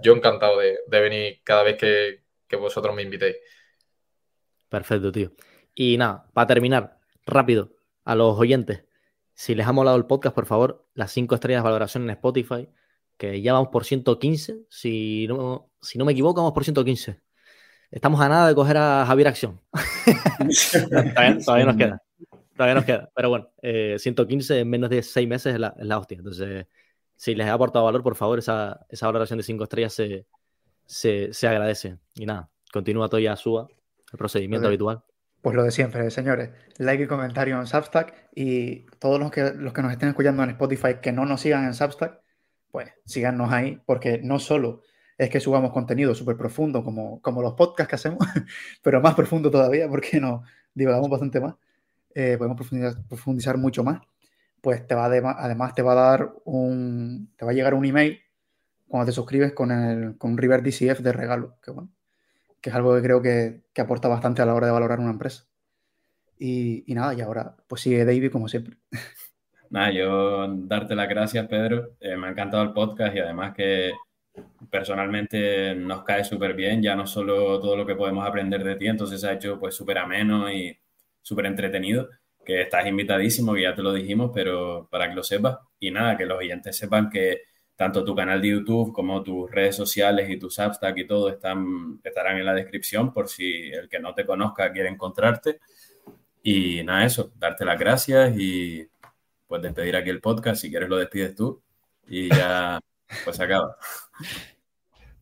Yo encantado de, de venir cada vez que, que vosotros me invitéis. Perfecto, tío. Y nada, para terminar, rápido, a los oyentes, si les ha molado el podcast, por favor, las cinco estrellas de valoración en Spotify, que ya vamos por 115, si no, si no me equivoco, vamos por 115. Estamos a nada de coger a Javier Acción. todavía, todavía nos queda. Todavía nos queda. Pero bueno, eh, 115 en menos de seis meses es la, es la hostia. Entonces, si les ha aportado valor, por favor, esa, esa valoración de cinco estrellas se, se, se agradece. Y nada, continúa todo ya, suba el procedimiento habitual. Pues lo de siempre, señores. Like y comentario en Substack. Y todos los que, los que nos estén escuchando en Spotify que no nos sigan en Substack, pues síganos ahí, porque no solo es que subamos contenido súper profundo como, como los podcasts que hacemos, pero más profundo todavía, porque nos divagamos bastante más. eh, podemos profundizar, profundizar mucho más. Pues te va adema- además te va a dar un, te va a llegar un email cuando te suscribes con, el, con River DCF de regalo, que bueno, que es algo que creo que, aporta bastante a la hora de valorar una empresa. Y, y nada, y ahora pues sigue David como siempre. Nada, yo darte las gracias, Pedro. Eh, me ha encantado el podcast y además que personalmente nos cae súper bien, ya no solo todo lo que podemos aprender de ti, entonces se ha hecho pues súper ameno y súper entretenido, que estás invitadísimo, que ya te lo dijimos, pero para que lo sepas. Y nada, que los oyentes sepan que tanto tu canal de YouTube como tus redes sociales y tu Substack y todo están, estarán en la descripción por si el que no te conozca quiere encontrarte. Y nada, eso, darte las gracias y pues despedir aquí el podcast. Si quieres lo despides tú y ya pues acaba.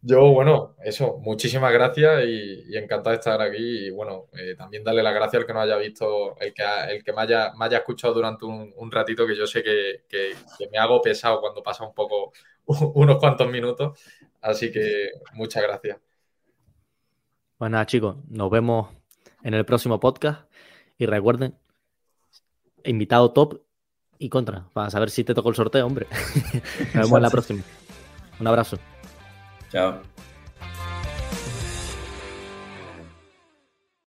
Yo, bueno, eso, muchísimas gracias y, y encantado de estar aquí. Y bueno, eh, también darle las gracias al que nos haya visto, el que, ha- el que me, haya, me haya escuchado durante un, un ratito, que yo sé que, que- que me hago pesado cuando pasa un poco, unos cuantos minutos. Así que muchas gracias. Pues nada, chicos, nos vemos en el próximo podcast. Y recuerden, invitado top y contra, para saber si te tocó el sorteo, hombre. Nos vemos en la próxima. Un abrazo. Ciao.